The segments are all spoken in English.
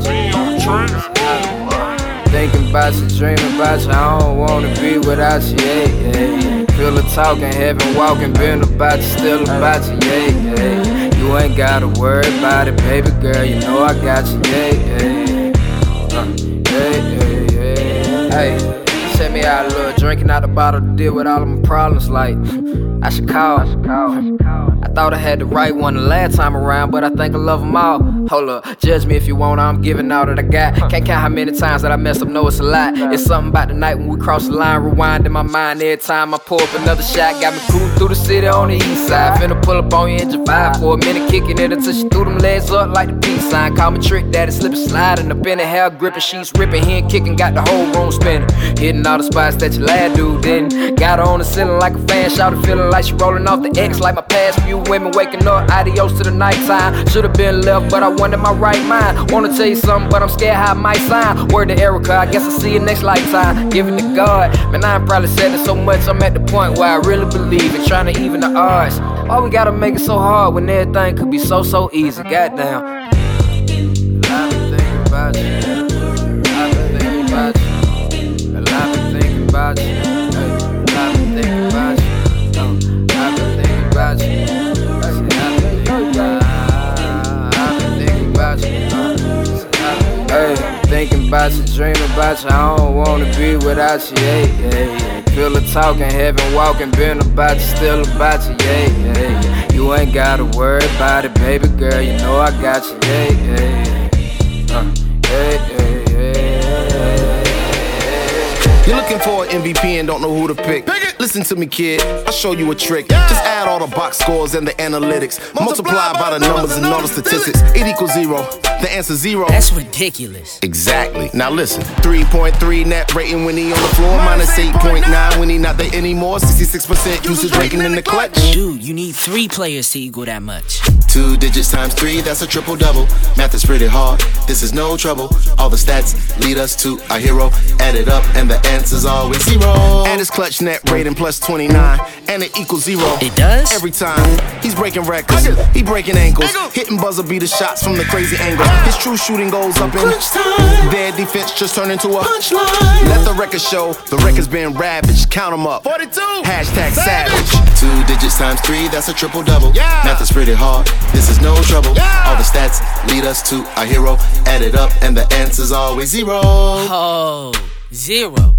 you. Thinking about you, dreaming about you. I don't wanna be without you. Yeah, yeah. Feel the talking, heaven walking, been about you, still about you. Yeah, yeah. You ain't gotta worry about it, baby girl. You know I got you. Yeah, yeah, yeah. Uh, yeah, yeah, yeah. Hey. Out a little drinking out the bottle to deal with all of my problems. Like, I should call. I should call. I thought I had the right one the last time around, but I think I love them all. Hold up, judge me if you want, I'm giving all that I got. Can't count how many times that I messed up, know it's a lot. It's something about the night when we cross the line, rewind in my mind every time I pull up another shot. Got me cruising through the city on the east side. Finna pull up on you in July for a minute, kicking it until she threw them legs up like the peace sign. Call me trick daddy, slipping, sliding up in the hair, gripping, sheets ripping, hand kicking, got the whole room spinning. Hitting all the spots that your lad dude didn't. Got her on the ceiling like a fan, shouted, feeling like she rolling off the X like my past few women waking up. Adios to the nighttime. Should've been left, but I wasn't in my right mind. Wanna tell you something, but I'm scared how it might sign. Word to Erykah, I guess I'll see you next lifetime. Give it to God. Man, I ain't probably said it so much, I'm at the point where I really believe in Trying to even the odds. Why we gotta make it so hard when everything could be so, so easy? Goddamn. Thinking about you, dreaming about you. I don't wanna be without you. Yeah, yeah, yeah. Feel the talking, heaven walking, been about you, still about you. Yeah, yeah, yeah. You ain't gotta worry about it, baby girl. You know I got you. Yeah, yeah, yeah. Uh, You're looking for an MVP and don't know who to pick. Listen to me, kid. I'll show you a trick. Just add all the box scores and the analytics. Multiply by the numbers and all the statistics. It equals zero. The answer's zero. That's ridiculous. Exactly. Now listen. 3.3 net rating when he on the floor. Minus 8.9 when he not there anymore. 66% usage rating in the clutch. Dude, you need three players to equal that much. Two digits times three, that's a triple double. Math is pretty hard, this is no trouble. All the stats lead us to a hero. Add it up, and the answer's always zero. And his clutch net rating plus 29, and it equals zero. It does? Every time. He's breaking records, he breaking ankles, hitting buzzer beater shots from the crazy angle. Ah. His true shooting goes up in their defense just turned into a punchline. Let the record show, the record's been ravaged. Count 'em up. 42. Hashtag savage. Two digits times three, that's a triple double. Math is pretty hard, this is no trouble. All the stats lead us to a hero. Add it up, and the answer's always zero. Oh, Zero.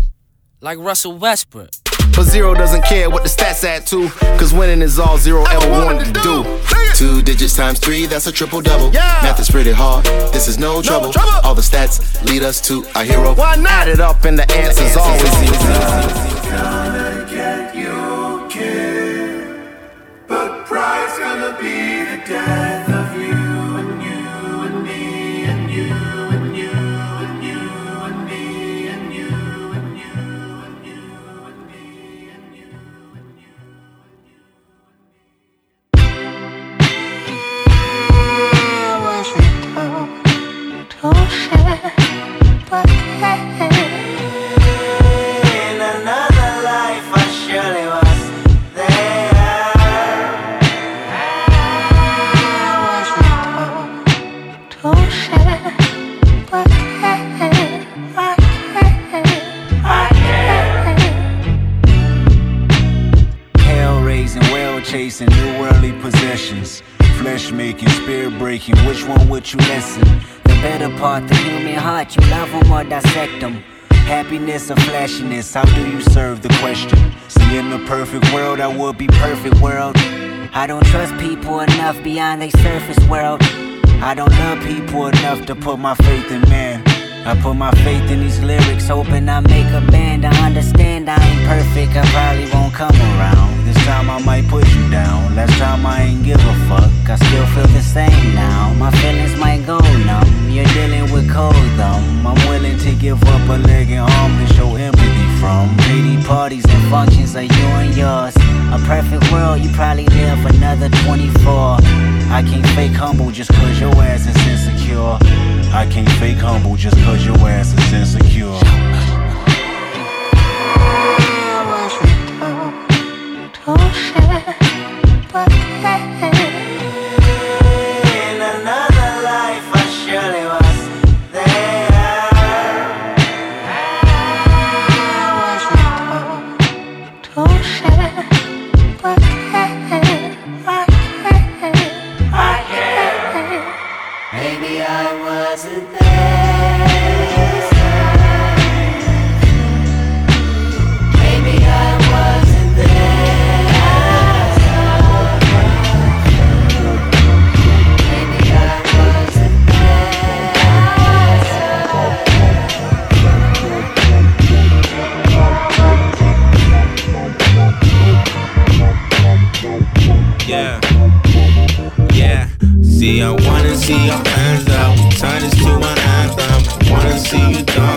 Like Russell Westbrook. But zero doesn't care what the stats add to. Cause winning is all zero ever wanted to do. Two digits times three, that's a triple double. Math is pretty hard, this is no trouble. All the stats lead us to a hero. Why not? Add it up and the answer's always easy. Gonna get you killed, but pride's gonna be the death chasing, new worldly possessions. Flesh making, spirit breaking, which one would you listen? The better part, the human heart, you love them or dissect them. Happiness or flashiness, how do you serve the question? See, in the perfect world, I would be perfect world. I don't trust people enough beyond their surface world. I don't love people enough to put my faith in man. I put my faith in these lyrics, Hoping I make a band, I understand I ain't perfect, I probably won't come around. This time I might put you down. Last time I ain't give a fuck. I still feel the same now. My feelings might go numb. You're dealing with cold thumb. I'm willing to give up a leg and arm to show from. Lady parties and functions are you and yours. A perfect world, you probably live another 24. I can't fake humble just cause your ass is insecure. I can't fake humble just cause your ass is insecure. In I wanna see your hands up. Turn this to an anthem. Wanna see you dance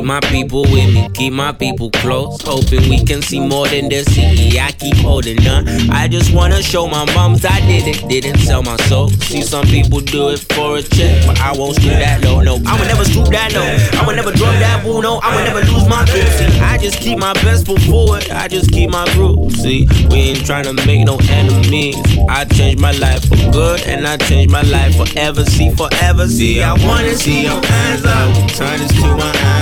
keep my people with me, keep my people close. Hoping we can see more than the CE. I keep holding on. I just wanna show my moms I did it, didn't sell my soul. See some people do it for a check, but I won't stoop that low. No, I would never stoop that low. I would never drop that boo. No, I would never lose my grip. See, I just keep my best foot forward. I just keep my groove. See, we ain't trying to make no enemies. I changed my life for good, and I changed my life forever. See, forever. See, I wanna see your hands up. Turn this to my anthem.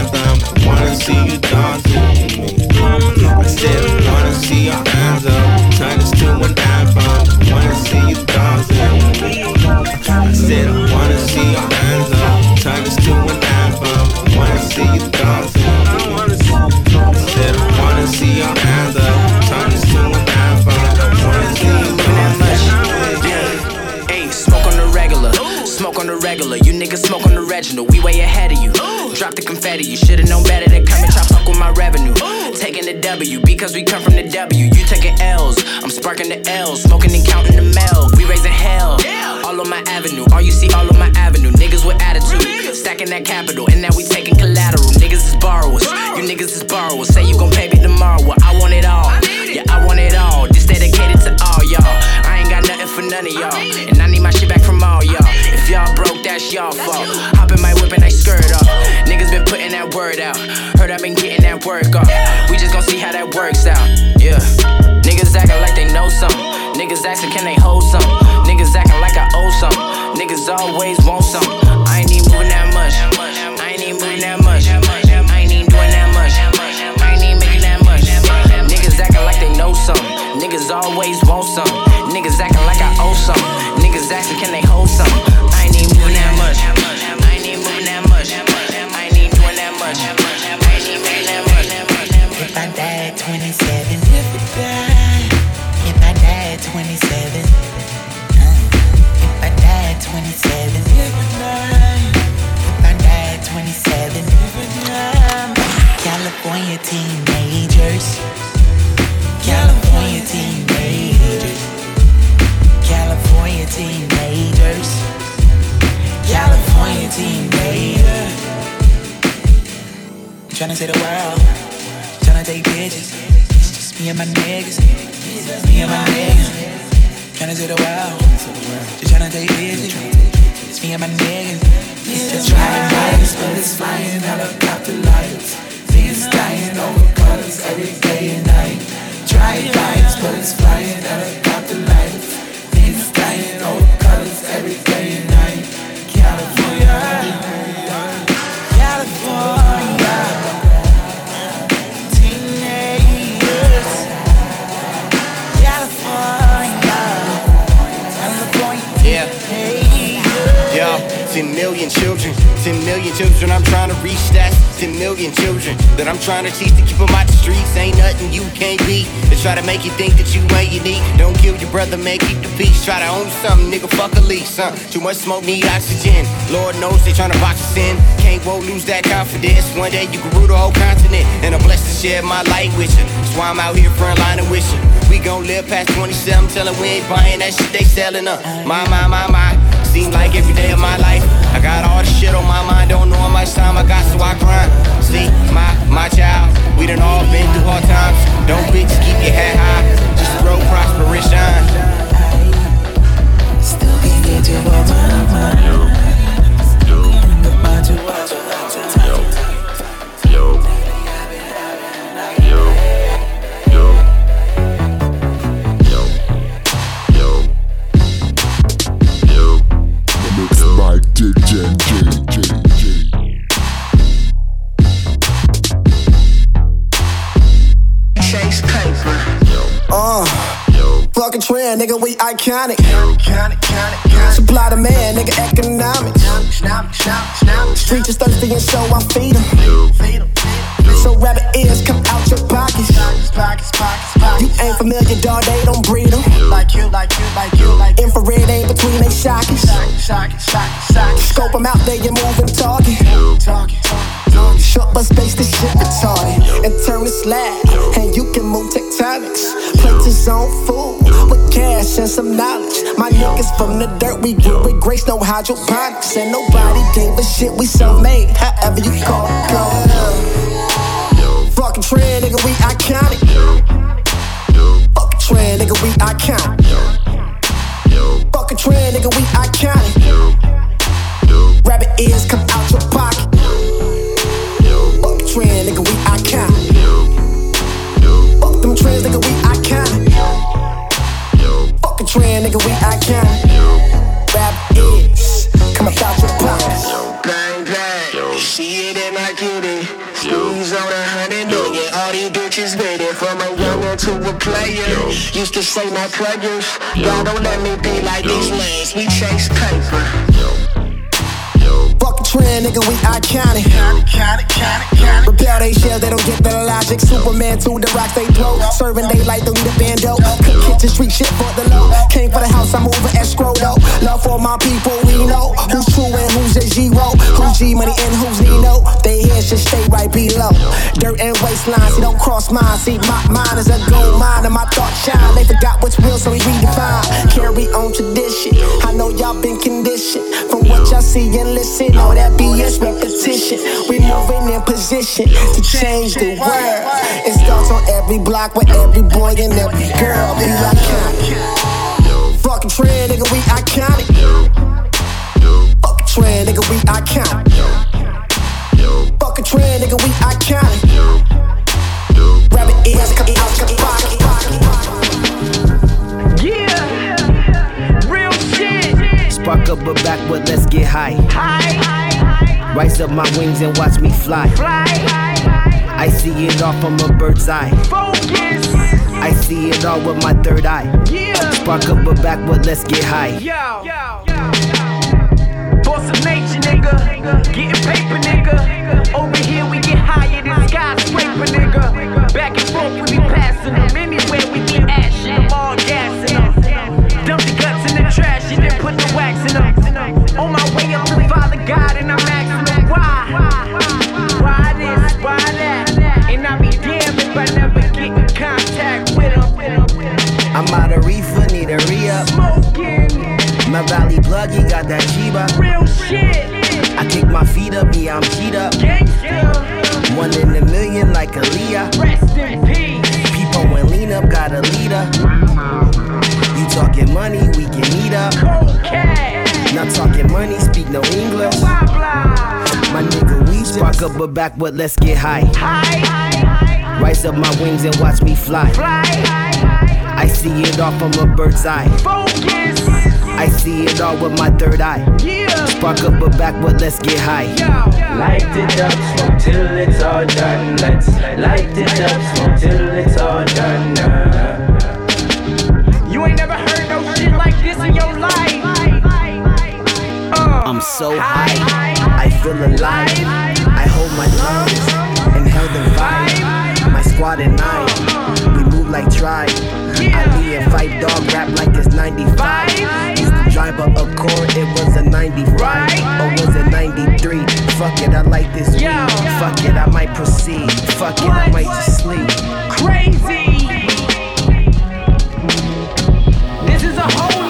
Wanna see you dance with me. I I wanna see your hands up. Turn this to an anthem. Wanna see you dance with me. I I wanna see your hands up. Turn this to an anthem. Wanna see you me. I I wanna see your hands up. Turn this to an anthem. Wanna see you me. Smoke on the regular, smoke on the regular. You niggas smoke on the Reginald, we way ahead of you. Drop the confetti, you should've known better than come and chop up with my revenue. Taking the W, because we come from the W. You taking L's, I'm sparking the L's, smoking and counting the mail. We raising hell, all on my avenue. All you see all on my avenue, niggas with attitude. Stacking that capital, and now we taking collateral. Niggas is borrowers, you niggas is borrowers. Say you gon' pay me tomorrow, well, I want it all. Yeah, I want it all. This dedicated to all y'all. I ain't got nothing for none of y'all. And I need my shit back from all y'all. If y'all broke, that's y'all fault. Hop in my whip and I skirt off. Niggas been putting that word out. Heard I been getting that work off. We just gon' see how that works out. Yeah. Niggas acting like they know something. Niggas asking, can they hold something. Niggas acting like I owe something. Niggas always want something. I ain't even moving that much. I ain't even moving that much. I ain't even doing that much. I ain't even making that much. Niggas acting like they know something. Niggas always want some. Niggas acting like I owe some. Niggas asking, can they hold some? I ain't even moving that much. I ain't even doing that much. If I died 26. California teenagers. Tryna say the world. Tryna take pictures. It's just me and my niggas. Me and my niggas. Tryna say the world. Just tryna take pictures. It's me and my niggas. It's just trying lighters, but it's flying helicopter lighters. Niggas dying over colors every day and night. Try lighters, but it's flying helicopter lighters. Niggas dying over colors every day and night. Million children, 10 million children, I'm trying to reach that 10 million children that I'm trying to teach to keep them out the streets. Ain't nothing you can't be. They try to make you think that you ain't unique. Don't kill your brother, man, keep the peace. Try to own something, nigga, fuck a lease, huh? Too much smoke, need oxygen. Lord knows they trying to box us in. Can't won't lose that confidence. One day you can rule the whole continent. And I'm blessed to share my light with you. That's why I'm out here frontlining with you. We gon' live past 27, tell 'em we ain't buying that shit they selling up. My, my, my, my. Seem like every day of my life, I got all the shit on my mind. Don't know how much time I got, so I grind. See, my, my child, we done all been through hard times. Don't bitch, keep your head high. Just roll, prosper, shine. Still can't get you off my mind. Think about you all the DJ J J J. Chase paper. Uh, fucking trend, nigga, we iconic. Supply the man, nigga, economics. Streets is thirsty and so I feed them. So rabbit ears come out your pockets. You ain't familiar, dog, they don't breed them. Like you, like you, like you, like Infrared ain't between they sockets. socket, socket, socket. Scope them out, they get moving, talking. Talking, Short but space, this shit retarded. And turn the slab, and you can move tectonics. Plate his own food with cash and some knowledge. My niggas from the dirt, we grew with grace, no hydroponics. And nobody gave a shit, we self made, however you call it. Go. Fucking trend, nigga, we iconic. Fucking trend, nigga, we iconic. Fucking trend, nigga, we iconic. Rabbit ears come out your pocket. Fuck the trend, nigga, we iconic. Fuck them trends, nigga, we iconic. Fuck the trend, nigga, we iconic. A player. Used to say my players. God don't let me be like these lanes. We chase paper. Fuck trend, nigga, we iconic. Repair they shells, they don't get the logic. Superman to the rocks they blow. Serving daylight through the bando. Kitchen street shit for the low. Came for the house, I'm moving escrow though. Love for my people, we know who's true and who's a zero. Who's G money and who's Nino. They here should stay right below. Dirt and waistlines, see don't cross mine. See my mind is a gold mine and my thoughts shine. They forgot what's real, so we redefine. Carry on tradition. I know y'all been conditioned from what y'all see and listen. All that BS repetition. We moving in position to change the world. It starts on every block with every boy and every girl. Be iconic. Fucking trend, nigga, we iconic. Fucking trend, nigga, we iconic. Fucking trend, nigga, we iconic. Rabbit ears come out your pocket. Yeah, real shit. Spark up but backward, let's get high. High, Rise up my wings and watch me fly. I see it all from a bird's eye. focus. I see it all with my third eye. Yeah, Spark up but backwood, let's get high. yo, Force of nature, nigga. Getting paper, nigga. Over here we get higher than skyscraper, nigga. Back and forth we be got that Chiba. Real shit. I kick my feet up, yeah, I'm heat up. Gangsta. One in a million like Aaliyah. Rest in peace. People when lean up, got a leader. You talking money, we can eat up. Cold cash. Not talking money, speak no English. Blah blah. My nigga, we spark up a but let's get high. High. Rise up my wings and watch me fly. Fly. I see it all from a bird's eye. Focus. I see it all with my third eye. Yeah. Spark up a backwood, let's get high. Light it up, smoke till it's all done. Let's light it up, smoke till it's all done. now. You ain't never heard no shit like this in your life. Uh, I'm so high, I feel alive. I hold my lungs, and inhale the vibe. My squad and I, we move like tribe. Ali and Phife Dawg rap like it's 95. Drive a Accord, it was a 95. Or was it 93? Fuck it, I like this weed. Yo. Fuck it, I might proceed. Fuck it, I might just sleep. crazy. This is a whole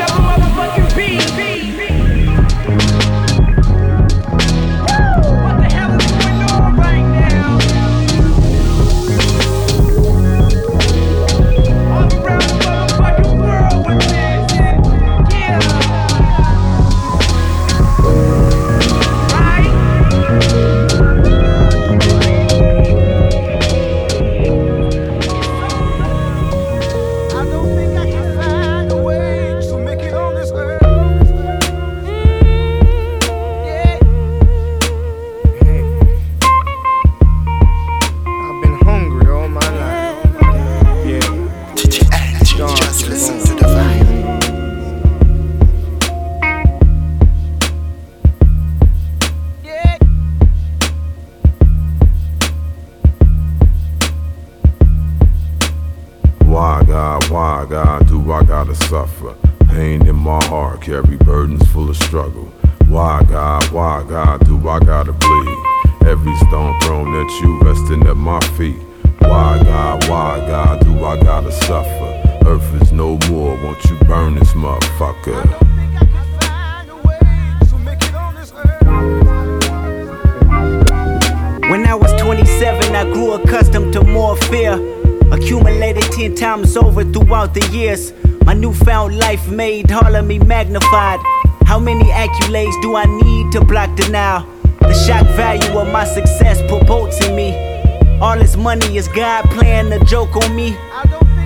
is God playing a joke on me.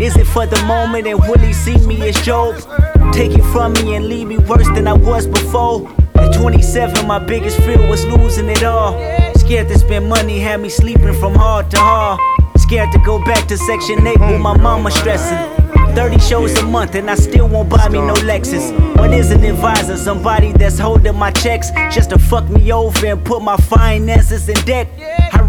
Is it for the moment and will he see me as Job? Take it from me and leave me worse than I was before. At 27, my biggest fear was losing it all. Scared to spend money, had me sleeping from hard to hard. Scared to go back to Section 8 with my mama stressing. 30 shows a month and I still won't buy me no Lexus. What is an advisor? Somebody that's holding my checks just to fuck me over and put my finances in debt.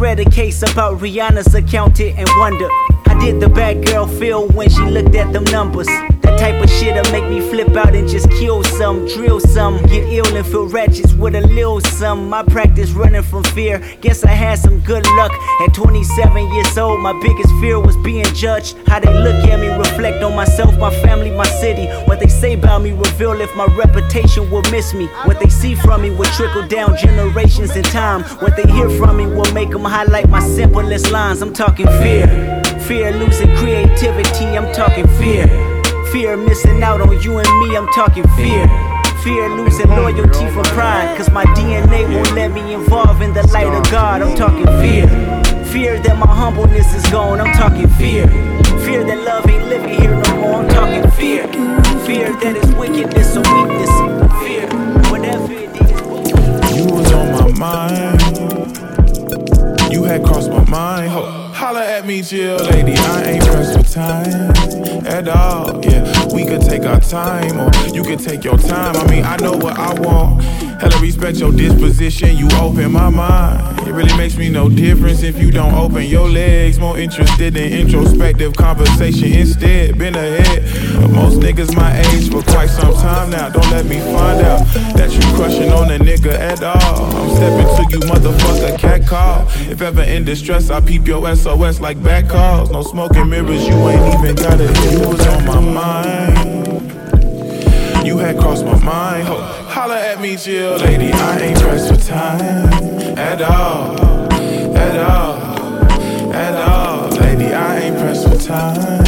Read a case about Rihanna's accountant and wonder. How did the bad girl feel when she looked at them numbers? That type of shit'll make me flip out and just kill some, drill some, get ill and feel wretched with a little some. My practice running from fear. Guess I had some good luck. At 27 years old, my biggest fear was being judged. How they look at me, reflect on myself, my family, my city. What they say about me reveal if my reputation will miss me. What they see from me will trickle down generations in time. What they hear from me will make them highlight my simplest lines. I'm talking fear. Fear losing creativity, I'm talking fear. Fear missing out on you and me, I'm talking fear. Fear losing loyalty from pride, cause my DNA won't let me involve in the light of God, I'm talking fear. Fear that my humbleness is gone, I'm talking fear. Fear that love ain't living here no more, I'm talking fear. Fear that it's wickedness or weakness. Fear, whatever it is. You was on my mind. You had crossed my mind. Ho- holla at me, Jill, lady. I ain't pressed for time at all. Yeah, we could take our time, or you could take your time. I mean, I know what I want. Hella respect your disposition. You open my mind. It really makes me no difference if you don't open your legs. More interested in introspective conversation instead. Been ahead of most niggas my age for quite some time now. Don't let me find out that you crushing on a nigga at all. I'm stepping to you, motherfucker, cat call. If ever in distress, I peep your SOS like back calls. No smoking mirrors, you ain't even got it. You on my mind. You had crossed my mind. Ho, holla at me, Jill, lady. I ain't pressed for time at all, at all, at all, lady. I ain't pressed for time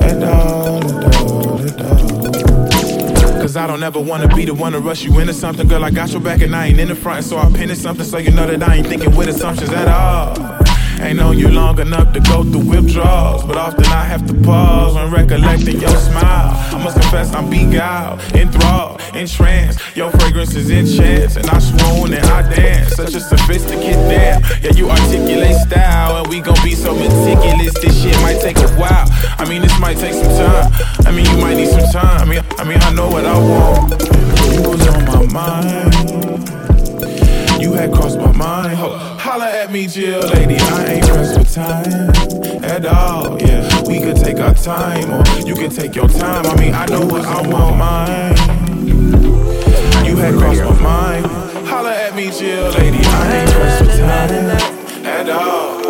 at all, at all, at all. Cause I don't ever wanna be the one to rush you into something, girl. I got your back and I ain't in the front, so I pinned it something so you know that I ain't thinking with assumptions at all. Ain't known you long enough to go through withdrawals, but often I have to pause when recollecting your smile. I must confess I'm beguiled, enthralled, entranced. Your fragrance is enchants, and I swoon and I dance. Such a sophisticated damn. Yeah, you articulate style, and we gon' be so meticulous. This shit might take a while. I mean, this might take some time. I mean, you might need some time. I mean, I mean, I know what I want. You was on my mind. You had crossed my mind. Ho, holla at me, Jill, lady. I ain't pressed for time at all. Yeah, we could take our time, or you can take your time. I mean, I know what I want mine. You had crossed my mind. Holla at me, Jill, lady. I ain't pressed for time at all.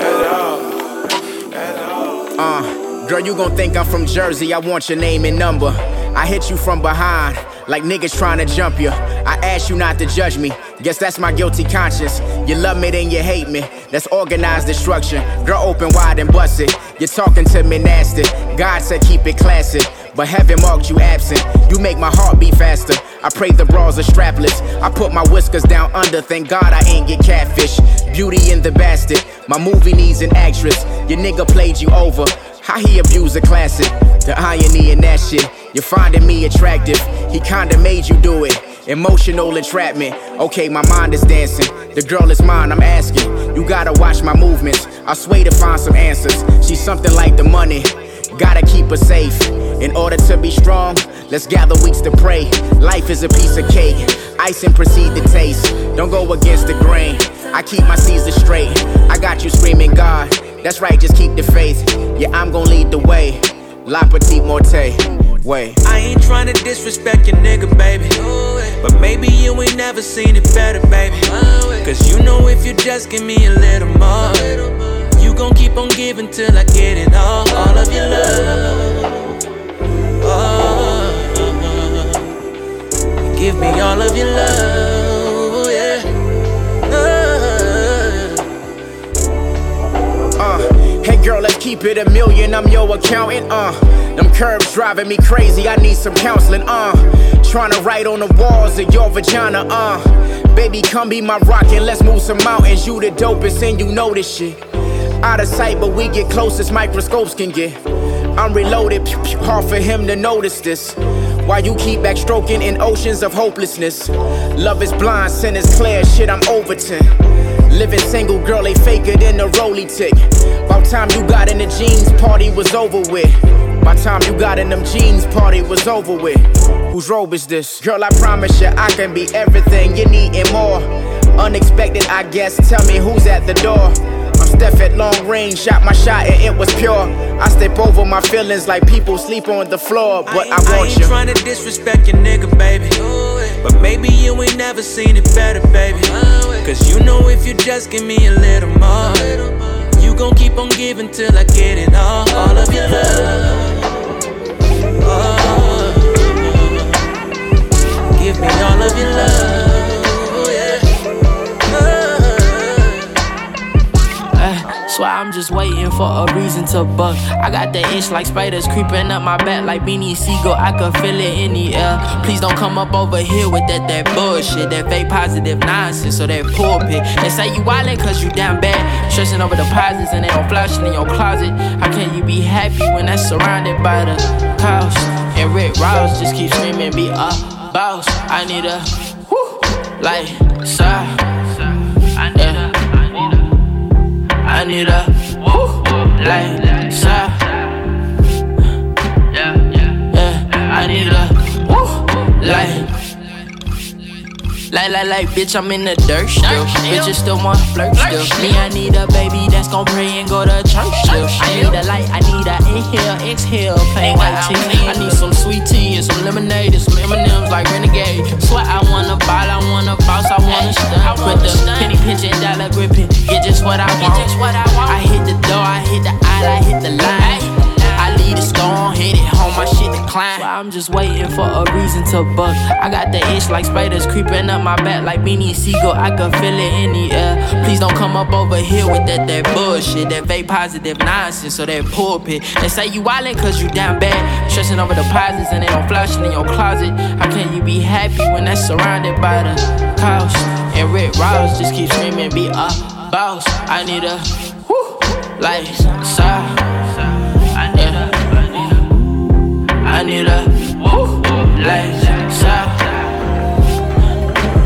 At all. At all. Uh, girl, you gon' think I'm from Jersey. I want your name and number. I hit you from behind, like niggas trying to jump you. I ask you not to judge me. Guess that's my guilty conscience. You love me, then you hate me. That's organized destruction. Girl, open wide and bust it. You're talking to me nasty. God said keep it classy. But heaven marked you absent. You make my heart beat faster. I pray the bras are strapless. I put my whiskers down under. Thank God I ain't get catfish. Beauty in the bastard. My movie needs an actress. Your nigga played you over. How he abused a classic. The irony in that shit. You're finding me attractive. He kinda made you do it. Emotional entrapment. Okay, my mind is dancing. The girl is mine, I'm asking. You gotta watch my movements. I sway to find some answers. She's something like the money. Gotta keep her safe. In order to be strong, let's gather weeks to pray. Life is a piece of cake. Ice and proceed to taste. Don't go against the grain. I keep my Caesar straight. I got you screaming, God. That's right, just keep the faith. Yeah, I'm gonna lead the way. La Petite Morte. Way. I ain't tryna disrespect your nigga, baby. But maybe you ain't never seen it better, baby. Cause you know if you just give me a little more, you gon' keep on giving till I get it all. All of your love. Oh, give me all of your love, girl, let's keep it a million. I'm your accountant. Uh, them curves driving me crazy. I need some counseling. Uh, trying to write on the walls of your vagina. Uh, baby, come be my rock and let's move some mountains. You the dopest and you know this shit. Out of sight, but we get closest microscopes can get. I'm reloaded, pew, pew, hard for him to notice this. While you keep backstroking in oceans of hopelessness. Love is blind, sin is clear, shit, I'm Overton. Living single, girl, they faker than a rolly tick. About time you got in the jeans, party was over with. By time you got in them jeans, party was over with. Whose robe is this? Girl, I promise you, I can be everything you need and more. Unexpected, I guess. Tell me who's at the door. Steph at long range, shot my shot and it was pure. I step over my feelings like people sleep on the floor, but I, I want ain't you. tryna disrespect your nigga, baby. But maybe you ain't never seen it better, baby. Cause you know if you just give me a little more, you gon' keep on giving till I get it all. All of your love. Just waiting for a reason to buck. I got the itch like spiders creeping up my back like Beanie Sigel. I can feel it in the air. Please don't come up over here with that that bullshit, that fake positive nonsense or that pulpit. They say you wildin' cause you down bad, stressing over deposits and they don't flash it in your closet. How can you be happy when that's surrounded by the cows? And Rick Ross just keep screaming, be a boss. I need a whew, like side. I need a. I need a like side. Yeah, yeah. I need a woo, like. Like, like, bitch, I'm in the dirt still. Bitches still wanna flirt still. Me, I need a baby that's gon' pray and go to church still. I need a light, I need a inhale, exhale, plain white tea. I need some sweet tea and some lemonade and some M&M's like Renegade. Sweat, I wanna ball, I wanna boss, I wanna stunt. With the penny pinching, dollar gripping, get just what I want. I hit the door, I hit the aisle, I hit the line. See the storm hit it home, my shit decline. So I'm just waiting for a reason to buck. I got the itch like spiders creeping up my back like Beanie Sigel. I can feel it in the air. Please don't come up over here with that that bullshit, that fake positive nonsense, or that pulpit. They say you wildin' cause you down bad, stressing over deposits and they don't flashing in your closet. How can you be happy when that's surrounded by the cows? And Rick Ross just keep screaming, be a boss. I need a whew, like side. I need a side.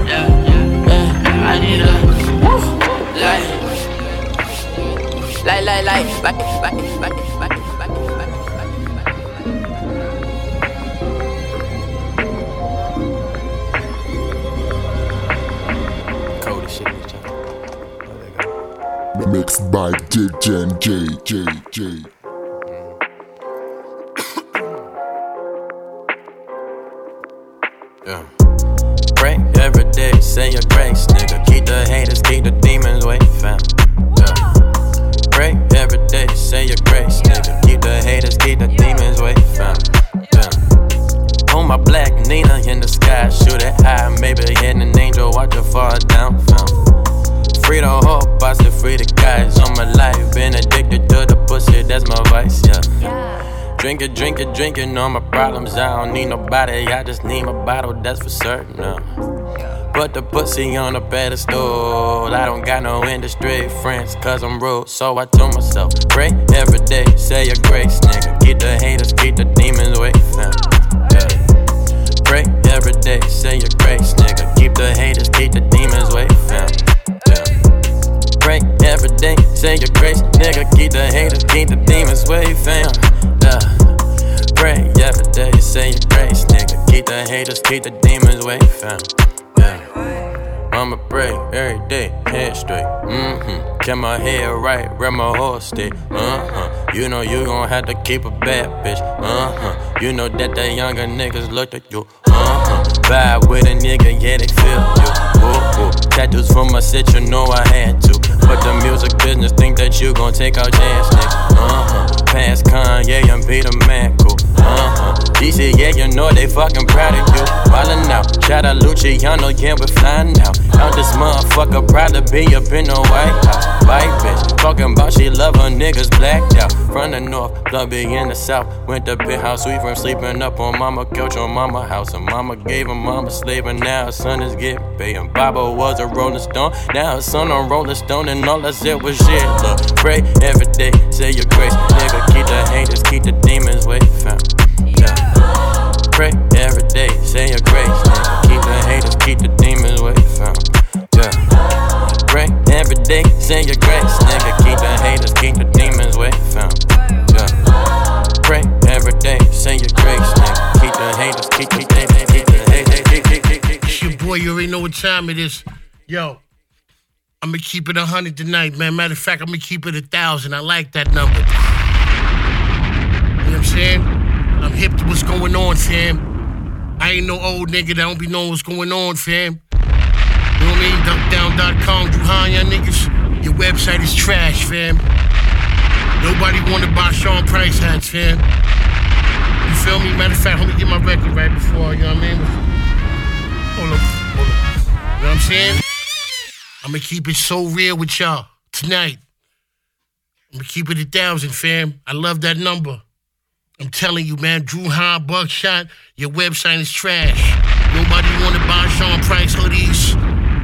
Yeah, I need a like, like, like, like, like. Cold as shit. Mixed by DJ J J J. Yeah. Pray every day, say your grace, nigga. Keep the haters, keep the demons away, fam. Yeah. Pray every day, say your grace, nigga. Keep the haters, keep the demons away, fam. Yeah. On my black Nina in the sky, shoot it high, maybe hit an angel, watch it fall down, fam. Free the I said free the guys on my life. Been addicted to the pussy, that's my vice, yeah. Drink it, drink it, drink it, all my problems. I don't need nobody, I just need my bottle, that's for certain. Uh. Put the pussy on a pedestal. I don't got no industry friends, cause I'm rude. So I told myself, pray every day, say your grace, nigga. Keep the haters, keep the demons away. Yeah. Pray every day, say your grace, nigga. Keep the haters, keep the demons away. Every day, say your grace, nigga. Keep the haters, keep the demons away, fam. Yeah. Pray every day, say your grace, nigga. Keep the haters, keep the demons away, fam. Yeah. I'ma pray every day, head straight. Mm-hmm. Keep my head right, where my horse stay. Uh-huh. You know you gon' have to keep a bad bitch. Uh-huh. You know that the younger niggas look at you. Uh-huh. Vibe with a nigga, yeah, they feel you. Ooh, ooh. Tattoos from my set, you know I had to. But the music business think that you gon' take out jazz, nigga. Uh-huh. Past Kanye and Peter Man, Uh-huh. DC, yeah, you know they fucking proud of you. Ballin' out. Shout out Luciano, yeah, we're flying out. Out this motherfucker, proud to be up in the White House. White bitch, talking about she love her niggas blacked out. From the north, be in the south. Went to big house, we from sleeping up on mama couch on mama house. And mama gave him mama slave, and now her son is getting paid. And Baba was a rolling stone, now her son on rolling stone, and all I said was shit. Look, pray every day, say your grace, nigga. Keep the haters, keep the demons away, fam. Yeah. Pray every day, say your grace, nigga. Keep the haters, keep the demons away, fam. Yeah. Pray every day, say your grace, nigga. Keep the haters, keep the demons away, fam. Yeah. Pray every day, say your grace, nigga. Keep the haters, keep the haters, keep the haters, keep the haters. It's your boy, you already know what time it is. Yo, I'm gonna keep it a hundred tonight, man. Matter of fact, I'm gonna keep it a thousand. I like that number. You know what I'm saying? I'm hip to what's going on, fam. I ain't no old nigga that don't be knowing what's going on, fam. You know what I mean? Duckdown.com, Dru Ha, y'all niggas. Your website is trash, fam. Nobody wanna buy Sean Price hats, fam. You feel me? Matter of fact, let me get my record right before, you know what I mean? Hold up, hold up. You know what I'm saying? I'm gonna keep it so real with y'all tonight. I'm gonna keep it a thousand, fam. I love that number. I'm telling you, man, Dru Ha Buckshot, your website is trash. Nobody wanna buy Sean Price hoodies.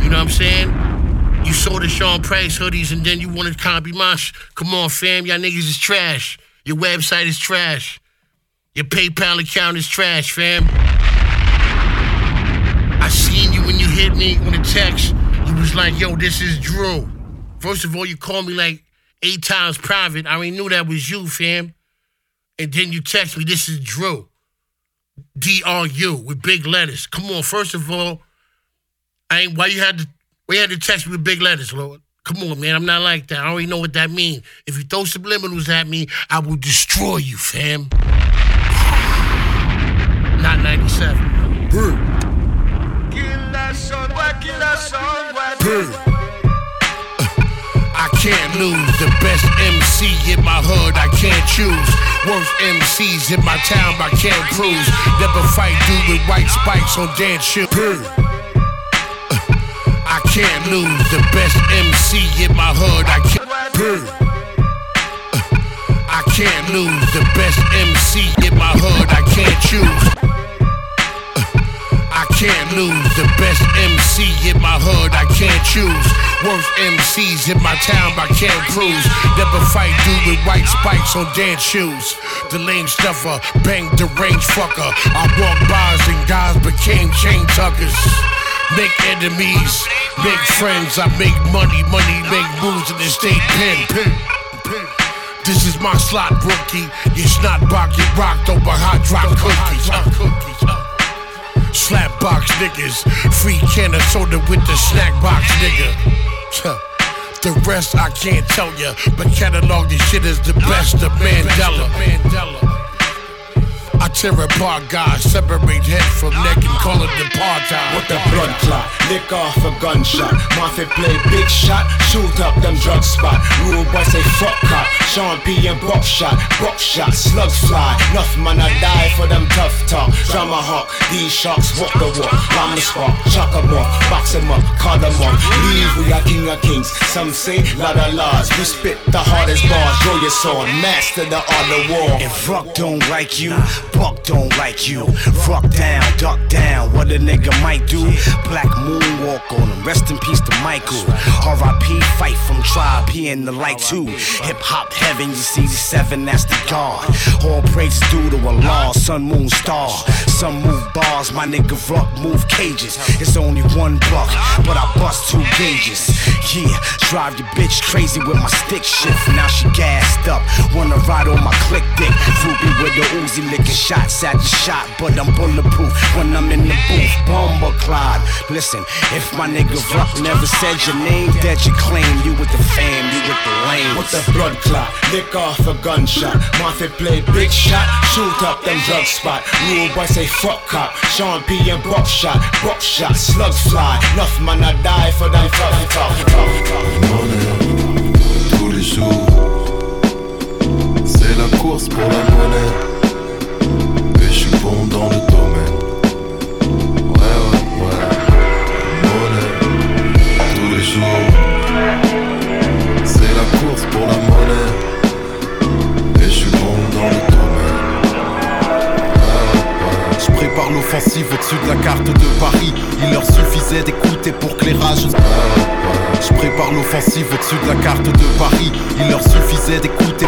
You know what I'm saying? You sold the Sean Price hoodies and then you wanted copy my sh- Come on, fam, y'all niggas is trash. Your website is trash. Your PayPal account is trash, fam. I seen you when you hit me on the text. You was like, yo, this is Drew. First of all, you called me like eight times private. I already knew that was you, fam. And then you text me, this is Dru. D-R-U with big letters. Come on, first of all, I ain't why you had to why you had to text me with big letters, Lord. Come on, man. I'm not like that. I already know what that means. If you throw subliminals at me, I will destroy you, fam. Not 97. Kill that I can't lose. The best MC in my hood, I can't choose. Worst MCs in my town, I can't cruise. Never fight dude with white spikes on dance shoes. I can't lose. The best MC in my hood, I can't. I can't lose. The best MC in my hood, I can't choose. I can't lose. The best MC in my hood, I can't choose. Worst MCs in my town, I can't cruise. Never fight dude with white spikes on dance shoes. The lame stuffer, bang the range fucker. I walk bars and guys became chain tuckers. Make enemies, make friends. I make money, money make moves in the state pen. This is my slot rookie. Your snot box get rocked over hot drop cookies. Uh. Slap box niggas, free can of soda with the snack box nigga. The rest I can't tell ya, but catalog this shit is the best of Mandela. I tear apart guys, separate head from neck and call it apartheid. With the blood clot, lick off a gunshot. Mafia play big shot, shoot up them drug spot. Rule boy say fuck cop. Sean P and buckshot, buckshot, slugs fly. Enough man I die for them tough talk. Drama hawk, these sharks walk the walk. Bomb the spot, chuck 'em off, box 'em up, call 'em off. Leave we are king of kings. Some say lot of laws. We spit the hardest bars. Draw your sword, master the art of war. If Ruck don't like you, Buck don't like you. Fuck down, duck down, what a nigga might do. Black moonwalk on him, rest in peace to Michael. R.I.P. Phife from tribe, he in the light too. Hip hop heaven, you see the seven, that's the God. All praise due to a Allah, sun, moon, star. Some move bars, my nigga Ruck move cages. It's only one buck, but I bust two gauges. Yeah, drive your bitch crazy with my stick shift. Now she gassed up, wanna ride on my click dick. Ruby with the Uzi licking shots at the shot, but I'm bulletproof when I'm in the booth. Bomber Clyde. Listen, if my nigga Ruck never said your name, that you claim you with the fam, you with the lame. With the blood clot, lick off a gunshot. Mafia play big shot, shoot up them drug spot. Rule boy say fuck cop. Sean P and buckshot, buckshot, slugs fly. Enough man I die for them tough talk. Tous les jours. C'est la course pour la monnaie. Et je suis bon dans le domaine. Ouais, ouais, ouais. Monnaie, tous les jours. C'est la course pour la monnaie. Et je suis bon dans le prépare l'offensive au-dessus de la carte de Paris. Il leur suffisait d'écouter pour que rages. Je prépare l'offensive au-dessus de la carte de Paris. Il leur suffisait d'écouter.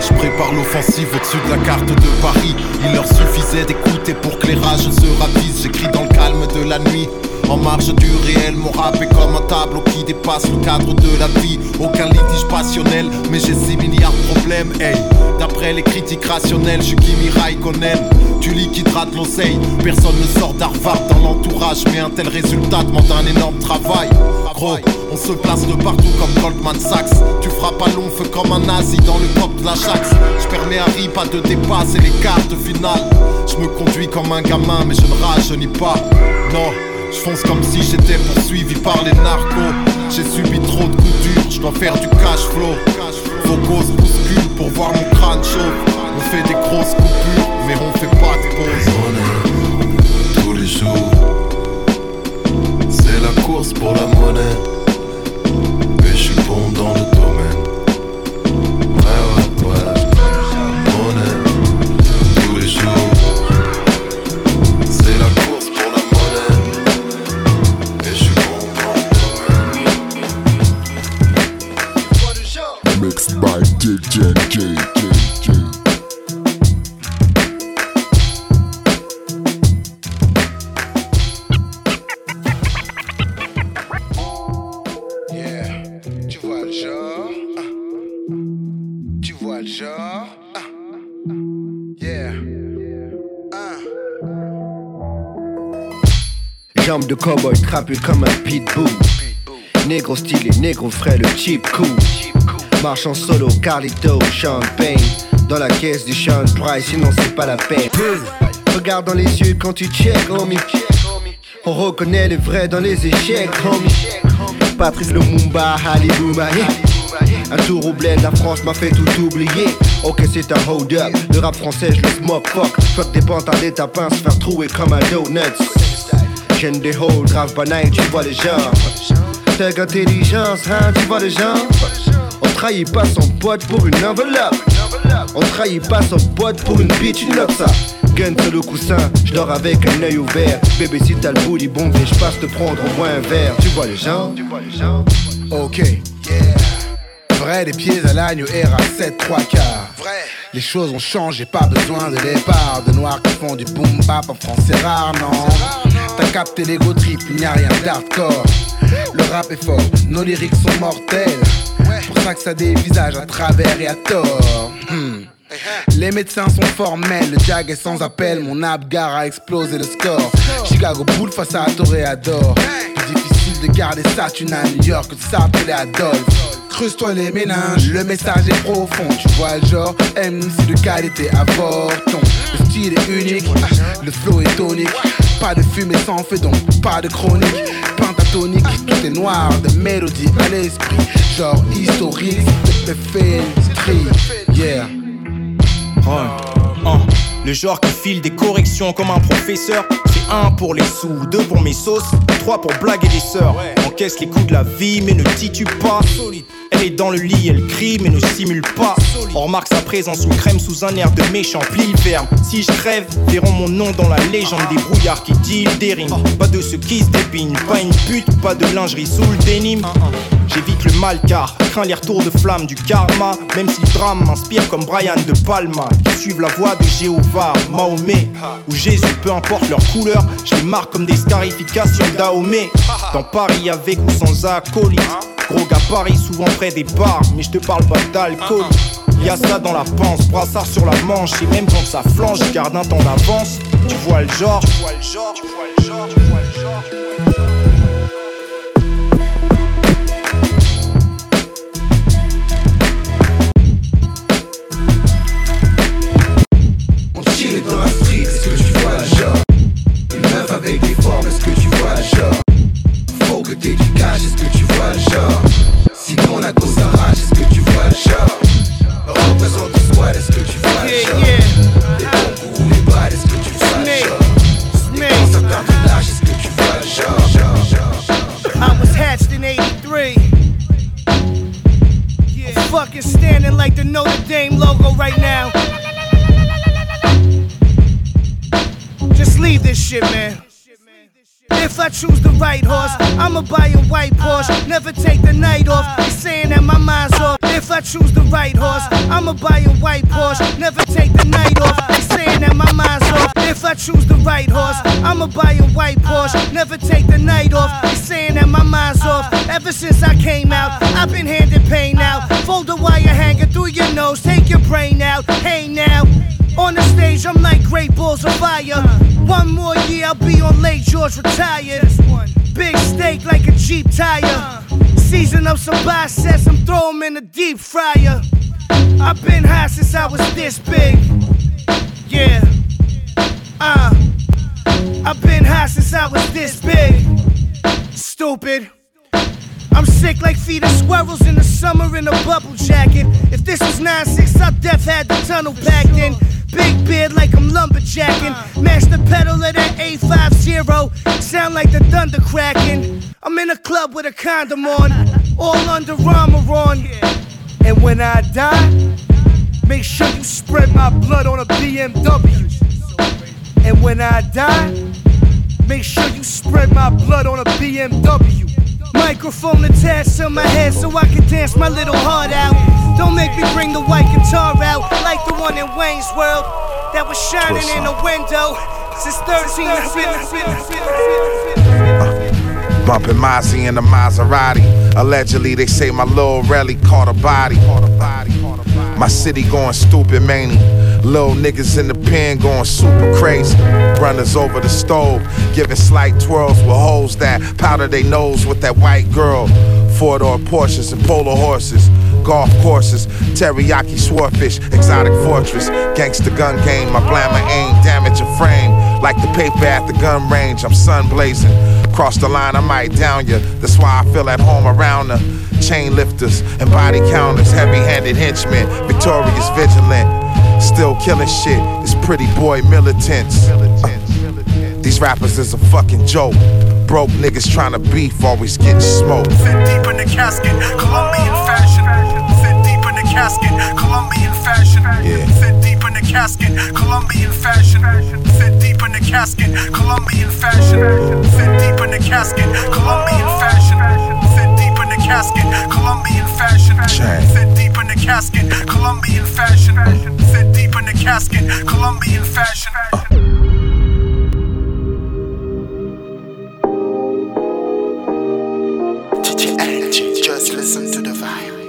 Je prépare l'offensive au-dessus de la carte de Paris. Il leur suffisait d'écouter pour que les rages se ravisent. J'écris dans le calme de la nuit. En marge du réel, mon rap est comme un tableau qui dépasse le cadre de la vie. Aucun litige passionnel, mais j'ai 6 milliards de problèmes. Hey, d'après les critiques rationnelles, je suis Kimi Raikkonen. Tu liquideras de l'oseille, personne ne sort d'Harvard dans l'entourage. Mais un tel résultat demande un énorme travail. Gros, on se place de partout comme Goldman Sachs. Tu frappes à long feu comme un nazi dans le cop de la Jax. Je permets à Rip pas de dépasser les cartes finales. Je me conduis comme un gamin, mais je ne rajeunis pas. Non. Je fonce comme si j'étais poursuivi par les narcos. J'ai subi trop de coups durs, je dois faire du cash flow. Vos causes bousculent pour voir mon crâne chaud. On fait des grosses coupures, mais on fait pas de pause. tous les jours. C'est la course pour la monnaie. Et je suis bon dans Jambes de cowboy trapues comme un pitbull. Négro stylé, négro frais, le cheap cool. Marche en solo, Carlito, champagne. Dans la caisse du Sean Price, sinon c'est pas la peine. Regarde dans les yeux quand tu check, homie. On reconnaît les vrais dans les échecs, homie. Patrice Lumumba, Halibuma. Un tour au bled, la France m'a fait tout oublier. Ok, c'est un hold up. Le rap français, je le smoke fuck. Fuck à des tapins, se faire trouer comme un donuts. J'aime des holes, grave banal, tu vois les gens. Tag intelligence, hein, tu vois les gens. On trahit pas son pote pour une enveloppe. On trahit pas son pote pour une bitch, une ça. Gun sur le coussin, je dors avec un œil ouvert. Bébé, si t'as le booty bon, viens, je passe te prendre au moins un verre. Tu vois les gens, tu vois les gens. Ok, yeah. Vrai des pieds à l'agneau, R à 7 3 quarts. Vrai. Les choses ont changé, pas besoin de départ. De noirs qui font du boom bap en français rare, non. T'as capté l'ego trip, il n'y a rien d'hardcore. Le rap est fort, nos lyriques sont mortels. Pour ça que ça dévisage à travers et à tort. Hmm. Les médecins sont formels, le jag est sans appel, mon abgar a explosé le score. Chicago Bull face à Toréador. Plus difficile de garder ça, tu n'as New York que de s'appeler Adolphe. Creuse-toi les méninges, le message est profond. Tu vois le genre, MC de qualité avorton. Le style est unique, le flow est tonique. Pas de fumée sans feu donc pas de chronique. Pentatonique, tout est noir de mélodie à l'esprit. Genre historique, de fait yeah. Oh, Le genre qui file des corrections comme un professeur. C'est un pour les sous, deux pour mes sauces, trois pour blaguer les sœurs. Encaisse les coups de la vie, mais ne titue pas. Elle est dans le lit, elle crie, mais ne simule pas. On remarque sa présence sous crème sous un air de méchant. Plie le verbe. Si je crève, verront mon nom dans la légende des brouillards qui deal des rimes. Pas de ceux qui se dépignent, pas une pute, pas de lingerie sous le dénime. J'évite le mal car crains les retours de flamme du karma. Même si le drame m'inspire comme Brian de Palma. Qui suivent la voie de Jéhovah, Mahomet ou Jésus, peu importe leur couleur. Je les marque comme des scarifications d'Aomé. Dans Paris avec ou sans acolyte. Gros gars Paris, souvent près des bars. Mais je te parle pas d'alcool. Y'a ça dans la panse, brassard sur la manche. Et même quand ça flanche, garde un temps d'avance. Tu vois le genre, tu vois le genre, tu vois le genre. Tu vois le genre. If I choose the right horse, I'ma buy a white Porsche. Never take the night off. They saying that my mind's off. If I choose the right horse, I'ma buy a white Porsche. Never take the night off. They saying that my mind's off. If I choose the right horse, I'ma buy a white Porsche. Never take the night off. They saying that my mind's off. Ever since I came out, I've been handed pain out. Fold a wire hanger through your nose, take your brain out. Hey now. On the stage, I'm like great balls of fire. One more year, I'll be on Lake George retired. Big steak like a Jeep tire. Season up some biceps, I'm throw 'em in the deep fryer. I've been high since I was this big. Yeah. Uh. I've been high since I was this big. Stupid. I'm sick like feet of squirrels in the summer in a bubble jacket. If this was 9-6, I death had the tunnel packed in. Big beard like I'm lumberjacking. Mash the pedal of that 850. Sound like the thunder cracking. I'm in a club with a condom on. All under armor on. And when I die, make sure you spread my blood on a BMW. And when I die, make sure you spread my blood on a BMW. Microphone attached to my head so I can dance my little heart out. Don't make me bring the white guitar out like the one in Wayne's World that was shining in the window since 13. I've been- Bumping Mozzie in the Maserati. Allegedly, they say my little rally caught a body. My city going stupid, many. Little niggas in the pen going super crazy. Runners over the stove, giving slight twirls with hoes that powder they nose with that white girl. Four door Porsches and polo horses. Golf courses, teriyaki swordfish, exotic fortress, gangster gun game. My blammer aim, damage a frame. Like the paper at the gun range, I'm sun blazing. Cross the line, I might down you. That's why I feel at home around her. Chain lifters and body counters, heavy handed henchmen, victorious, vigilant. Still killing shit, it's pretty boy militants. Uh, these rappers is a fucking joke. Broke niggas trying to beef, always getting smoked. Fit deep in the casket, Colombian fashion. Fit deep in the casket, Colombian fashion. Yeah. Casket, Colombian fashion. Fit deep in the casket, Colombian fashion. Fit deep in the casket, Colombian fashion. Fit deep in the casket, Colombian fashion. Fit deep in the casket, Colombian fashion. Fit deep in the casket, Colombian fashion. Just listen to the vibe.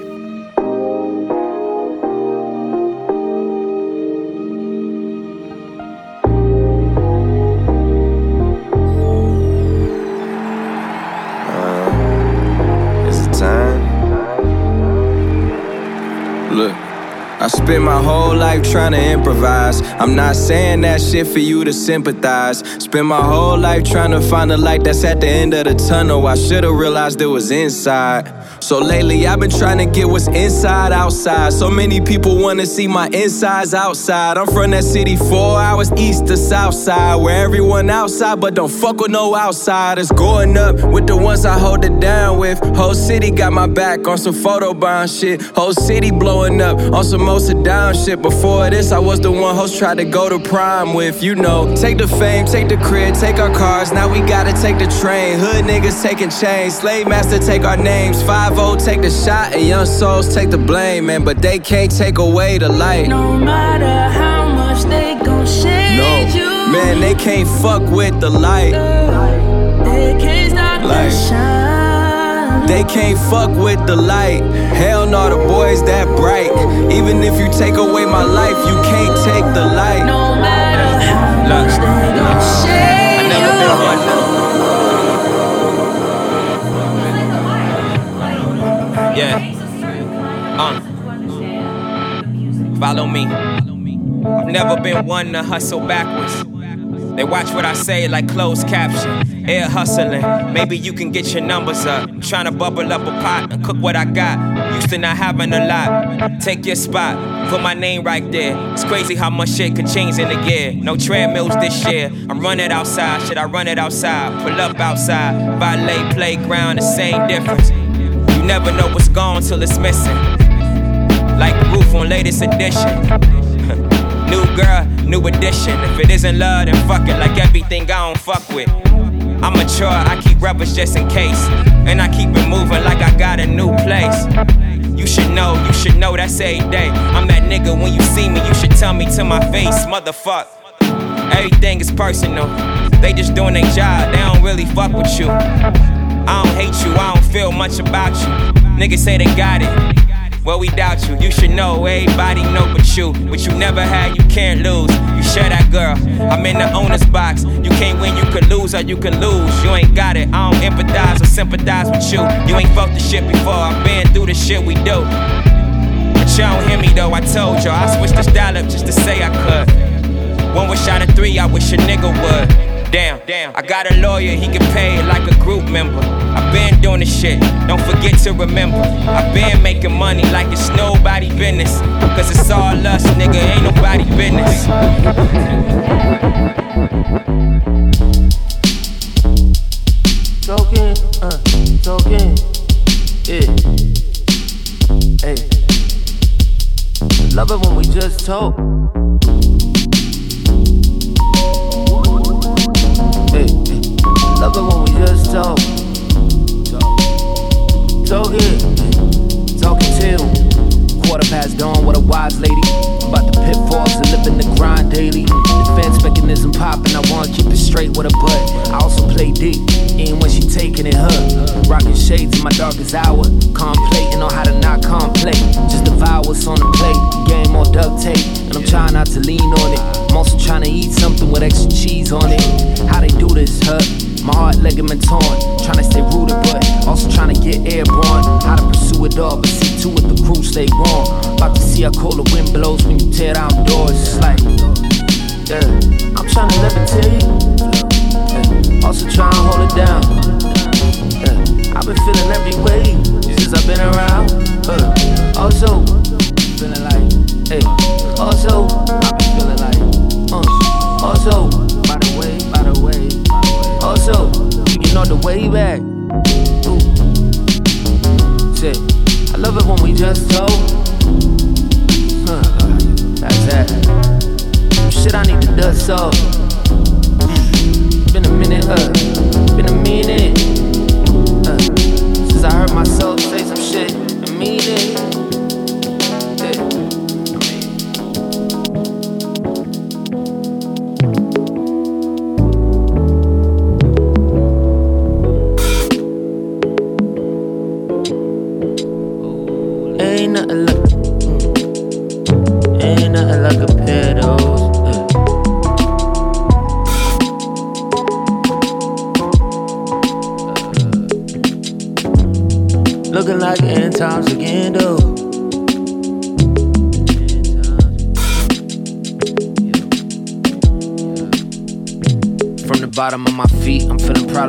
I spent my whole life trying to improvise. I'm not saying that shit for you to sympathize. Spent my whole life trying to find the light that's at the end of the tunnel. I should've realized it was inside. So lately I've been trying to get what's inside outside. So many people wanna see my insides outside. I'm from that city four hours east to south side, where everyone outside but don't fuck with no outsiders. Going up with the ones I hold it down with. Whole city got my back on some photobomb shit. Whole city blowing up on some most down shit. Before this, I was the one host tried to go to prime with. You know, take the fame, take the crib, take our cars. Now we gotta take the train. Hood niggas taking chains. Slave master take our names. 5 take the shot, and young souls take the blame, man. But they can't take away the light. No matter how much they gon' shade No, you, man, they can't fuck with the light. they can't stop the Like- shine. They can't fuck with the light. Hell no, the boys that bright. Even if you take away my life, you can't take the light. No matter how much they gon' shade I Follow me. I've never been one to hustle backwards. They watch what I say like closed caption. Air hustling, maybe you can get your numbers up. I'm trying to bubble up a pot and cook what I got. Used to not having a lot. Take your spot, put my name right there. It's crazy how much shit could change in a year. No treadmills this year. I'm running outside, should I run it outside? Pull up outside, valet playground, the same difference. You never know what's gone till it's missing. Like roof on latest edition. new girl, new edition. If it isn't love, then fuck it. Like everything I don't fuck with. I'm mature, I keep rubbers just in case. And I keep it moving like I got a new place. You should know, you should know that's every day. I'm that nigga when you see me, you should tell me to my face, motherfuck. Everything is personal. They just doing their job, they don't really fuck with you. I don't hate you, I don't feel much about you. Niggas say they got it. Well, we doubt you. You should know, everybody know but you. What you never had, you can't lose. You share that girl. I'm in the owner's box. You can't win, you can lose, or you can lose. You ain't got it. I don't empathize or sympathize with you. You ain't felt the shit before. I've been through the shit we do. But y'all don't hear me though. I told y'all I switched the style up just to say I could. One wish out of three, I wish a nigga would. Damn, damn. I got a lawyer, he get paid like a group member. Been doing this shit, don't forget to remember. I've been making money like it's nobody business. Cause it's all us, nigga, ain't nobody business. Talking, uh, talking, yeah. Hey, love it when we just talk. Hey, hey. love it when we just talk. So good, talking, till Quarter past dawn, what a wise lady. About the pitfalls of living the grind daily. Defense mechanism popping, I wanna keep it straight with a butt. I also play deep, even when she taking it her. Rocking shades in my darkest hour. Contemplating on how to not complete. Just devour what's on the plate. Game more duct tape, and I'm trying not to lean on it. I'm also trying to eat something with extra cheese on it. How they do this, huh? My heart ligament torn, trying to stay rooted, but also trying to get airborne. How to pursue it all, but see to it the crew stay warm. About to see how cold the wind blows when you tear down doors. It's like, yeah, I'm trying to you. Yeah. Also trying to hold it down. Yeah. I've been feeling every way since I've been around. Uh, also, feeling like, hey. Also, I've been feeling like, uh. Also, you know the way back. Ooh. Shit, I love it when we just told. Huh, that's that. Shit I need to dust off. Been a minute, uh, been a minute. Uh, since I heard myself say some shit and mean it.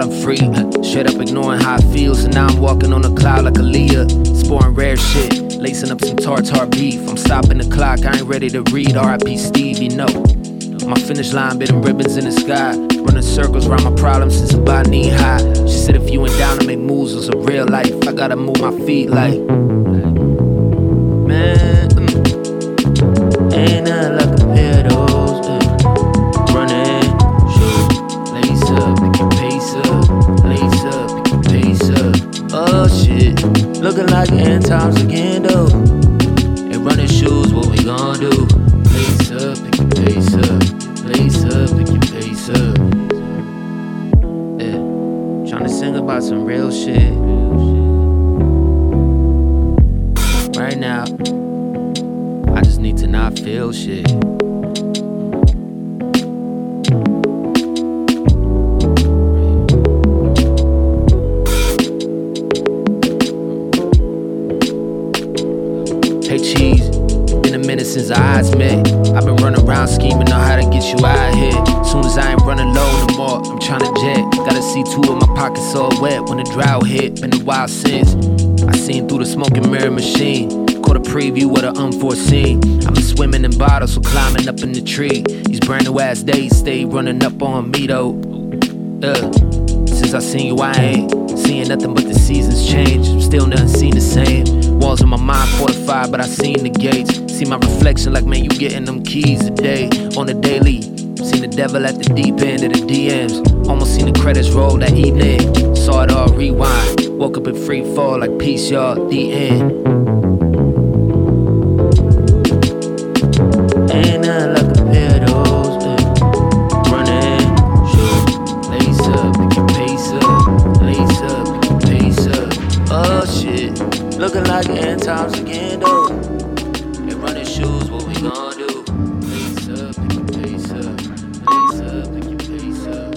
I'm free. Straight up ignoring how I feel, so now I'm walking on a cloud like Aaliyah. Sporing rare shit, lacing up some tartar beef. I'm stopping the clock, I ain't ready to read. RIP Steve, you know. My finish line, bitten ribbons in the sky. Running circles around my problems since about knee high. She said if you ain't down to make moves on some real life, I gotta move my feet like. But I seen the gates. See my reflection like, man, you getting them keys today on the daily. Seen the devil at the deep end of the DMs. Almost seen the credits roll that evening. Saw it all rewind. Woke up in free fall like peace, y'all. The end. Looking like end times again though. And running shoes, what we gon' do? Lace up, pick your pace up, lace up, pick your pace up.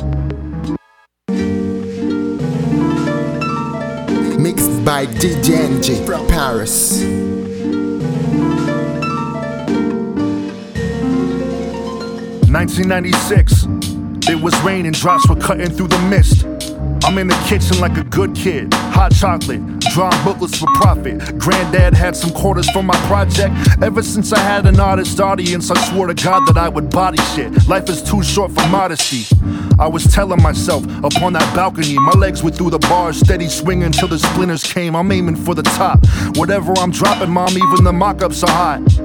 Mixed by DJ NG from Paris. 1996. It was raining, drops were cutting through the mist. I'm in the kitchen like a good kid. Hot chocolate, drawing booklets for profit. Granddad had some quarters for my project. Ever since I had an artist audience, I swore to God that I would body shit. Life is too short for modesty. I was telling myself upon that balcony, my legs were through the bars, steady swinging till the splinters came. I'm aiming for the top. Whatever I'm dropping, mom, even the mock ups are hot.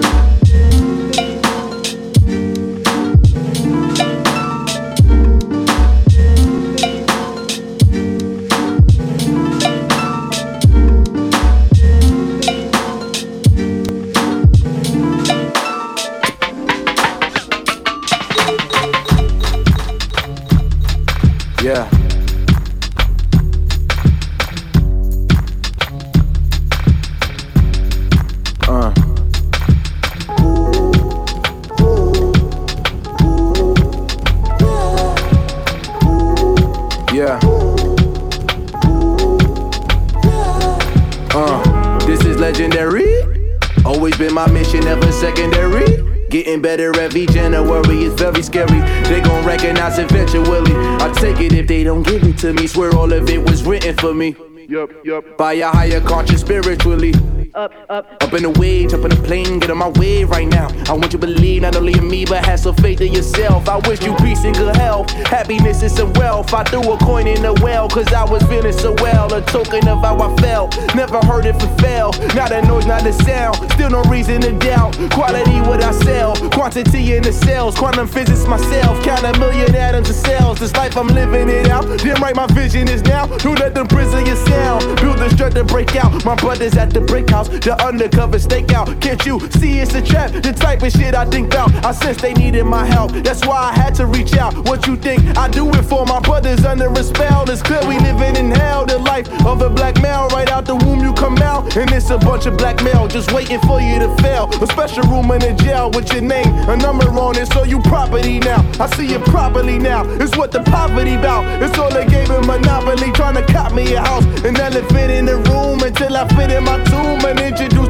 Me. Swear all of it was written for me. Yup, yup. By a higher conscience spiritually. Up, up, up in the way, jump in the plane, get on my way right now. I want you to believe not only in me, but have some faith in yourself. I wish you peace and good health, happiness and some wealth. I threw a coin in the well, cause I was feeling so well. A token of how I felt. Never heard it for fail. Not a noise, not a sound. Still no reason to doubt. Quality what I sell, quantity in the cells. Quantum physics myself. Count a million atoms of cells. This life I'm living it out. Damn right, my vision is now. Don't let them prison your sound. Build the strength to break out. My brothers at the break house, the undercover stakeout. Can't you see it's a trap? The type of shit I think about. I sense they needed my help. That's why I had to reach out. What you think? I do it for my brothers under a spell. It's clear we living in hell. The life of a black male. Right out the womb you come out. And it's a bunch of black male just waiting for you to fail. A special room in the jail with your name, a number on it, so you property now. I see it properly now. It's what the poverty bout. It's all they gave a monopoly, trying to cop me a house. An elephant in the room until I fit in my tomb and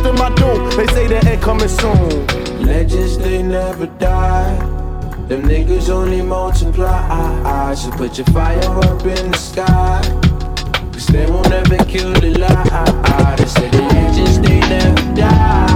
to my doom. They say the end coming soon. Legends, they never die. Them niggas only multiply. So put your fire up in the sky. Cause they won't ever kill the lie. They say the legends, they never die.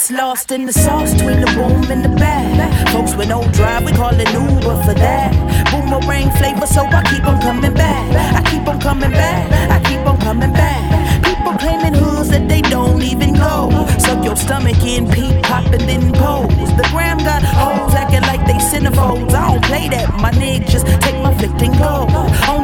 Gets lost in the sauce between the boom and the bag. Folks with no drive, we call it Uber for that. Boomerang flavor, so I keep on coming back. I keep on coming back. I keep on coming back. People claiming hoods that they don't even go. Suck your stomach in, peep, pop, and then pose. The gram got hoes acting like they centerfolds. I don't play that, my nigga.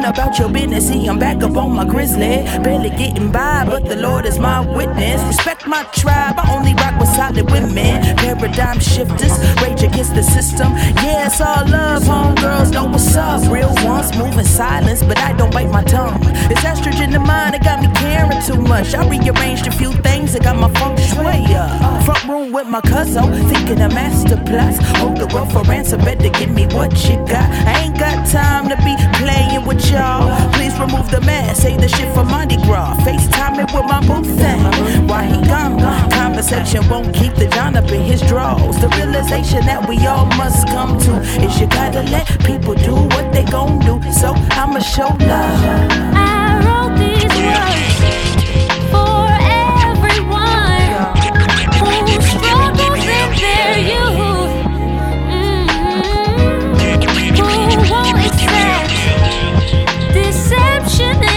About your business, see, I'm back up on my grizzly. Barely getting by, but the Lord is my witness. Respect my tribe, I only rock with solid women. Paradigm shifters, rage against the system. Yeah, it's all love, homegirls know what's up. Real ones move in silence, but I don't bite my tongue. It's estrogen in mind, it got me caring too much. I rearranged a few things, it got my feng shui up. Front room with my cousin, thinking a master plus. Hold the world for ransom, better give me what you got. I ain't got time to be playing with y'all. Please remove the mask, say the shit for Mardi Gras. FaceTime it with my boo thing. Why he gone? Conversation won't keep the John up in his drawers. The realization that we all must come to is you gotta let people do what they gon' do. So I'ma show love. I wrote these words deception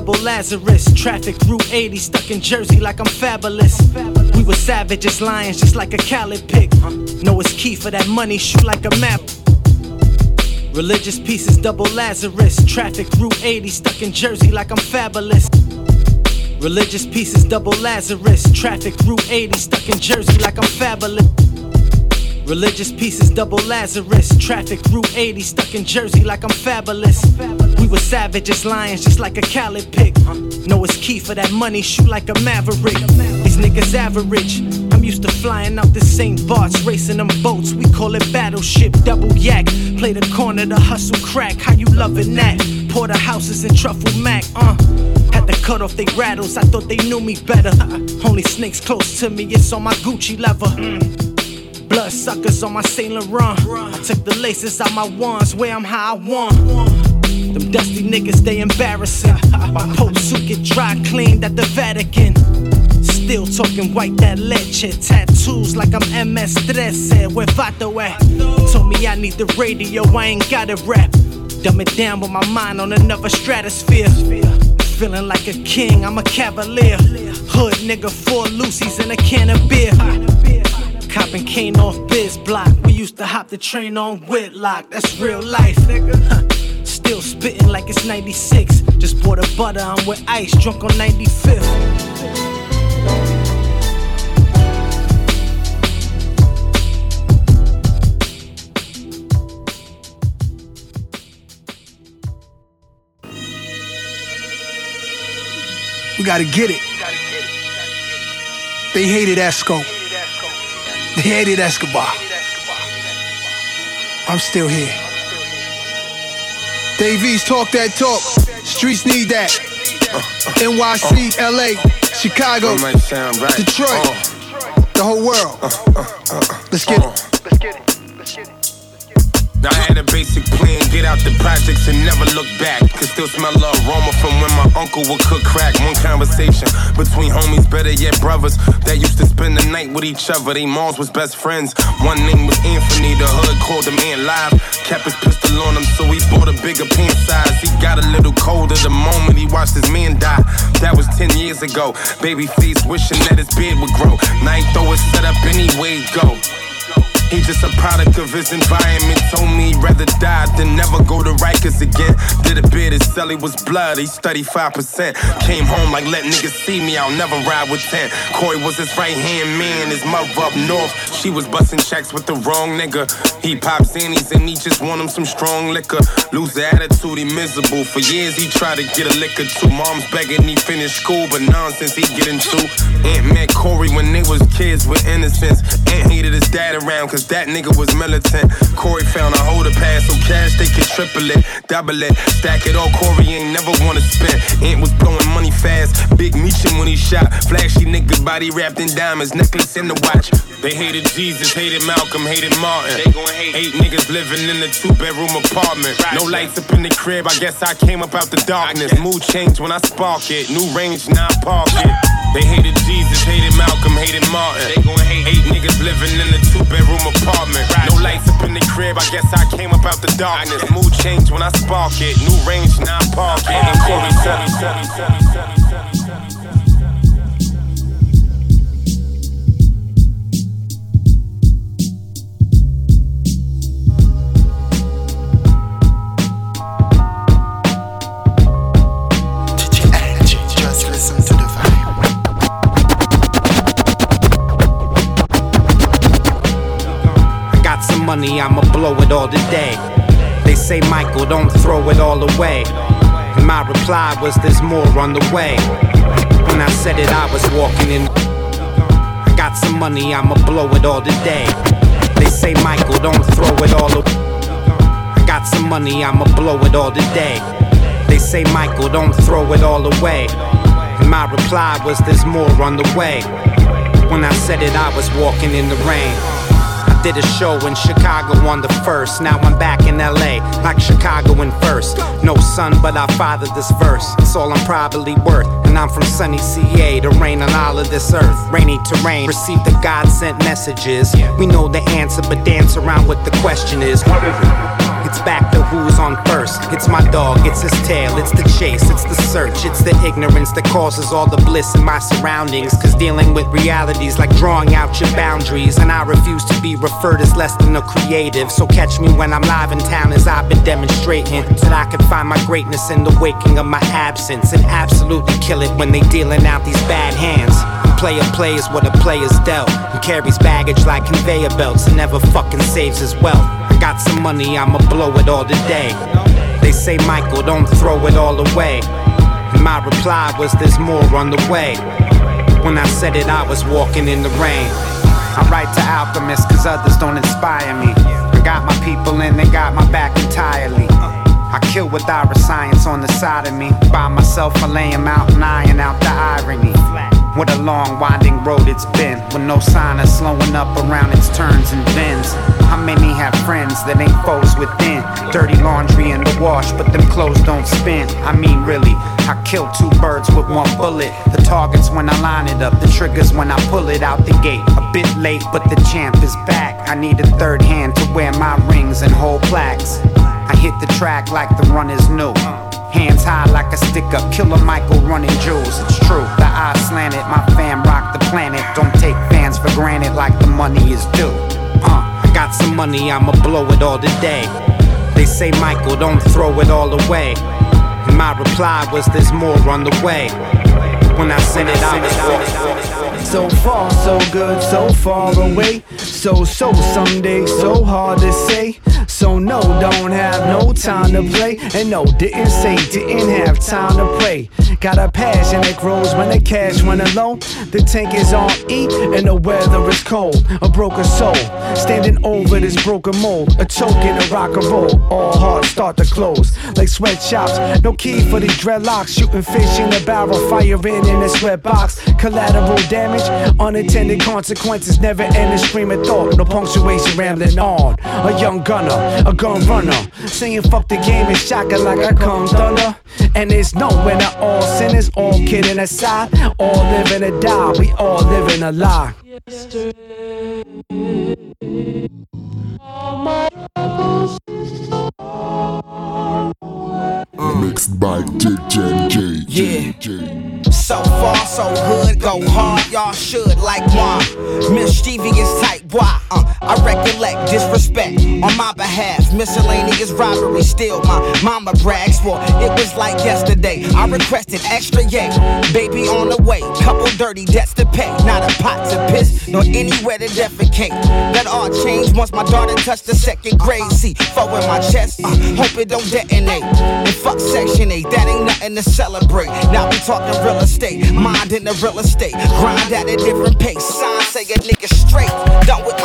double Lazarus. Traffic Route 80, stuck in Jersey like I'm fabulous. We were savages, lions, just like a Cali pig. Know it's key for that money, shoot like a map. Religious pieces, double Lazarus. Traffic Route 80, stuck in Jersey like I'm fabulous. Religious pieces, double Lazarus. Traffic Route 80, stuck in Jersey like I'm fabulous. Religious pieces, double Lazarus. Traffic Route 80, stuck in Jersey like I'm fabulous. We were savages, lions, just like a Khaled pick. Know it's key for that money, shoot like a maverick. These niggas average. I'm used to flying out the St. Bart's, racing them boats. We call it battleship, double yak. Play the corner, the hustle crack. How you loving that? Porterhouses and truffle mac, uh. Had to cut off they rattles, I thought they knew me better. Only snakes close to me, it's on my Gucci leather. Blood suckers on my Saint Laurent. I took the laces out my ones where I'm how I want. Them dusty niggas, they embarrassing. My Pope suit get dry cleaned at the Vatican. Still talking white that leche. Tattoos like I'm MS Trece. Where Vato at? Told me I need the radio, I ain't got it rap. Dumb it down with my mind on another stratosphere. Feeling like a king, I'm a cavalier. Hood nigga, four Lucy's and a can of beer. Copping cane off biz block. We used to hop the train on Whitlock. That's real life, nigga. Still spitting like it's 96. Just bought a butter, I'm with ice, drunk on 95th. We gotta get it. They hated Esco. They hated Escobar. I'm still here. Dave East talk that talk. Streets need that. NYC, LA, Chicago, Detroit, the whole world. Let's get it. I had a basic plan, get out the projects and never look back. Could still smell the aroma from when my uncle would cook crack. One conversation between homies, better yet brothers, that used to spend the night with each other. They moms was best friends. One name was Anthony, the hood called him Ant Live. Kept his pistol on him, so he bought a bigger pant size. He got a little colder the moment he watched his man die. That was 10 years ago. Baby face wishing that his beard would grow. Now he throw his set up anyway, go. He just a product of his environment. Told me he'd rather die than never go to Rikers again. Did a bid, his celly was blood, studied 5%. Came home like, let niggas see me, I'll never ride with 10. Corey was his right hand man, his mother up north. She was busting checks with the wrong nigga. He pops Zannies and he just want him some strong liquor. Lose the attitude, he miserable. For years he tried to get a liquor too. Mom's begging he finish school, but nonsense he get into. Aunt met Corey when they was kids with innocence. Aunt hated his dad around cause that nigga was militant. Corey found a holder pass so cash they could triple it, double it, stack it all. Corey ain't never wanna spend. Aunt was blowing money fast. Big Meechin when he shot. Flashy nigga body wrapped in diamonds, necklace in the watch. They hated Jesus, hated Malcolm, hated Martin. They gon' hate eight niggas living in a two bedroom apartment. No lights up in the crib, I guess I came up out the darkness. Mood change when I spark it. New range, now I park it. They hated Jesus, hated Malcolm, hated Martin. They gon' hate eight niggas living in a two bedroom apartment. No lights up in the crib, I guess I came up out the darkness. Mood changed when I spark it. New range, now I park it. And Corey money, I'ma blow it all today. They say, Michael, don't throw it all away. And my reply was, there's more on the way. When I said it, I was walking in. I got some money, I'ma blow it all today. They say, Michael, don't throw it all away. I got some money, I'ma blow it all today. They say, Michael, don't throw it all away. And my reply was, there's more on the way. When I said it, I was walking in the rain. Did a show in Chicago on the first. Now I'm back in LA, like Chicago in first. No son, but I fathered this verse. It's all I'm probably worth. And I'm from sunny CA to rain on all of this earth. Rainy terrain, receive the God sent messages. We know the answer, but dance around what the question is. What is it? It's back to who's on first. It's my dog, it's his tail, it's the chase, it's the search, it's the ignorance that causes all the bliss in my surroundings. Cause dealing with realities like drawing out your boundaries. And I refuse to be referred as less than a creative. So catch me when I'm live in town as I've been demonstrating. That I can find my greatness in the waking of my absence. And absolutely kill it when they dealing out these bad hands. Player plays what a player's dealt. And carries baggage like conveyor belts and never fucking saves his wealth. Got some money, I'ma blow it all today. They say, Michael, don't throw it all away. And my reply was, there's more on the way. When I said it, I was walking in the rain. I write to alchemists cause others don't inspire me. I got my people and they got my back entirely. I kill with our science on the side of me. By myself, I lay 'em out and iron out the irony. What a long, winding road it's been, with no sign of slowing up around its turns and bends. How many have friends that ain't foes within? Dirty laundry in the wash, but them clothes don't spin. I mean, really, I kill two birds with one bullet. The target's when I line it up, the triggers when I pull it out the gate. A bit late, but the champ is back. I need a third hand to wear my rings and hold plaques. I hit the track like the runners knew. Hands high like a stick up, killer Michael running jewels. It's true, the eye slanted, my fam rock the planet. Don't take fans for granted like the money is due. Uh, I got some money, I'ma blow it all today. They say, Michael, don't throw it all away. And my reply was, there's more on the way. When I sent it, I was walking. So far, so good, so far away. So, so someday, so hard to say. So, no, don't have no time to play. And no, didn't say, didn't have time to pray. Got a passion that grows when the cash run low. The tank is on E and the weather is cold. A broken soul, standing over this broken mold. A token of rock and roll. All hearts start to close like sweatshops. No key for these dreadlocks. Shooting fish in the barrel, firing in a sweat box. Collateral damage, unintended consequences. Never ending stream of thought. No punctuation rambling on. A young gunner, a gun runner. Saying fuck the game and shocking like I come thunder. And it's no when all sinners, all kidding aside. All living a die, we all living a lie. Mixed by. Yeah. So far, so good, go hard, y'all should like one. Mischievous type, why? Uh, I recollect disrespect on my behalf. Miscellaneous robbery, still my mama brags for. It was like yesterday. I requested extra, yeah. Baby on the way, couple dirty debts to pay. Not a pot to piss, nor anywhere to defecate. That all changed once my daughter touched the second grade. See, foe in my chest, uh, hope it don't detonate. And fuck Section 8, that ain't nothing to celebrate. Now we talking real estate, mind in the real estate. Grind at a different pace. Sign say a nigga straight. Done with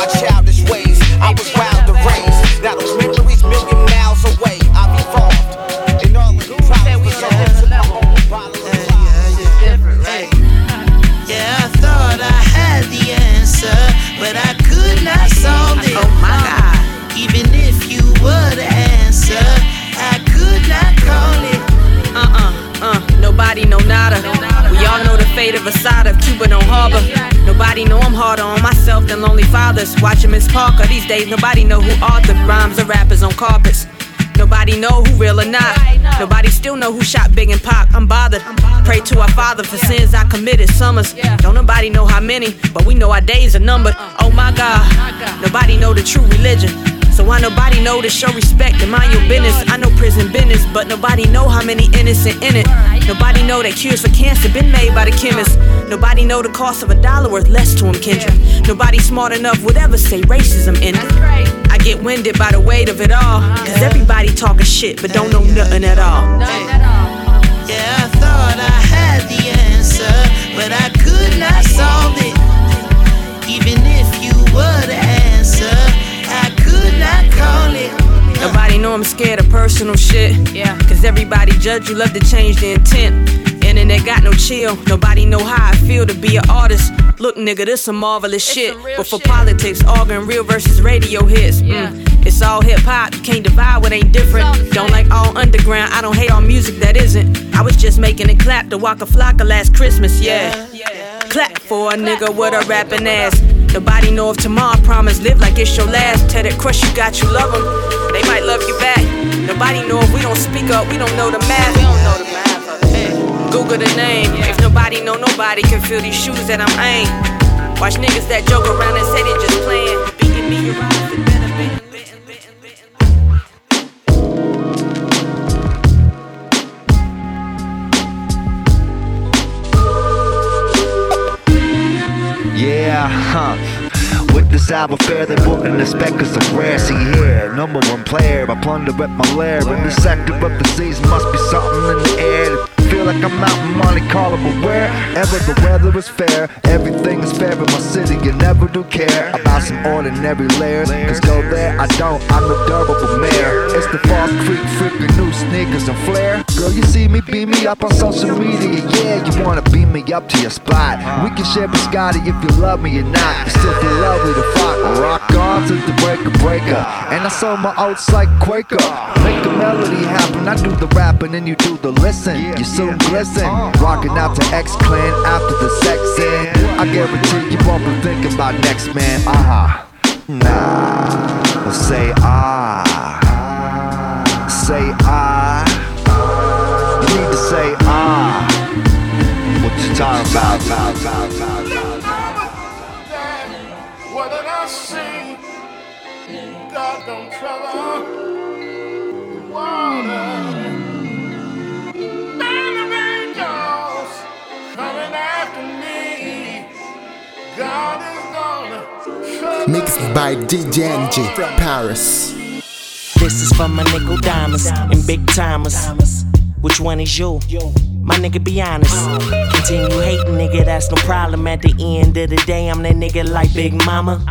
Still know who shot Big and Pop. I'm bothered. Pray to our Father for sins I committed. Summers, don't nobody know how many, but we know our days are numbered. Oh my God, nobody know the true religion. So why nobody know to show respect and mind your business? I know prison business, but nobody know how many innocent in it. Nobody know that cures for cancer been made by the chemist. Nobody know the cost of a dollar worth less to him, Kendrick. Nobody smart enough would ever say racism ended. I get winded by the weight of it all. Cause everybody talking shit, but don't know nothing at all. Yeah, I thought I had the answer, but I could not solve it. Even if you were the answer, I could not call it. Nobody know I'm scared of personal shit. Yeah. Cause everybody judge you, love to change the intent. Internet got no chill. Nobody know how I feel to be an artist. Look, nigga, this some marvelous shit. But for politics, arguing real versus radio hits. Mm. It's all hip hop, you can't divide what ain't different. Don't like all underground, I don't hate all music that isn't. I was just making it clap to Waka Flocka last Christmas, yeah. Clap for a nigga with a rapping ass. Nobody know if tomorrow promise live like it's your last. Tell that crush you got, you love him. they might love you back. Nobody know if we don't speak up, we don't know the math. We don't know the math. Google the name. If nobody know nobody can feel these shoes that I'm aimed. Watch niggas that joke around and say they just playing. Beating me around the Yeah, huh. With this album fair, they wouldn't expect us to rare. See number one player. I plunder at my lair. In the sector of the season, must be something in the air. Feel like I'm out in Monte Carlo, but wherever the weather is fair, everything is fair in my city. You never do care about some ordinary layers. Cause go there, I don't, I'm the durable mayor. It's the Falls Creek freaking new sneakers and flair. Girl, you see me, beam me up on social media. Yeah, you wanna beam me up to your spot. We can share biscotti if you love me or not. You still feel lovely to fuck. Rock on to the breaker breaker. And I sold my oats like Quaker. Make the melody happen. I do the rapping and you do the listen. You soon glisten. Rocking out to X Clan after the sex in. I guarantee you won't be thinking about next man. Uh huh. Nah. Say ah. Say ah. Need to say ah. What you talking about? What did I see? God don't trouble water. Mixed by DJ NG from Paris. This is for my nickel diamonds and big timers. Which one is you? My nigga, be honest. Continue hating, nigga, that's no problem. At the end of the day, I'm that nigga like Big Mama.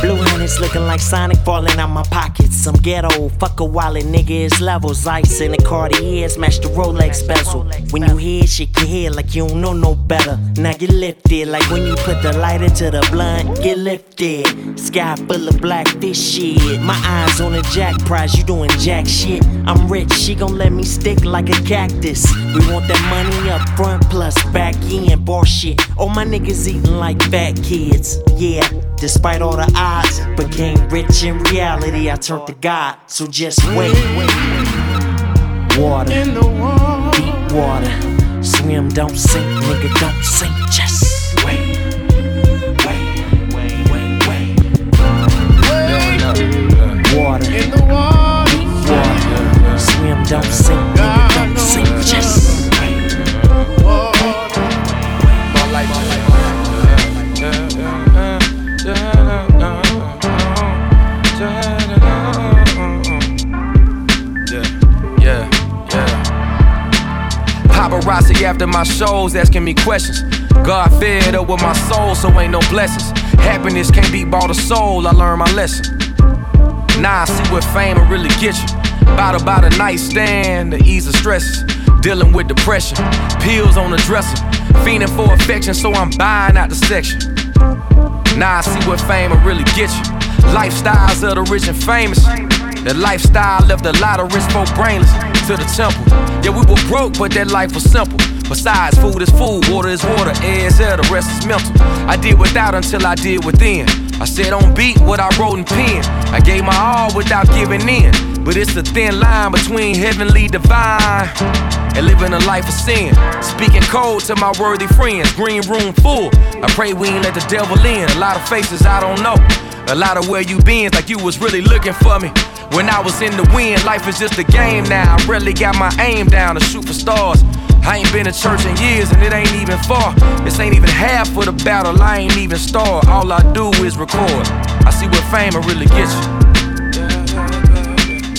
Blue honey's looking like Sonic falling out my pockets. I'm ghetto, fuck a wallet, nigga, it's levels. Ice in the Cartier, smash the Rolex bezel. When you hear, shake your head like you don't know no better. Now get lifted, like when you put the lighter to the blunt, get lifted. Sky full of black fish shit. My eyes on the jack prize, you doing jack shit. I'm rich, she gon' let me stick like a cactus. We want that money up front plus back end, bar shit. All my niggas eating like fat kids. Yeah, despite all the odds, became rich in reality. I turned to God, so just wait. Water, deep water. Swim, don't sink, nigga, don't sink. Just wait. Water, deep water. Swim, don't sink, nigga, Paparazzi after my shows asking me questions. God fed up with my soul, so ain't no blessings. Happiness can't be bought a soul, I learned my lesson. Now I see what fame will really get you. Bout about a nightstand to ease the stresses. Dealing with depression, pills on the dresser. Fiending for affection, so I'm buying out the section. Now I see what fame will really get you. Lifestyles of the rich and famous. That lifestyle left a lot of rich folk brainless to the temple. Yeah, we were broke, but that life was simple. Besides, food is food, water is water, air is air, the rest is mental. I did without until I did within. I said on beat what I wrote in pen. I gave my all without giving in. But it's a thin line between heavenly divine and living a life of sin. Speaking cold to my worthy friends, green room full. I pray we ain't let the devil in. A lot of faces I don't know. A lot of where you been, like you was really looking for me. When I was in the wind, life is just a game now. I really got my aim down to shoot for stars. I ain't been to church in years and it ain't even far. This ain't even half of the battle, I ain't even start. All I do is record. I see what fame will really get you.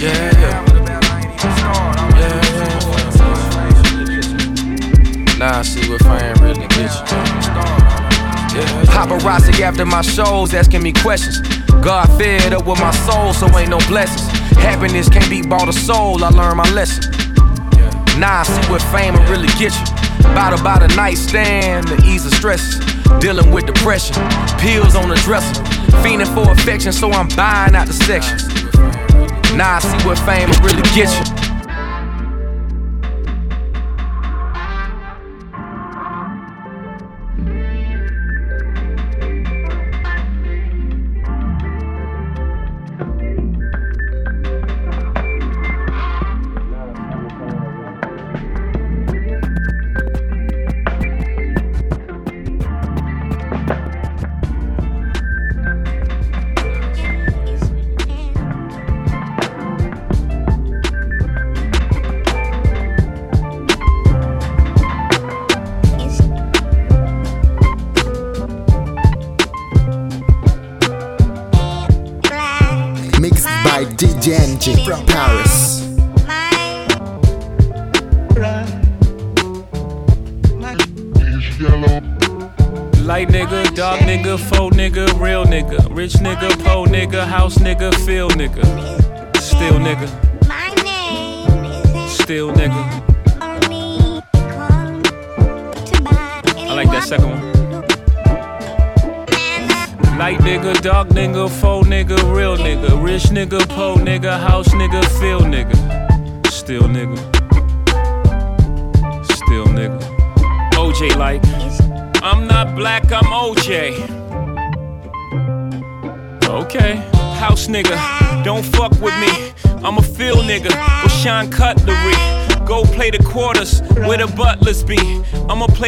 Yeah, yeah. Yeah, Now I see what fame really get you. Paparazzi after my shows asking me questions. God fed up with my soul, so ain't no blessings. Happiness can't be bought a soul, I learned my lesson. Now I see what fame will really get you. Bout about a nightstand to ease the stress. Dealing with depression, pills on the dresser. Fiending for affection, so I'm buying out the section. Now I see what fame will really get you.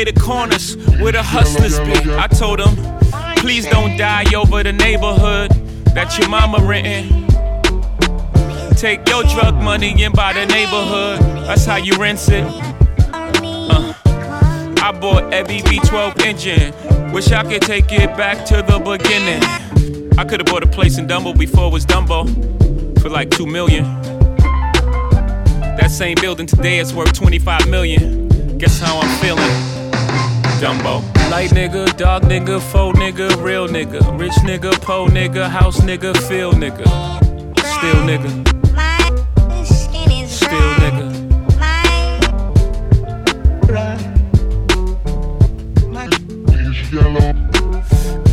The corners where the hustlers be. I told them, please don't die over the neighborhood that your mama renting. Take your drug money and buy the neighborhood. That's how you rinse it. Uh. I bought every V12 engine. Wish I could take it back to the beginning. I could have bought a place in Dumbo before it was Dumbo for like two million. That same building today is worth 25 million. Guess how I'm feeling? Light nigga, dog nigga, faux nigga, real nigga, rich nigga, po nigga, house nigga, feel nigga, still nigga, still nigga.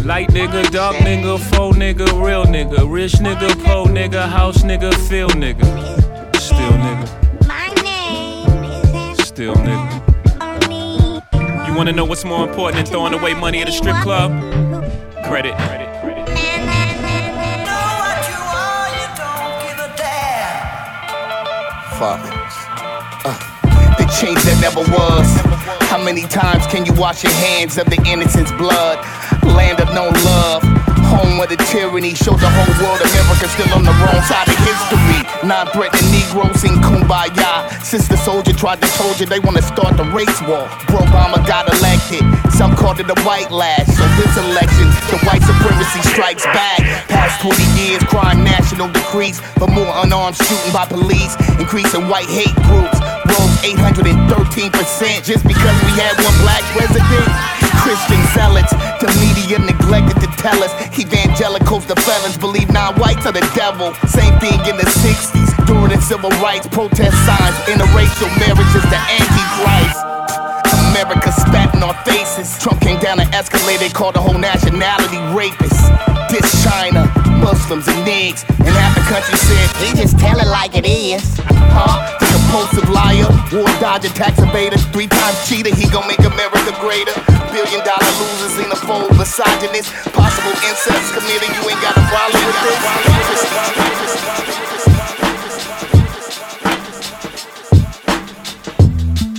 Light nigga, dark nigga, faux nigga, real nigga, rich nigga, po nigga, house nigga, feel nigga, still nigga, still nigga. You wanna know what's more important than throwing away money at a strip club? Credit. Fuck. Uh, the change that never was. How many times can you wash your hands of the innocent's blood? Land of no love. Home of the tyranny. Show the whole world America still on the wrong side of history. Non threatening Negroes sing kumbaya. Sister Souljah tried to told you they wanna start the race war. Bro Obama got elected. Some called it a white lash. So this election, the white supremacy strikes back. Past 20 years, crime national decrease. But more unarmed shooting by police. Increasing white hate groups. Rose 813% just because we had one black president. Christian zealots, the media neglected to tell us evangelicals, the felons, believe non-whites are the devil. Same thing in the 60s during the civil rights protest signs. Interracial marriage is the antichrist. America spat in our faces. Trump came down an escalator, called the whole nationality rapists. This China, Muslims and niggas, and half the country said he just tell it like it is. Huh? The compulsive liar, war dodger, tax evader, three times cheater. He gon' make America greater. Billion dollar losers, xenophobe, misogynist, possible incest committee. You ain't got a problem with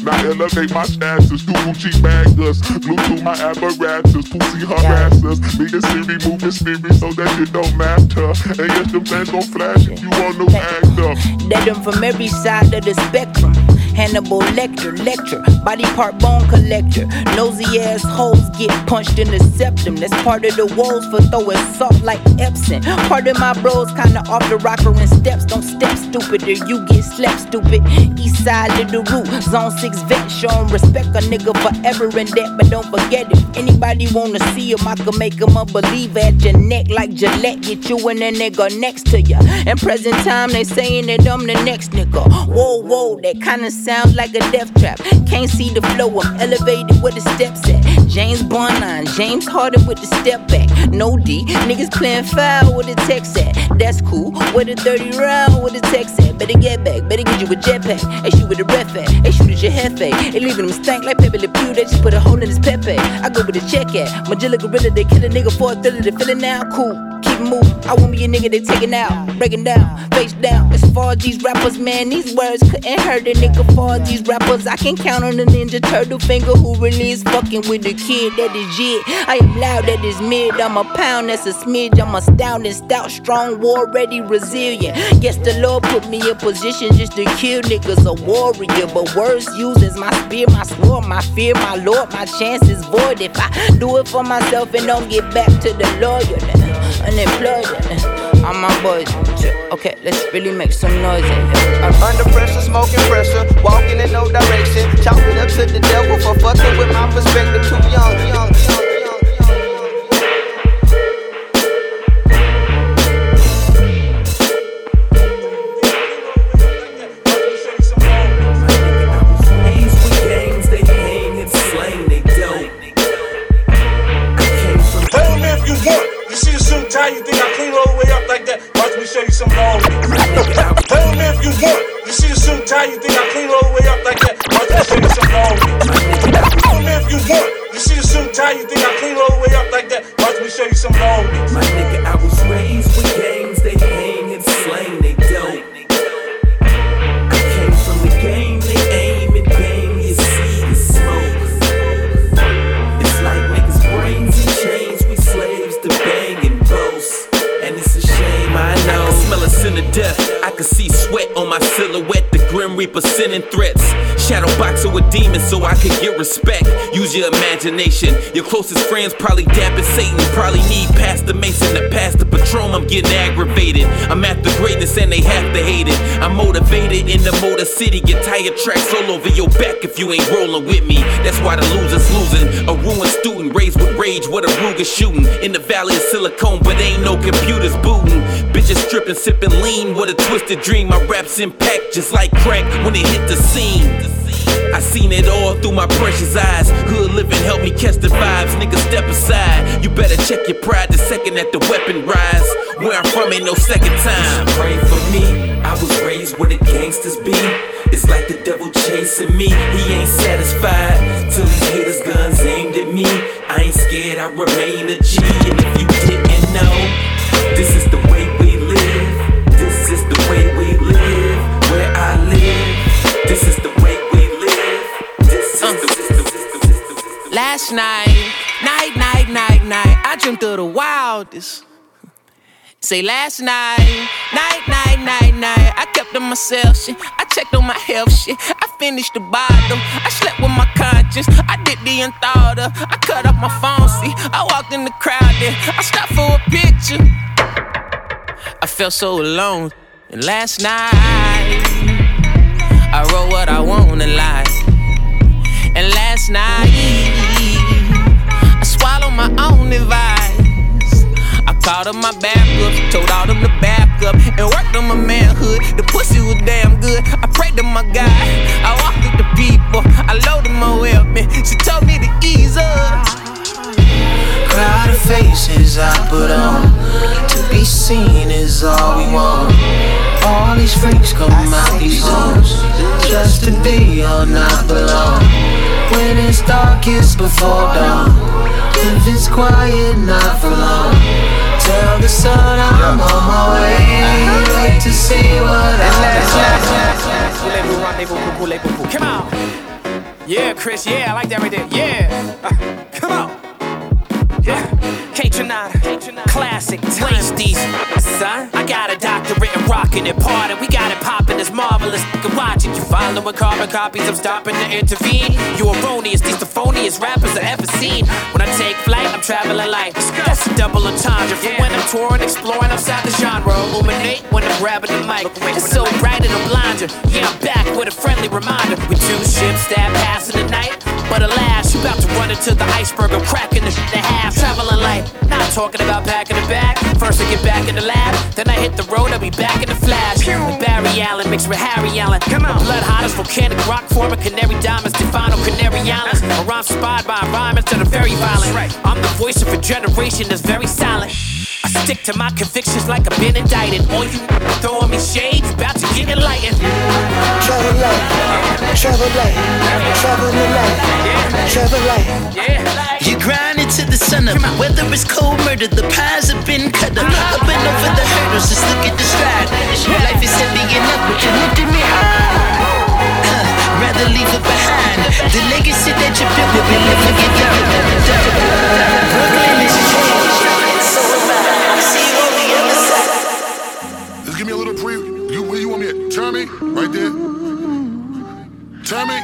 Now elevate my status, do Gucci baggers, Bluetooth my apparatus, pussy harassers. Niggas see me moving spirit so that shit don't matter. And yes, them fans gon' flash if you want no actor. Dead them from every side of the spectrum. Hannibal Lecter, lecture, body part bone collector. Nosy ass hoes get punched in the septum. That's part of the woes for throwing salt like Epsom. Part of my bros kinda off the rocker and steps. Don't step stupid or you get slept stupid. East side of the root, zone six vet. Show 'em respect a nigga forever in debt, but don't forget it. Anybody wanna see him, I can make him a believer at your neck like Gillette. Get you and a nigga next to ya. In present time, they saying that I'm the next nigga. Whoa, whoa, that kinda sounds like a death trap. Can't see the flow, I'm elevated where the steps at. James Bond James Harden with the step back. No D, niggas playing foul with the text at. That's cool. with the 30 round with the text at. Better get back, better get you a jetpack. Hey, shoot with the ref at. Hey, shoot at your hefe. Hey, leaving them stank like Pepe Le Pew. They just put a hole in his Pepe. I go with the check at. Magilla Gorilla, they kill a nigga for a thriller. They feeling now cool. Keep moving. I won't be a nigga they taking out. Breaking down, face down. As far as these rappers, man, these words couldn't hurt a nigga. For these rappers, I can count on the Ninja Turtle finger who really is fucking with the kid that is it. I am loud, that is mid. I'm a pound, that's a smidge. I'm astounding, stout, strong, war ready, resilient. Yes, the Lord put me in position just to kill niggas, a warrior. But words used as my spear, my sword, my fear, my Lord, my chance is void. If I do it for myself and don't get back to the lawyer, unemployed. All my boys, okay, let's really make some noise. I'm under pressure, smoking pressure, walking in no direction. Chalk it up to the devil for fucking with my perspective. Too young, young, young. Imagination. Your closest friends probably dapping Satan. Probably need Pastor Mason to pass the Patron. I'm getting aggravated. I'm after greatness and they have to hate it. I'm motivated in the Motor City. Get tire tracks all over your back if you ain't rolling with me. That's why the loser's losing. A ruined student raised with rage. What a Ruger shooting. In the valley of silicone, but ain't no computers booting. Bitches stripping, sipping lean. What a twisted dream. My raps impact just like crack when it hit the scene. I seen it all through my precious eyes. Hood living help me catch the vibes. Nigga, step aside. You better check your pride the second that the weapon rise. Where I'm from ain't no second time. Pray for me. I was raised where the gangsters be. It's like the devil chasing me. He ain't satisfied till these haters guns aimed at me. I ain't scared. I remain a G. And if you didn't know, this is the Last night, night, night, night, night, I dreamt of the wildest. Say last night, night, night, night, night, I kept to myself shit. I checked on my health shit. I finished the bottom. I slept with my conscience. I did the unthought of. I cut off my phone. See, I walked in the crowd there. I stopped for a picture. I felt so alone. And last night, I wrote what I want in life. And last night, I swallowed my own advice. I called up my backup, told all them to back up, and worked on my manhood. The pussy was damn good. I prayed to my God. I walked with the people. I loaded my weapon. She told me to ease up. Crowd of faces I put on To be seen is all we want All these freaks come out these zones Just to be or not belong When it's darkest before dawn If it's quiet, not for long Tell the sun I'm on my way Wait to see what I Voulez-vous rendez-vous, voulez-vous, Come on. Yeah, Chris, yeah, I like that right there. Yeah. Uh, come on. Yeah. Kaytranada, classic, waste these, son. I got a doctorate in rocking it, party. We got it popping, it's marvelous. Can watch it. You following carbon copies, I'm stopping to intervene. You erroneous, these the phoniest rappers I've ever seen. When I take flight, I'm traveling light. That's a double entendre. For when I'm touring, exploring outside the genre. Illuminate when I'm grabbing the mic. It's so bright it'll blind you. Yeah, I'm back with a friendly reminder. We two ships that passing the night. But alas, you about to run into the iceberg. I'm cracking the shit in half. Traveling light, not talking about packing it back. First I get back in the lab, then I hit the road. I'll be back in the flash. With Barry Allen mixed with Harry Allen. Come on, blood hot as volcanic rock forming canary diamonds, Stefano Canary Islands. A rhyme inspired by environments that are very violent. I'm the voice of a generation that's very silent. I stick to my convictions like I've been indicted. All you throwing me shade, you about to get enlightened. Travel light, travel light, travel the light, travel light. You grind it to the sun up. Whether it's cold murder, the pies have been cut up. Up uh-huh. and over the hurdles, just look at the stride. Life is heavy enough, but you lifted me high. Huh, Rather leave it behind. The legacy that you built will be never get done. Turn me.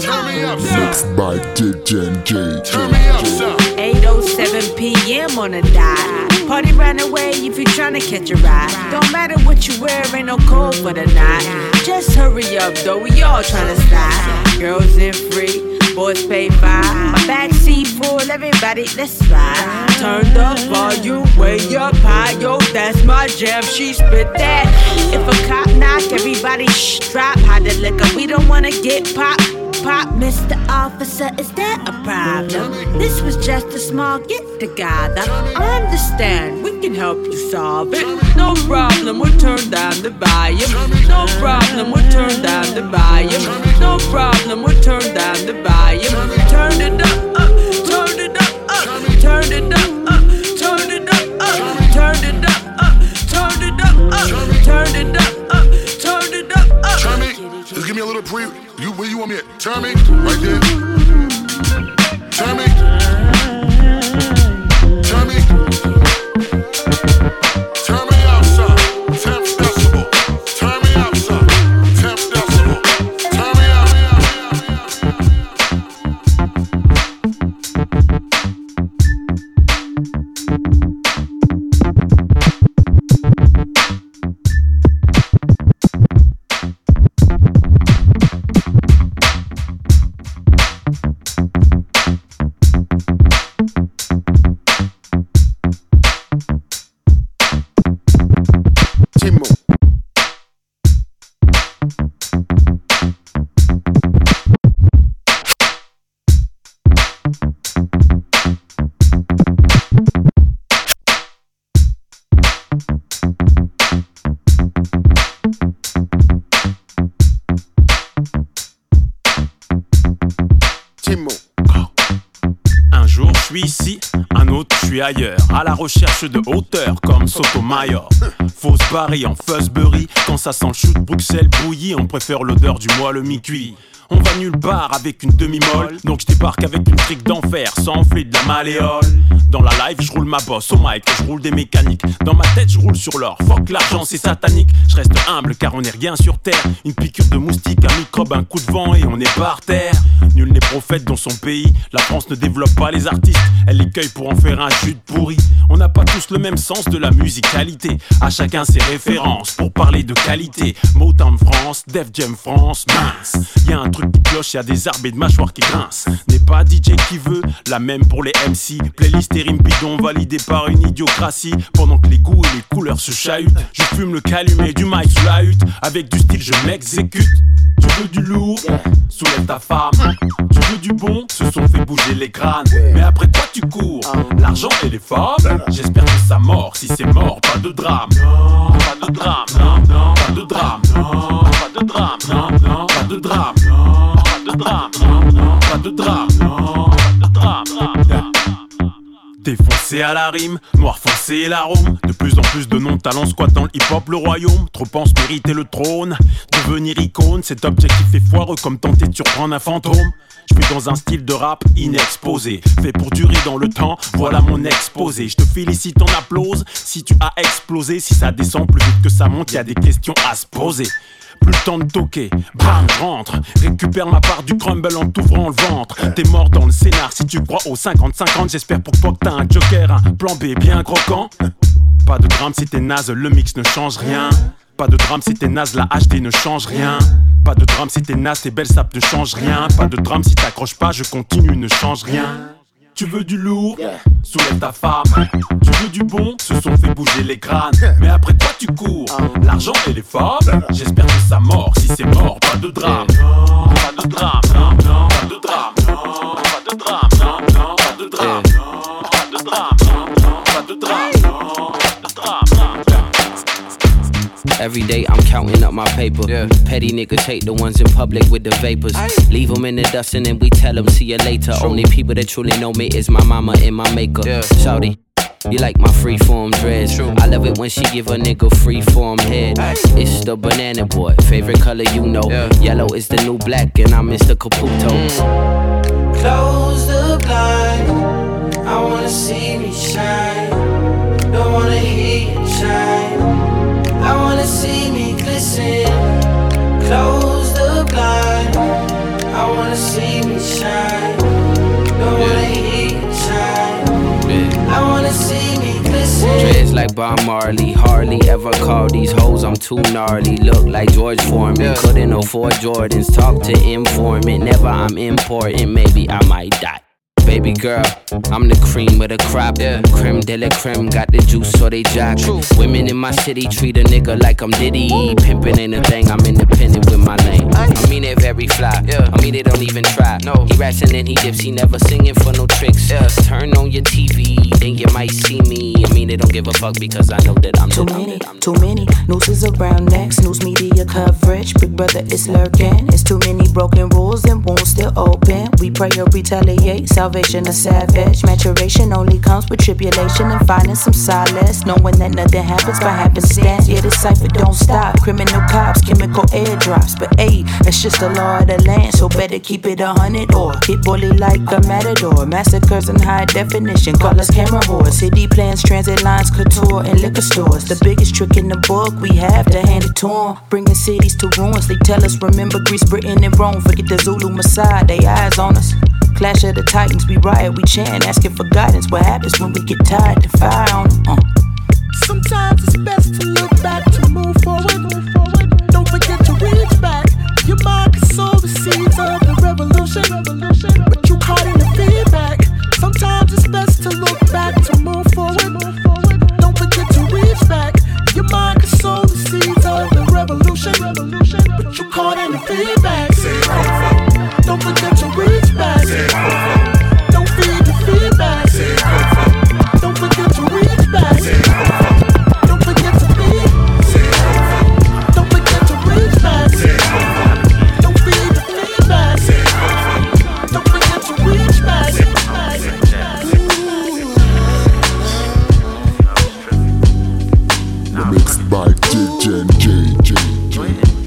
Turn me up, son. Mixed by DJ Gen G. Turn me up, son. 807 p.m. on a dot. Party round the way if you're trying to catch a ride. Don't matter what you wear, ain't no cold for the night. Just hurry up, though, we all trying to slide. Girls in free, boys pay five. My backseat full, everybody, let's ride. Turn the volume way up high, yo, that's my jam. She spit that. If a cop knock, everybody shh, drop. Hide the liquor, we don't wanna get popped pop, Mr. Officer, is that a problem? This was just a small get together. I understand, we can help you solve it. No problem, we'll turn down the volume. No problem, we'll turn down the volume. No problem, we'll turn down the volume. Turn it up, up, turn it up, up, turn it up, up, turn it up, up, turn it up, up, turn it up, up, turn it up, Just give me a little pre. You where you want me at? Turn me. Right there. Turn me. Ailleurs, à la recherche de hauteur comme Sotomayor. Fausse barry en fuzzberry, quand ça sent le de Bruxelles bouilli, on préfère l'odeur du moelle mi-cuit. On va nulle part avec une demi-molle, donc je débarque avec une trique d'enfer, sans enfler de la malléole. Dans la live, je roule ma bosse au mic, je roule des mécaniques. Dans ma tête, je roule sur l'or. Fuck l'argent, c'est satanique. Je reste humble car on n'est rien sur terre. Une piqûre de moustique, un microbe, un coup de vent et on est par terre. Nul n'est prophète dans son pays. La France ne développe pas les artistes. Elle les cueille pour en faire un jus de pourri. On n'a pas tous le même sens de la musicalité. À chacun ses références pour parler de qualité. Motown France, Def Jam France, mince. Qui cloche, y a des arbres et de mâchoires qui grincent. N'est pas DJ qui veut, la même pour les MC. Playlist et rimes bidons validées par une idiocratie. Pendant que les goûts et les couleurs se chahutent, je fume le calumet du mic sous la hutte. Avec du style, je m'exécute. Tu veux du lourd Soulève ta femme. Tu veux du bon Ce sont fait bouger les crânes. Mais après quoi tu cours L'argent et les femmes J'espère que ça mord. Si c'est mort, pas de drame. Pas de drame. Non, non. Pas de drame. Non. Pas de drame. Non, non. Pas de drame. Pas de drame. Défoncé à la rime, noir foncé l'arôme. De plus en plus de non-talents squattant le hip-hop, le royaume. Trop pense mériter le trône. Devenir icône, cet objectif est foireux comme tenter de surprendre un fantôme. Je suis dans un style de rap inexposé, fait pour durer dans le temps, voilà mon exposé. Je te félicite, on applause si tu as explosé. Si ça descend plus vite que ça monte, y a des questions à se poser. Plus le temps de toquer, bam, rentre. Récupère ma part du crumble en t'ouvrant le ventre. T'es mort dans le scénar si tu crois aux 50-50. J'espère pour toi que t'as un joker, un plan B bien croquant. Pas de drame si t'es naze, le mix ne change rien. Pas de drame si t'es naze, la HD ne change rien. Pas de drame si t'es naze, tes belles sapes ne changent rien. Pas de drame si t'accroches pas, je continue, ne change rien. Tu veux du lourd Soulève ta femme. Tu veux du bon Se sont fait bouger les crânes. Mais après quoi tu cours L'argent et les femmes J'espère que ça mord. Si c'est mort, pas de drame. Pas de drame. Pas de drame. Pas de drame. Pas de drame. Pas de drame. Pas de drame. Every day I'm counting up my paper. Yeah. Petty niggas hate the ones in public with the vapors. Leave them in the dust and then we tell them see you later. Only people that truly know me is my mama and my maker. Shouty. You like my freeform dreads. I love it when she give a nigga freeform head. It's the banana boy, favorite color you know. Yellow is the new black, and I'm Mr. Caputo. Mm. Close the blind. I wanna see me shine. Don't wanna hear you shine. I wanna see me glisten. Close the blind. I wanna see me shine. Don't wanna hear you shine. I wanna see me glisten. Dreads like Bob Marley, hardly ever call these hoes. I'm too gnarly. Look like George Foreman, couldn't afford Jordans. Talk to informant, never I'm important. Maybe I might die. Baby girl, I'm the cream of the crop. Yeah. Creme de la creme, got the juice so they jack. True. Women in my city treat a nigga like I'm Diddy. Pimpin' ain't a thing, I'm independent with my lane. I mean it very fly. Yeah. I mean they don't even try. No. He raps and then he dips, he never singing for no tricks. Yeah. Turn on your TV, then you might see me. I mean they don't give a fuck because I know that I'm too many, I'm too many nooses around necks. News media coverage, Big Brother is lurking. It's too many broken rules and wounds still open. We pray or retaliate. Salvation salvation a savage. Maturation only comes with tribulation and finding some solace. Knowing that nothing happens by happenstance. Yeah, this cipher don't stop. Criminal cops, chemical airdrops. But hey, it's just the law of the land. So better keep it a hundred or hit bully like a matador. Massacres in high definition. Call us camera whores. City plans, transit lines, couture, and liquor stores. The biggest trick in the book, we have to hand it to them. Bringing cities to ruins. They tell us, remember Greece, Britain, and Rome. Forget the Zulu Messiah, they eyes on us. Clash of the Titans, we riot, we chant, asking for guidance. What happens when we get tired to fire? Uh. Sometimes it's best to look back to move forward. Don't forget to reach back. Your mind can sow the seeds of the revolution, but you caught in the feedback. Sometimes it's best to look back to move forward. Don't forget to reach back. Your mind can sow the seeds of the revolution, but you caught in the feedback. Don't forget to reach back. Your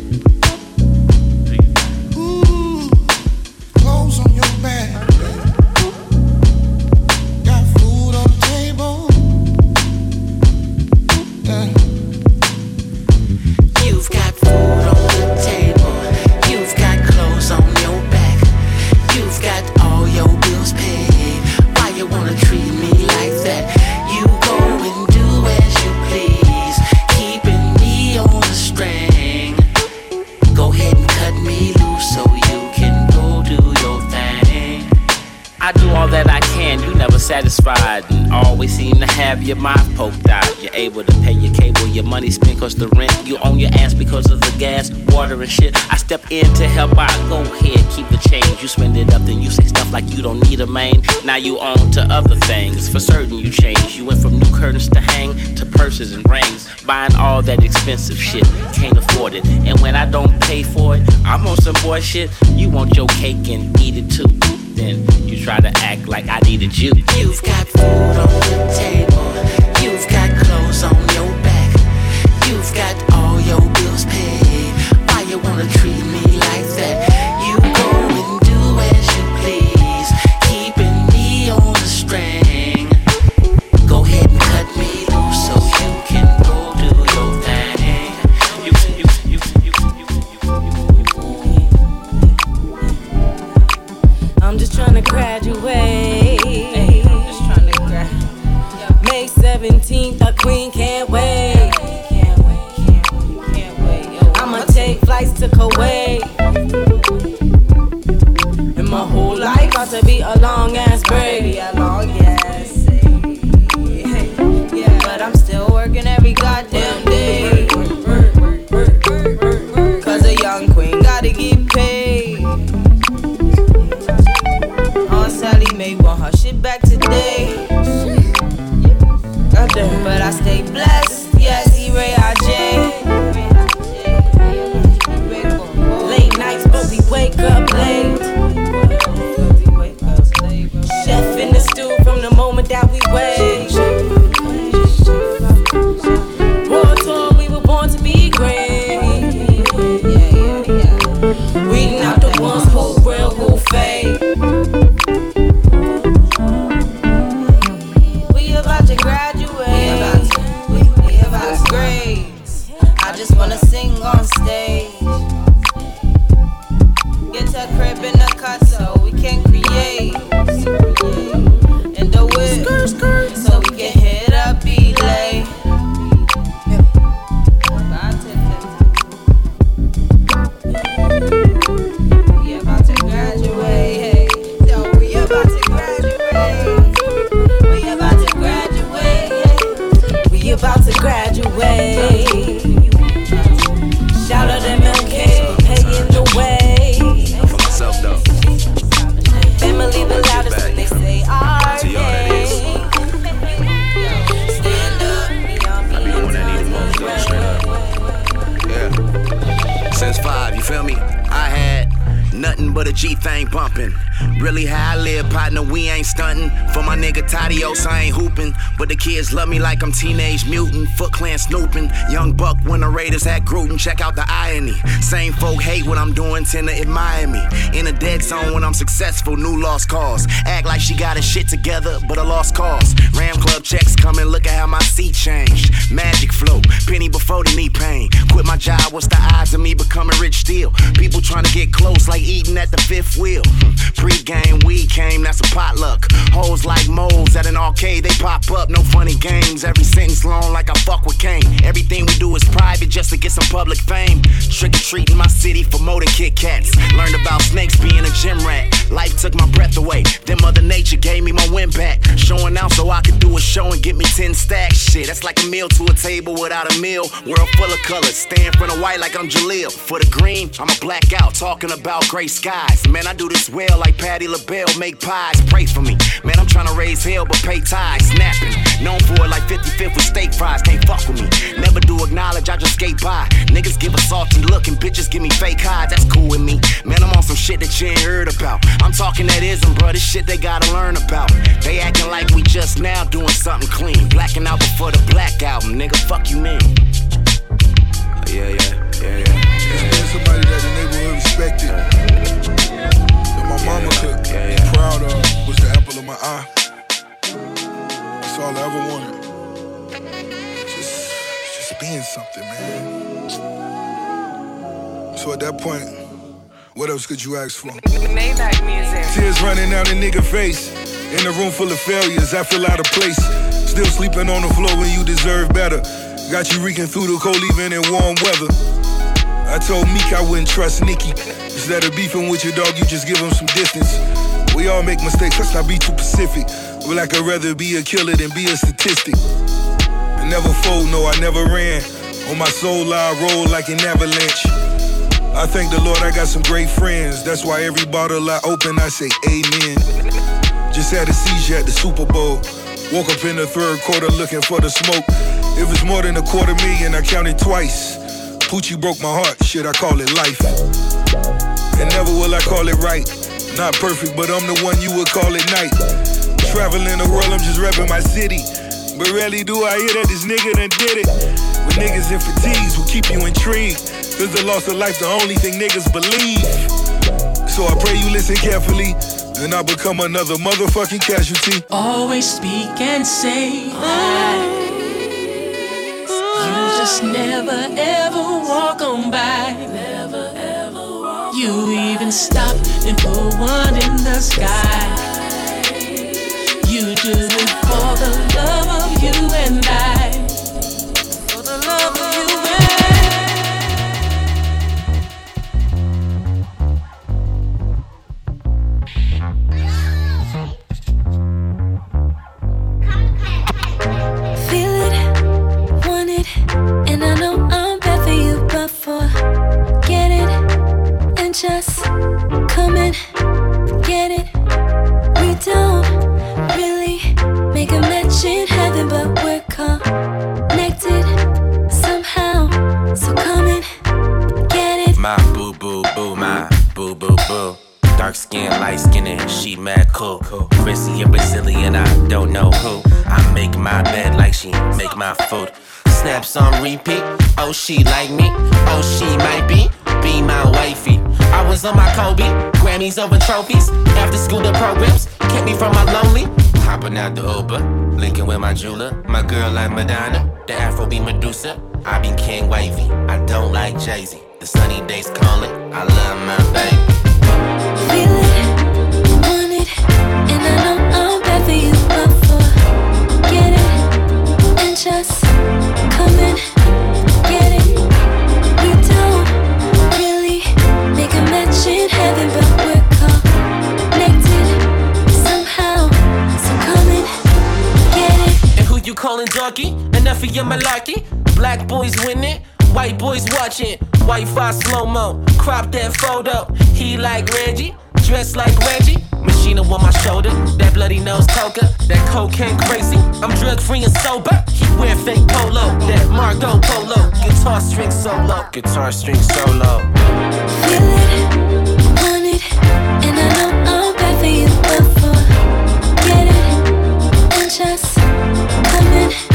money spent cause the rent. You own your ass because of the gas, water, and shit. I step in to help out. Go ahead, keep the change. You spend it up, then you say stuff like you don't need a main. Now you on to other things. For certain, you change. You went from new curtains to hang to purses and rings. Buying all that expensive shit. Can't afford it. And when I don't pay for it, I'm on some boy shit. You want your cake and eat it too. Then you try to act like I needed you. You've got food on the table. Wanna Check out the irony. Same folk hate what I'm doing, tend to admire me. In a dead zone when I'm successful, new lost cause. Act like she got her shit together, but a lost cause. Ram Club checks coming, look at how my seat changed. Magic flow, penny before the knee pain. Quit my job, what's the odds of me becoming rich still? People trying to get close like eating at the fifth wheel. Hmm, pre-game, we came, that's a potluck. Hoes like moles at an arcade, they pop up, no funny games. Every sentence long like I fuck with Kane. Everything we do is private just to get some public fame. Trick or treating my city for more than Kit Kats. Learned about snakes being a gym rat. Life took my breath away, then Mother Nature gave me my win back. Showing out so I could do a show and get me 10 stacks. Shit, that's like a meal to a table without a meal. World full of colors, stay in front of white like I'm Jaleel. For the green, I'm a blackout, talking about gray skies. Man, I do this well like Patti LaBelle, make pies, pray for me. Trying to raise hell but pay ties, snapping. Known for it like 55th with steak fries, can't fuck with me. Never do acknowledge, I just skate by. Niggas give a salty look and bitches give me fake highs, that's cool with me. Man, I'm on some shit that you ain't heard about. I'm talking that ism, bro, this shit they gotta learn about. They acting like we just now doing something clean. Blacking out before the black album, nigga, fuck you mean? Yeah, yeah, yeah, yeah. yeah. Somebody that the neighborhood respected. That my mama could be proud of apple of my eye. That's all I ever wanted. Just, just being something, man. So at that point, what else could you ask for? Maybach music. Tears running down a nigga face. In a room full of failures, I feel out of place. Still sleeping on the floor when you deserve better. Got you reeking through the cold even in warm weather. I told Meek I wouldn't trust Nikki. Instead of beefing with your dog, you just give him some distance. We all make mistakes, let's not be too Pacific. But like I'd rather be a killer than be a statistic. I never fold, no, I never ran. On my soul, I roll like an avalanche. I thank the Lord I got some great friends. That's why every bottle I open, I say amen. Just had a seizure at the Super Bowl. Woke up in the third quarter looking for the smoke. It was more than a quarter million, I counted twice. Poochie broke my heart, shit, I call it life. And never will I call it right. Not perfect, but I'm the one you would call at night. Traveling the world, I'm just repping my city. But rarely do I hear that this nigga done did it. With niggas in fatigues will keep you intrigued. Cause the loss of life, the only thing niggas believe. So I pray you listen carefully. And I become another motherfucking casualty. Always speak and say that. You just never ever walk on by. You even stop and put one in the sky. You do it for the love of you and I. just come and get it. We don't really make a match in heaven, but we're connected somehow. So come and get it. My boo boo boo, my boo boo boo. Dark skin, light skin, and she mad cool. Chrissy and Brazilian, I don't know who. I make my bed like she make my food. Snaps on repeat. Oh, she like me. Oh, she might be. Be my wifey. I was on my Kobe. Grammys over trophies. After school, the programs kept me from my lonely. Hopping out the Uber. Linking with my jeweler. My girl like Madonna. The Afro be Medusa. I be King Wavy. I don't like Jay Z. The sunny days calling. I love my baby. Feel it, want it, and I know I'm bad for you, but forget it and just come and calling doggy? Enough of your malarkey. Black boys winning, white boys watching. Wi-Fi slow mo, crop that photo. He like Reggie, dressed like Reggie. Machine on my shoulder, that bloody nose coca, that cocaine crazy. I'm drug free and sober. He wear fake polo, that Marco Polo. Guitar string solo, guitar string solo. Feel it, just coming.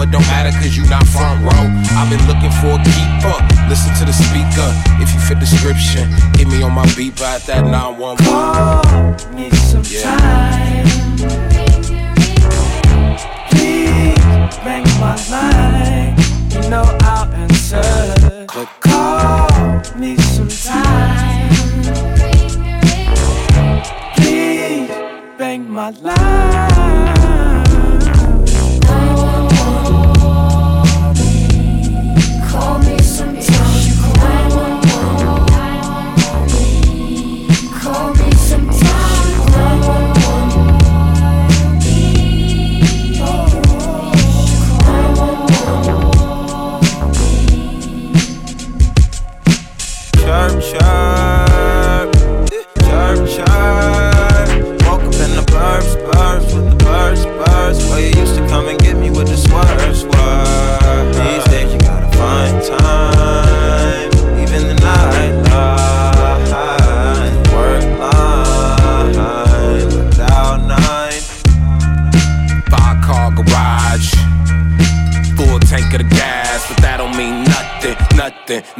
But don't matter cause you not front row. I've been looking for a keeper. Listen to the speaker. If you fit description, hit me on my beat by that 911. Call me sometime. Please ring my line. You know I'll answer. Call me sometime. Please bang my line.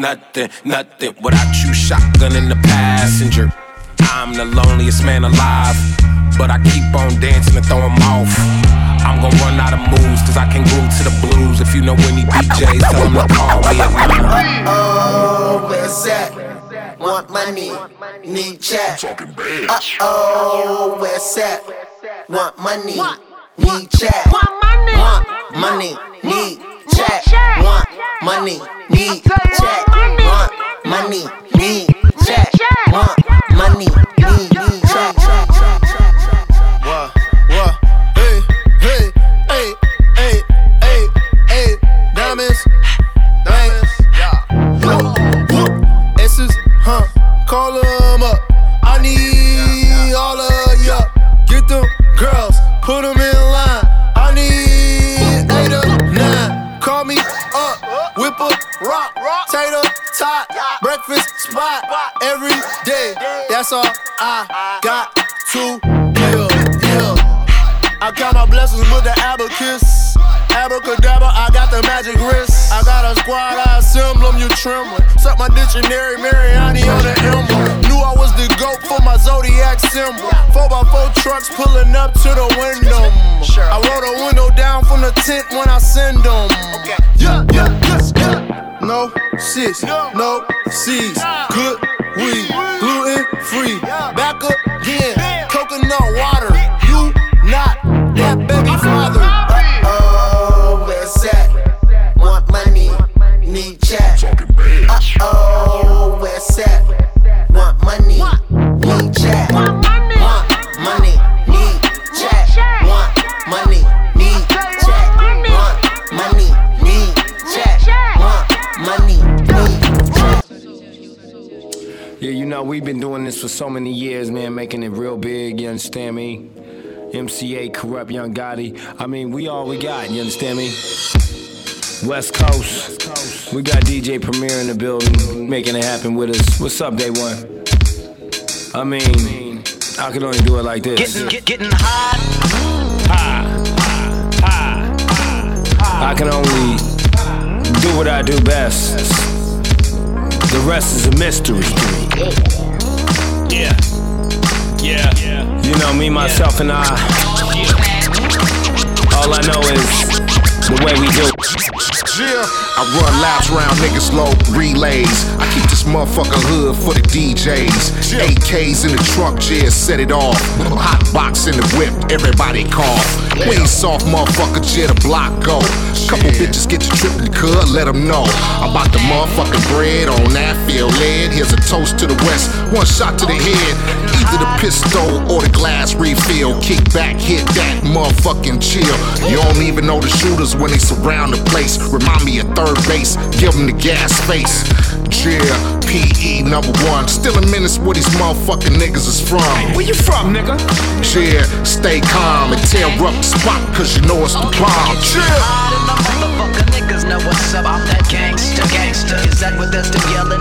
Nothing, nothing, nothing. Without you, shotgun in the passenger. I'm the loneliest man alive, but I keep on dancing and throw 'em off. I'm gonna run out of moves, cause I can glue to the blues. If you know any DJs, tell them to call me at nine. Oh, where's that? Want money, need chat. Uh oh, where's that? Want money, need chat. Want money, need chat. Want money, need check, Want money, need chat. Want money, need need tot, breakfast spot every day. That's all I got to give. Yeah. I count my blessings with the abacus. Abracadabra, I got the magic wrist. I got a squad, I assemble them, you trembling. Suck my dictionary, Mariani on the emblem. Knew I was the goat for my zodiac symbol. 4x4 trucks pulling up to the window. I roll the window down from the tent when I send them. Yeah, yeah, yes, yeah. No sis, no C's. Good weed, gluten free. Back up again, coconut water. You not that baby father. We've been doing this for so many years, man, making it real big, you understand me? MCA, Corrupt Young Gotti. I mean, we all we got, you understand me? West Coast. We got DJ Premier in the building, making it happen with us. What's up, Day One? I mean, I can only do it like this. Getting, getting hot. I can only do what I do best. The rest is a mystery. Yeah. Yeah. You know, me, myself, and I. All I know is the way we do. Yeah, I run laps around niggas low relays. I keep this motherfucker hood for the DJs. AKs in the trunk, yeah, set it off. Hot box in the whip, everybody cough. We ain't soft motherfucker, yeah, the block go. Couple bitches get you tripping, cut, let them know. About the motherfucking bread on that field lead. Here's a toast to the west, one shot to the head. Either the pistol or the glass refill. Kick back, hit that motherfucking chill. You don't even know the shooters when they surround the place. Remind me of third base, give them the gas space. Yeah, PE number one. Still a menace where these motherfucking niggas is from. Where you from, nigga? Yeah, stay calm and tear up the spot, cause you know it's the bomb. Yeah. Motherfucker niggas know what's up. I'm that gangster, gangster. Is that what they're still yelling?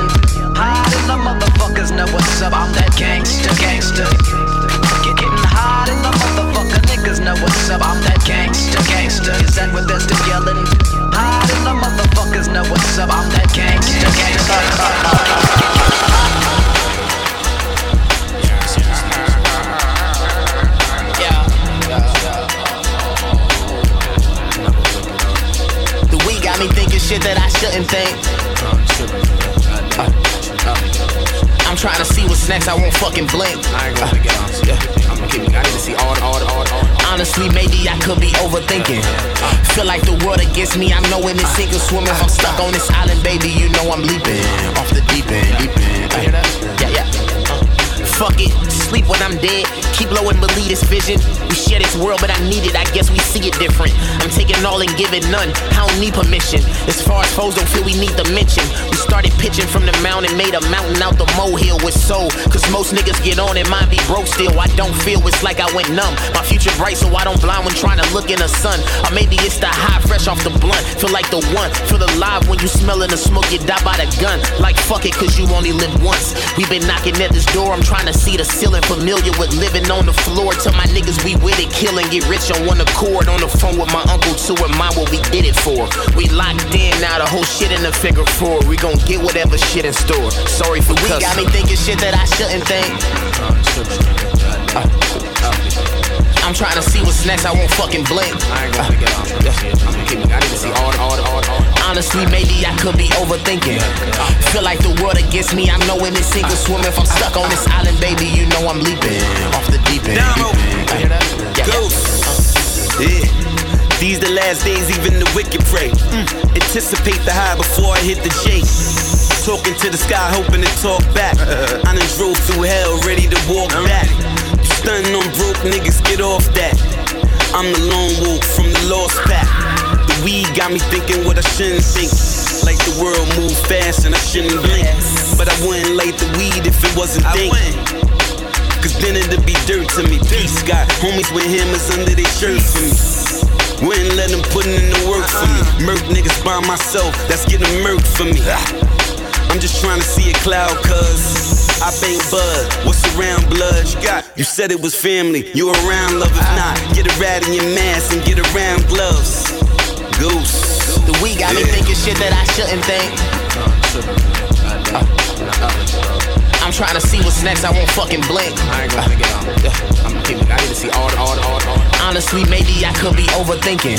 Hide in the motherfuckers know what's up. I'm that gangster, gangster. Get, getting hot in the motherfucker niggas know what's up. I'm that gangster, gangster. Is that what they're still yelling? Hide in the motherfuckers know what's up. I'm that gangster, gangster. The weed got me thinking shit that I shouldn't think. Uh, I'm trying to see what's next, I won't fucking blink. I ain't gonna get on. Yeah. I. Honestly, maybe I could be overthinking. Feel like the world against me, I'm knowing it's sink or swim. If I'm stuck on this island, baby, you know I'm leaping. Off the deep end, deep end. Uh, yeah, yeah. Uh, Fuck it, sleep when I'm dead. Keep low and believe this vision. We share this world, but I need it. I guess we see it different. I'm taking all and giving none. I don't need permission. As far as foes don't feel we need to mention. We started pitching from the mountain, made a mountain out the molehill with soul. Cause most niggas get on and mine be broke still. I don't feel it's like I went numb. My future bright, so I don't blind when trying to look in the sun. Or maybe it's the high fresh off the blunt. Feel like the one. Feel alive when you smelling the smoke, you die by the gun. Like fuck it, cause you only live once. we been knocking at this door, I'm trying to see the ceiling. Familiar with living on the floor. Tell my niggas we with it, killing, get rich on one accord. On the phone with my uncle to remind what we did it for. We locked in, now the whole shit in the figure four. We gon' get whatever shit in store. Sorry for we got me thinking shit that I shouldn't think. Uh, uh, I'm trying to see what's next, I won't fucking blink. I ain't gonna get on. I'm gonna keep, I need to see all the, all the, all the, all the. Honestly, maybe I could be overthinking. Feel like the world against me, I'm knowing it's sink or swim. If I'm stuck on this island, baby, you know I'm leaping off the deep end. Deep end. Yeah, Ghost. Yeah. These the last days, even the wicked pray. Mm. Anticipate the high before I hit the J. Talking to the sky, hoping to talk back. I done drove through hell, ready to walk back. You stunning on broke niggas, get off that. I'm the lone wolf from the lost pack. The weed got me thinking what I shouldn't think. Like the world move fast and I shouldn't blink. But I wouldn't light the weed if it wasn't think. Cause then it'd be dirt to me. Peace got homies with hammers under their shirts for me. Wouldn't let them put in the work for me. Murk niggas by myself, that's getting murked for me. I'm just trying to see a cloud, cuz I bang bud. What's around blood? You got you said it was family. You around love if not. Get a rat in your mask and get around gloves. Goose. The weed got me thinking shit that I shouldn't think. Uh, uh, I'm trying to see what's next, I won't fucking blink. I ain't gonna get on. Uh, uh, I'm gonna keep, I need to see all the, all the, all the, all. Honestly, maybe I could be overthinking.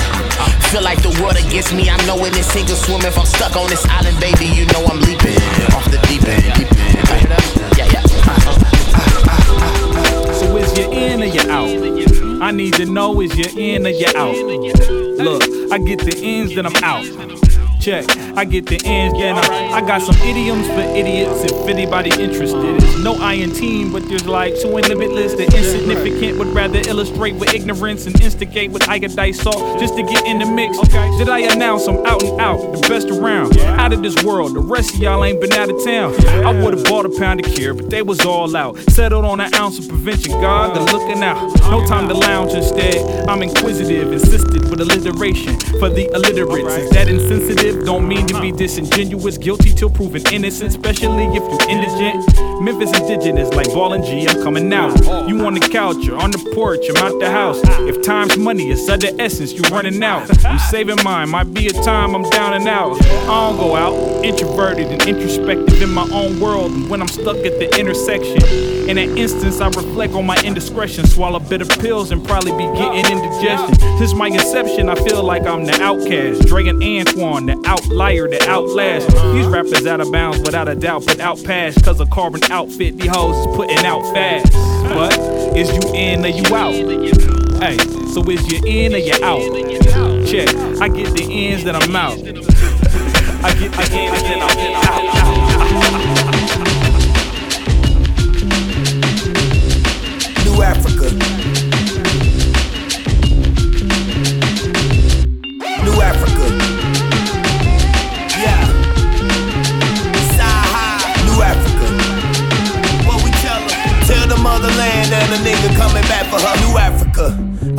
Feel like the world against me, I'm knowing it's sink or swim. If I'm stuck on this island, baby, you know I'm leaping off the deep end. Deep end. Yeah, yeah. Uh, so is you in or you out? I need to know is you in or you out? Look, I get the ins, then I'm out. Check, I get the ends, then I, I got some idioms for idiots if anybody interested. No I in team, but there's like two in limitless. The insignificant would rather illustrate with ignorance and instigate with iodized salt just to get in the mix. Okay. Did I announce I'm out and out, the best around, out of this world? The rest of y'all ain't been out of town. I would've bought a pound of cure, but they was all out. Settled on an ounce of prevention, God, the looking out. No time to lounge instead. I'm inquisitive, insisted with alliteration for the illiterates. Is that insensitive? Don't mean to be disingenuous, guilty till proven innocent, especially if you indigent. Memphis indigenous, like ball and G, I'm coming out. You on the couch or on the porch, I'm out the house. If time's money is of the essence, you running out. I'm saving mine, might be a time I'm down and out. I don't go out, introverted and introspective in my own world. And when I'm stuck at the intersection, in that instance, I reflect on my indiscretion. Swallow bitter pills and probably be getting indigestion. Since my inception, I feel like I'm the outcast. And Antoine, the outlier, the outlast. These rappers out of bounds without a doubt, but out past. Cause a carbon outfit, these hoes is putting out fast. But is you in or you out? Hey, so is you in or you out? Check, I get the ends, that I'm out. I get the ends, then I'm out.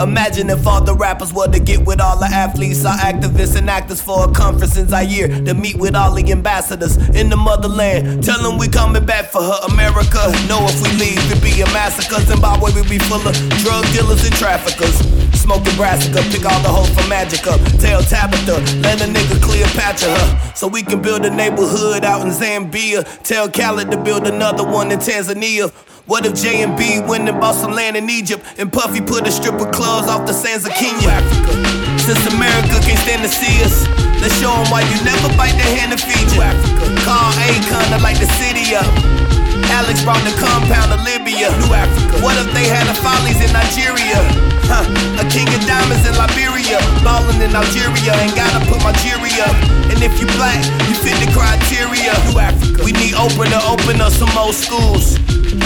Imagine if all the rappers were to get with all the athletes, our activists and actors for a conference in Zaire to meet with all the ambassadors in the motherland. Tell them we coming back for her. America, know if we leave, it be a massacre. Zimbabwe will be full of drug dealers and traffickers. Smoking brassica, pick all the hoes for Magic up. Tell Tabitha, let a nigga Cleopatra her. So we can build a neighborhood out in Zambia. Tell Khaled to build another one in Tanzania. What if J and B went and bought some land in Egypt and Puffy put a strip of clubs off the sands of Kenya? Africa. Since America can't stand to see us, let's show 'em why you never bite the hand that feed you. Africa. Call Akon to light the city up. Alex brought the compound to Libya. New Africa. What if they had the follies in Nigeria? Huh. A king of diamonds in Liberia. Ballin' in Algeria. Ain't gotta put my jury up. And if you black, you fit the criteria. New Africa. We need Oprah to open up some more schools.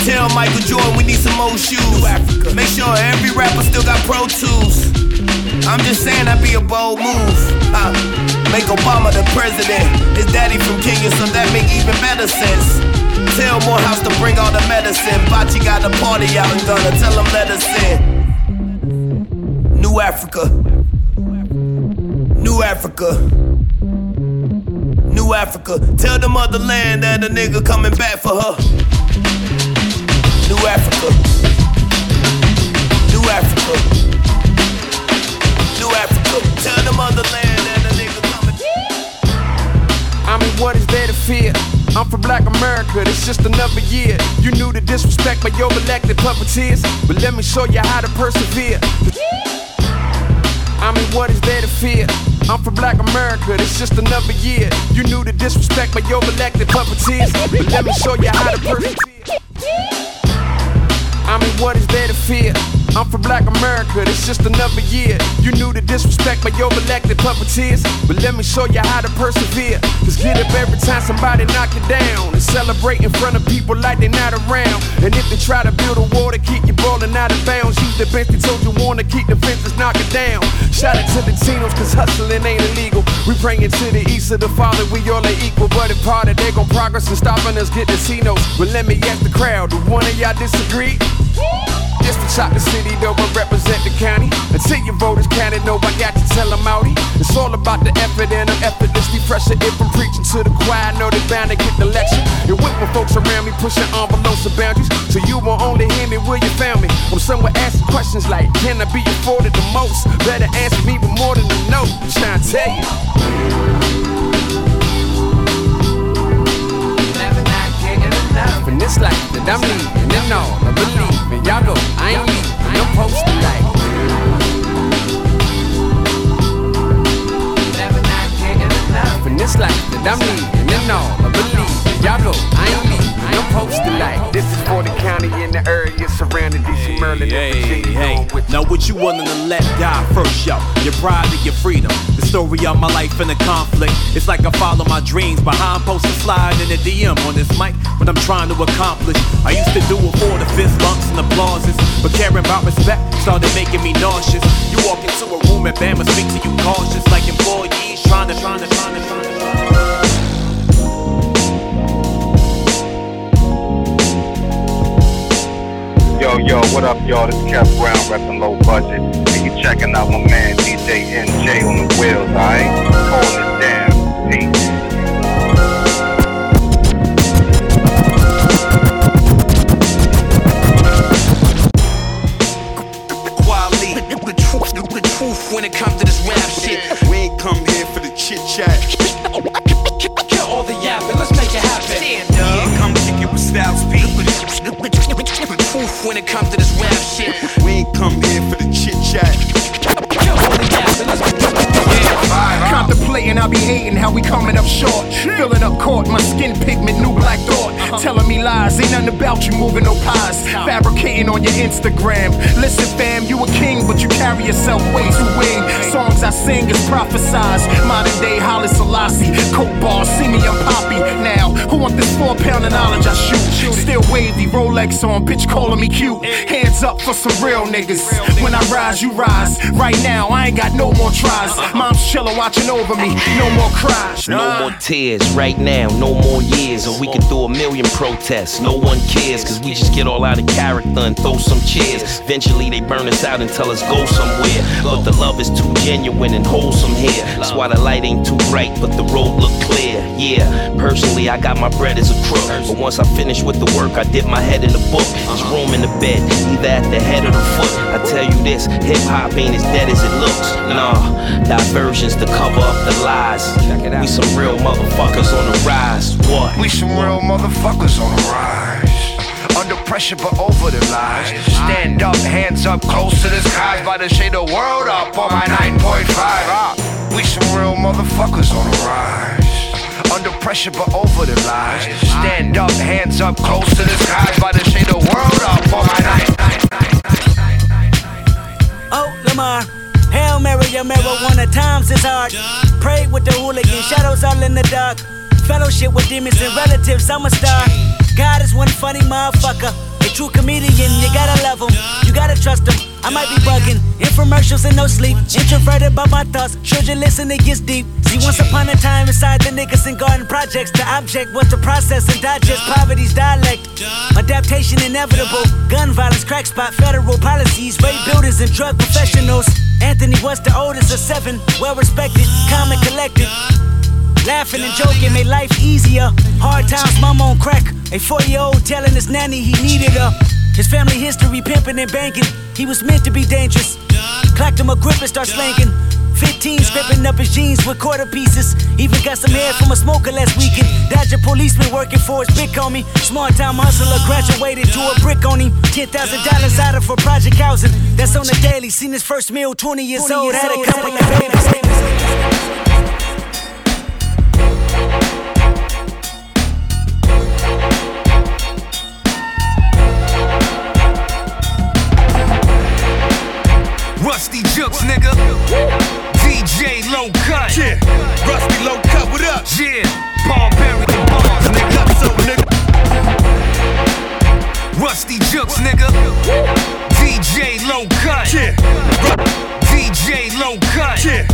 Tell Michael Jordan we need some more shoes. New Africa. Make sure every rapper still got Pro Tools. I'm just saying that'd be a bold move. Uh, make Obama the president. His daddy from Kenya, so that make even better sense. Tell Morehouse to bring all the medicine. Bachi got the party out in Ghana. Tell him let us in. New Africa. New Africa. New Africa. Tell the motherland that a nigga coming back for her. New Africa. New Africa. New Africa. Tell the motherland that a nigga coming. I mean, what is there to fear? I'm from Black America, it's just another year. You knew the disrespect by your elected puppeteers, but let me show you how to persevere. I mean, what is there to fear? I'm from Black America, it's just another year. You knew the disrespect by your elected puppeteers, but let me show you how to persevere. I mean, what is there to fear? I'm from Black America, it's just another year. You knew the disrespect by your elected puppeteers, but let me show you how to persevere. Just get up every time somebody knock you down and celebrate in front of people like they're not around. And if they try to build a wall to keep you ballin' out of bounds, use the bench they told you wanna keep the fences knock it down. Shout it to the Tinos, cause hustling ain't illegal. We it to the east of the father, we all are equal. But if part they gon' progress and stopping us get the Tinos. But let me ask the crowd, do one of y'all disagree? Just the city, though, I represent the county. Until your voters counted, no, I got to tell them outie. It's all about the effort and I'm effortlessly pressure. If I'm preaching to the choir, know they bound to get the lecture. And with my folks around me, pushing envelopes and boundaries. So you won't only hear me where you found me. I'm somewhere asking questions like, can I be afforded the most? Better answer me with more than a no. I'm trying to tell you. In this life that I'm leaving, and all I believe in. Y'all know I ain't leaving, I'm posted like. In this life that I'm leaving, and all I believe in. Y'all know I ain't leaving, I'm posted like. This is for the county and the area surrounding DC, Maryland, and Virginia. Hey, now what you willing to let die first, yo? Your pride and your freedom. The story of my life in the conflict. It's like I follow my dreams, behind how I'm supposed to slide in the DM on this mic, what I'm trying to accomplish. I used to do it for the fist bumps and applauses, but caring about respect started making me nauseous. You walk into a room and Bama speak to you cautious, like employees trying to, trying to, trying to, trying to. Yo, yo, what up, y'all? This is Kev Brown, repping low budget. And you checking out my man DJ NJ on the wheels, alright? Holding it down. Peace. Quality, the truth, the truth when it comes to this rap shit. We ain't come here for the chit chat. Kill all the yapping, let's make it happen. Stand up. Yeah, come it with Styles. The when it comes to this rap shit. We ain't come here for the chit chat. Contemplating, I be hating how we coming up short. Filling up court, my skin pigment, new black thought. Telling me lies, ain't nothing about you moving no pies. Fabricating on your Instagram. Listen, fam, you a king, but you carry yourself way too wing. Songs I sing is prophesize. Modern day Haile Selassie, coke bars, see me, I'm poppy. Now, who want this four pound of knowledge I shoot? Still wavy, Rolex on, bitch calling me cute. Hands up for some real niggas. When I rise, you rise. Right now, I ain't got no more tries. Uh-huh. Mom's chillin', watching over me, no more cries. No more tears right now, no more years. Or we can do a million protests. No one cares, cause we just get all out of character and throw some cheers. Eventually they burn us out and tell us go somewhere. But the love is too genuine and wholesome here. That's why the light ain't too bright, but the road look clear. Yeah, personally I got my bread as a crook. But once I finish with the work, I dip my head in the book. There's room in the bed, either at the head or the foot. I tell you this, hip hop ain't as dead as it looks. Nah, diversions to cover up the lies. We some real motherfuckers on the rise. What? We some real motherfuckers on the rise. Under pressure, but over the lies. Stand up, hands up, close to the skies. About to shade the world up on my 9.5. Ah, We some real motherfuckers on the rise. Under pressure, but over the lies. Stand up, hands up, close to the skies. About to shade the world up on my 9. Oh, Lamar. Hail Mary, your marijuana times is hard. Pray with the hooligan, shadows all in the dark. Fellowship with demons and relatives, I'm a star. God is one funny motherfucker. A true comedian, you gotta love him, you gotta trust him. I might be bugging, infomercials and no sleep. Introverted by my thoughts, children listen, it gets deep. See, once upon a time inside the Nickerson Garden projects, the object was to process and digest poverty's dialect. Adaptation inevitable, gun violence, crack spot, federal policies, rape builders and drug professionals. Anthony was the oldest of seven, well respected, calm and collected. Laughing and joking made life easier. Hard times, mama on crack. A four year old telling his nanny he needed her. His family history pimping and banking. He was meant to be dangerous. Clacked him a grip and start slanking. 15 scraping up his jeans with quarter pieces. Even got some hair from a smoker last weekend. Dodger policeman working for his big homie. Smart time hustler graduated to a brick on him. $10,000 out of for project housing. That's on the daily. Seen his first meal, 20 years old. Had a couple of babies. Rusty Juxx, nigga. DJ Low Cut. Yeah, Rusty Low Cut, what up? Yeah, Paul Berry and Bars, nigga. Up so, nigga. Rusty nigga. DJ Low Cut. Yeah, DJ Low Cut. yeah,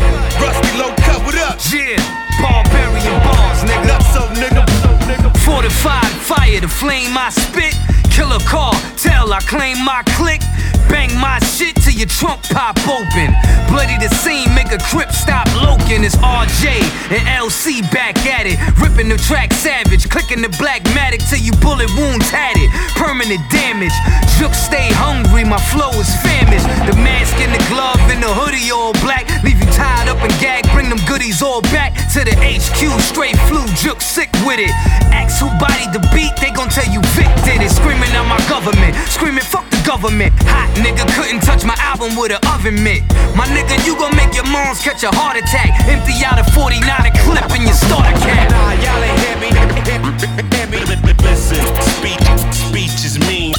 Rusty Low Cut, what up? Yeah, And Bars, nigga. Up nigga. Fortified fire the flame I spit. Killer car, tell I claim my click. Bang my shit till your trunk pop open. Bloody the scene, make a crip stop loking. It's RJ and LC back at it. Ripping the track savage, clicking the black matic till you bullet wounds had it. Permanent damage. Juxx stay hungry, my flow is famished. The mask and the glove and the hoodie all black. Leave tied up and gagged, bring them goodies all back to the HQ. Straight flu, Juxx sick with it. Ask who bodied the beat, they gon' tell you Vic did it. Screaming at my government, screaming fuck the government. Hot nigga couldn't touch my album with an oven mitt. My nigga, you gon' make your moms catch a heart attack. Empty out a 49 and clip in your starter cap. Nah, y'all ain't hear me. Hear me. Listen, speech, speech is mean.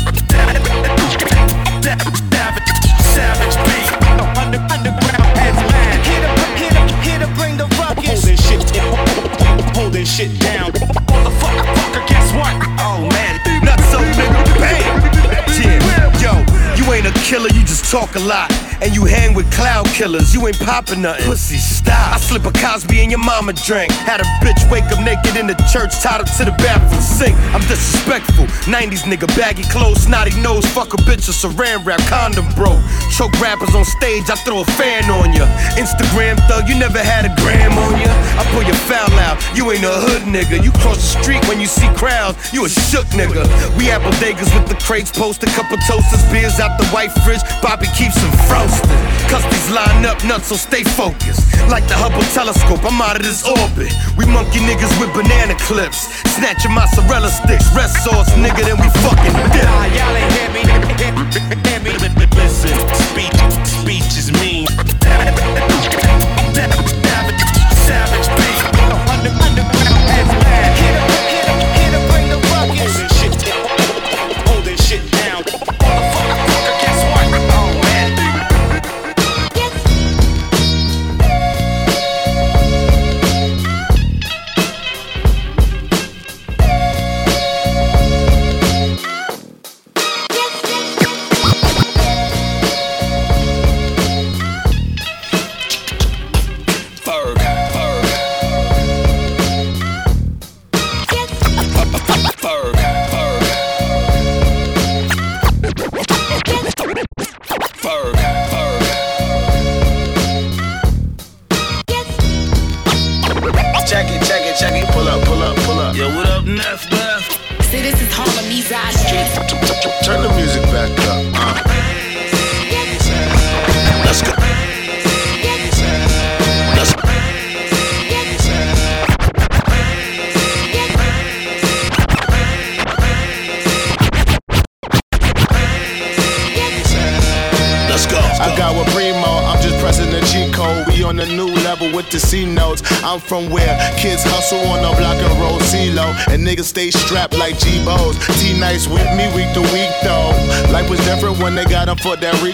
Shit, down. Motherfucker, guess what? Oh man, you ain't a killer, you just talk a lot. And you hang with cloud killers, you ain't popping nothing. Pussy, stop. I slip a Cosby in your mama drink. Had a bitch wake up naked in the church, tied up to the bathroom sink. I'm disrespectful. 90s nigga, baggy clothes, snotty nose, fuck a bitch, a saran wrap, condom bro. Choke rappers on stage, I throw a fan on ya. Instagram thug, you never had a gram on ya. I pull your foul out, you ain't a hood nigga. You cross the street when you see crowds, you a shook nigga. We have bodegas with the crates, post a couple toasters, beers out the white fridge. Bobby keeps them frozen. Cause these line up nuts, so stay focused. Like the Hubble telescope, I'm out of this orbit. We monkey niggas with banana clips. snatching mozzarella sticks, rest sauce, nigga, then we fucking dip. Nah, y'all ain't hear me. Hear me. Listen, speech, speech is mean.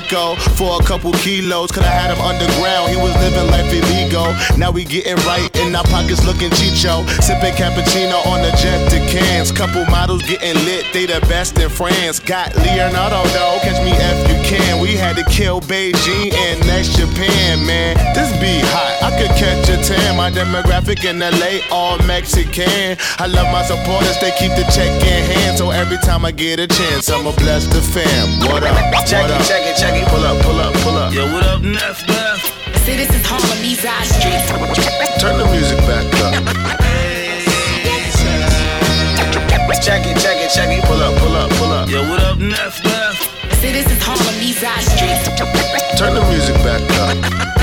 Rico. For a couple kilos, could I had him underground. He was living life illegal. Now we getting right in our pockets looking chicho. Sipping cappuccino on the jet to Cannes. Couple models getting lit, they the best in France. Got Leonardo though, catch me if you can. We had to kill Beijing and next Japan, man. This be hot, I could catch a tan. My demographic in LA, all Mexican. I love my supporters, they keep the check in hand. So every time I get a chance, I'ma bless the fam. What up? Check it, check it, check it. Pull up, pull up, pull up. Yo, what up, Neff, Neff? See, this is Harlem, East Side Street. Turn the music back up. Check it, check it, check it. Pull up, pull up, pull up. Yo, what up, Neff, Neff? See, this is Harlem, East Side Street. Turn the music back up.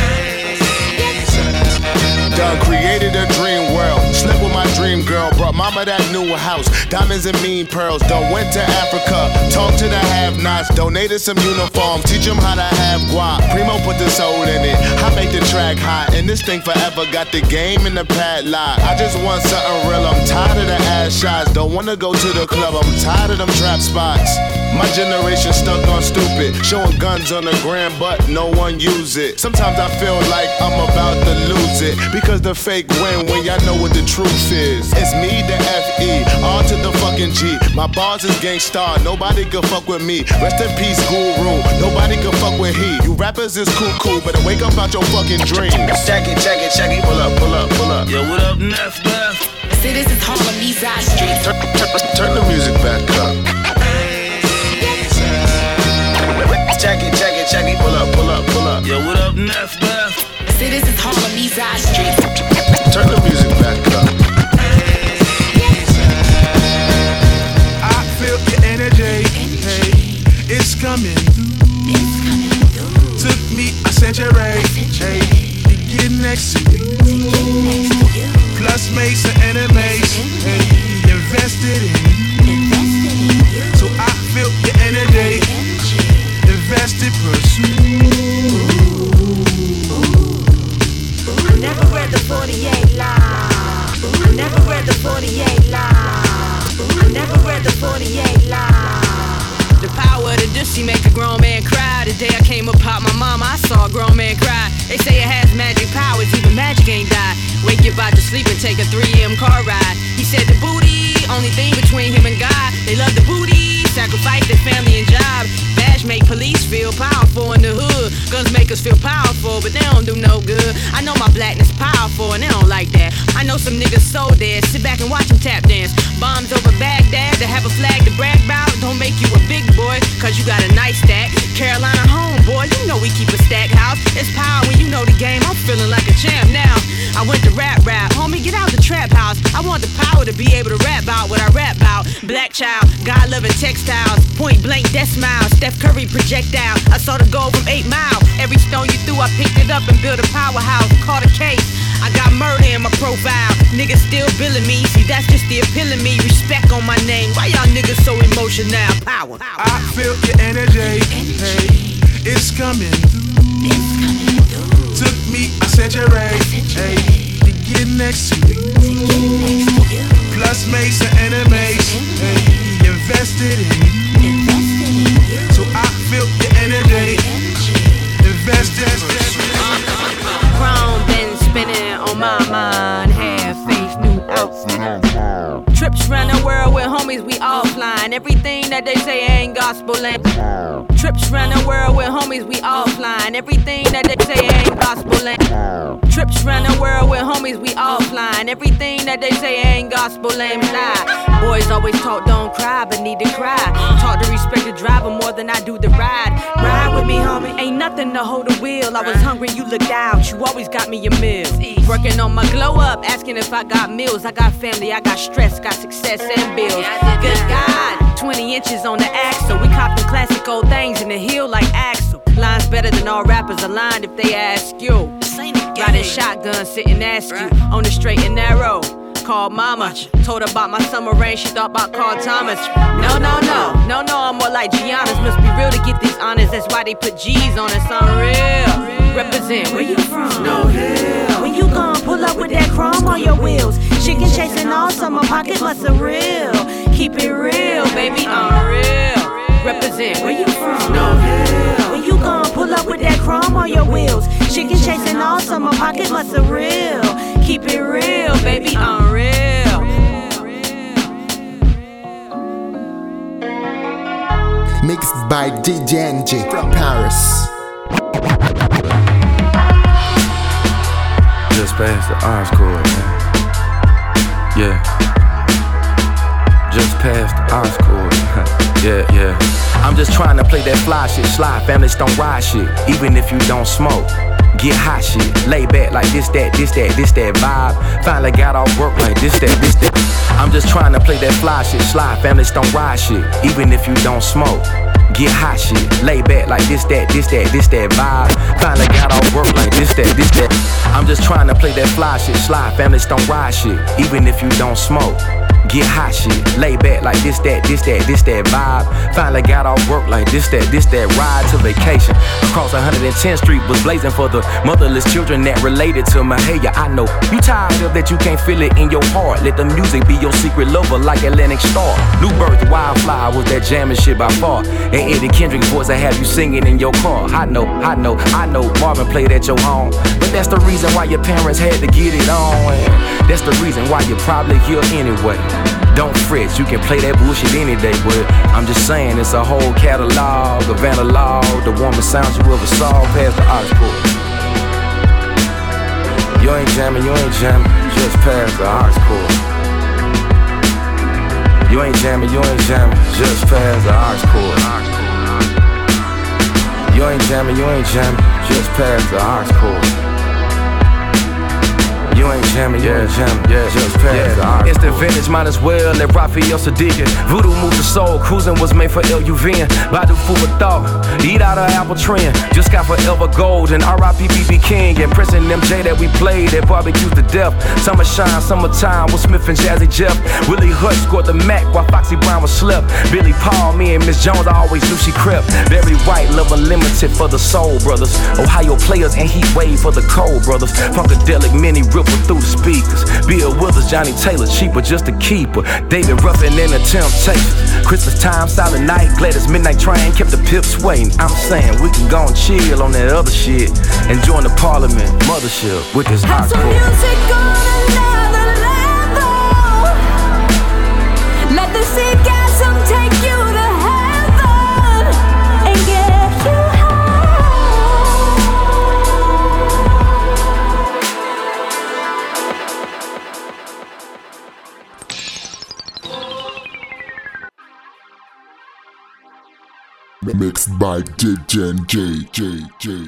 Done created a dream world. Slept with my dream girl. Brought mama that new house. Diamonds and mean pearls. Done went to Africa. Talked to the have nots. Donated some uniforms. Teach them how to have guap. Primo put the soul in it. I make the track hot. And this thing forever got the game in the padlock. I just want something real. I'm tired of the ass shots. Don't wanna go to the club. I'm tired of them trap spots. My generation stuck on stupid. Showing guns on the gram, but no one use it. Sometimes I feel like I'm about to lose it. Because the fake win when y'all know what the truth is. It's me, the FE, all to the fucking G. My bars is Gang Starr, nobody can fuck with me. Rest in peace, guru, nobody can fuck with he. You rappers is cool, cool, better wake up out your fucking dreams. Check it, check it, check it. Pull up, pull up, pull up. Yo, what up, Neff, Neff? See, this is Harlem, East Side Street. Turn, turn, turn the music back up. It, check it, check it. Pull up, pull up, pull up. Yo, what up, Neff, Neff? See, this is Harlem, East Side Street. Turn the music back up. I feel your energy. Hey, it's coming through. Took me a century. Hey, to get next to you. Plus made some enemies. Hey, invested in you. So I feel your energy. Invested, pursue. I never read the 48 law. I never read the 48 law. I never read the 48 law. The power of the dusty make a grown man cry. The day I came up out my mama, I saw a grown man cry. They say it has magic powers, even magic ain't die. Wake you out to sleep and take a 3M car ride. He said the booty, only thing between him and God. They love the booty, sacrifice their family and job. Make police feel powerful in the hood. Guns make us feel powerful, but they don't do no good. I know my blackness powerful and they don't like that. I know some niggas so dead, sit back and watch them tap dance. Bombs over Baghdad to have a flag to brag about. Don't make you a big boy, cause you got a nice stack. Carolina home, boy, you know we keep a stack house. It's power when you know the game. I'm feeling like a champ now. I went to rap rap, homie, get out the trap house. I want the power to be able to rap about what I rap about. Black child, God loving textiles, point blank death smile, Steph Curry projectile. I saw the goal from eight mile. Every stone you threw, I picked it up and built a powerhouse. Caught a case. I got murder in my profile. Niggas still billing me. See, that's just the appeal of me. Respect on my name. Why y'all niggas so emotional? Power. I feel your energy. Hey, it's coming through. Took me a century. Hey, to get next to you. Plus made some enemies. Hey, invested in you. So I feel your energy. Invested. Homies, we offline. Everything that they say ain't gospel ain't. Trips around the world with homies, we offline. Everything that they say ain't gospel ain't. Trips around the world with homies, we offline. Everything that they say ain't gospel ain't lie. Boys always talk, don't cry, but need to cry. Talk to respect the driver more than I do the ride. Ride with me, homie. Ain't nothing to hold the wheel. I was hungry, you looked out. You always got me your meal. Working on my glow up, asking if I got meals. I got family, I got stress, got success and bills. Good God, 20 inches on the axle. We cop the classic old things in the heel like Axel. Lines better than all rappers aligned if they ask you. Riding shotgun, sitting ask you on the straight and narrow. Called mama, told her about my summer rain. She thought about Carl Thomas. No, no, no, no, no. I'm more like Giannis. Must be real to get these honors. That's why they put G's on it. Unreal. Represent where you from? Snow Hill. When you gon' pull up with that chrome on your wheels, chicken chasing all summer pocket muscle real. Keep it real, baby. Uh. Unreal. Represent where you from? Snow Hill. When you gon' pull up with that chrome on your wheels, chicken chasing all summer pocket muscle real. Keep it real, baby. Uh. Unreal. Mixed by DJ NJ from Paris. Just past the aux cord, man. Yeah. Just arms cord. yeah, yeah. I'm just trying to play that fly shit. Slide families don't ride shit. Even if you don't smoke. Get hot shit, lay back like this, that, this, that, this, that vibe. Finally got off work like this, that, this, that. I'm just trying to play that fly shit. Slide families don't ride shit, even if you don't smoke. Get hot shit, lay back like this, that, this, that, this, that vibe. Finally got off work like this, that, this, that. I'm just trying to play that fly shit. Slide families don't ride shit, even if you don't smoke. Get hot shit, lay back like this, that, this, that, this, that vibe. Finally got off work like this, that, this, that ride to vacation. Across 110th Street was blazing for the motherless children that related to my I know you tired of that you can't feel it in your heart. Let the music be your secret lover like Atlantic Starr. New birth, wildflower was that jamming shit by far. And Eddie Kendrick voice I have you singing in your car. I know, I know, I know Marvin played at your home. But that's the reason why your parents had to get it on. That's the reason why you're probably here anyway. Don't fret, you can play that bullshit any day, but I'm just saying it's a whole catalog of analog, the warmest sounds you ever saw past the aux cord. You ain't jamming, you ain't jamming, just past the aux cord. You ain't jamming, you ain't jamming, just past the aux cord. You ain't jamming, you ain't jamming, just past the aux cord. You ain't jamming, you ain't jamming, yeah, just past yeah. the It's the vintage, might as well let Raphael Saadiq it. Voodoo moved the soul, cruising was made for LUVN. Badu food for thought, eat out of apple trend. Just got forever gold and RIP BB King and Prince and MJ that we played at barbecues to death. Summer shine, summertime with Smith and Jazzy Jeff. Willie Hutch scored the Mac while Foxy Brown was slept. Billy Paul, me and Miss Jones, I always knew she crept. Very white, love unlimited for the soul brothers. Ohio players and Heat Wave for the cold brothers. Funkadelic mini ripple through the speakers. Bill Withers, Johnnie Taylor, cheaper, just a keeper. David Ruffin and the Temptations. Christmas time, silent night, Gladys Midnight Train kept the pips waiting. I'm saying we can go and chill on that other shit and join the Parliament mothership with this hardcore. music on another level. Let the orgasm Mixed by DJ and J J J.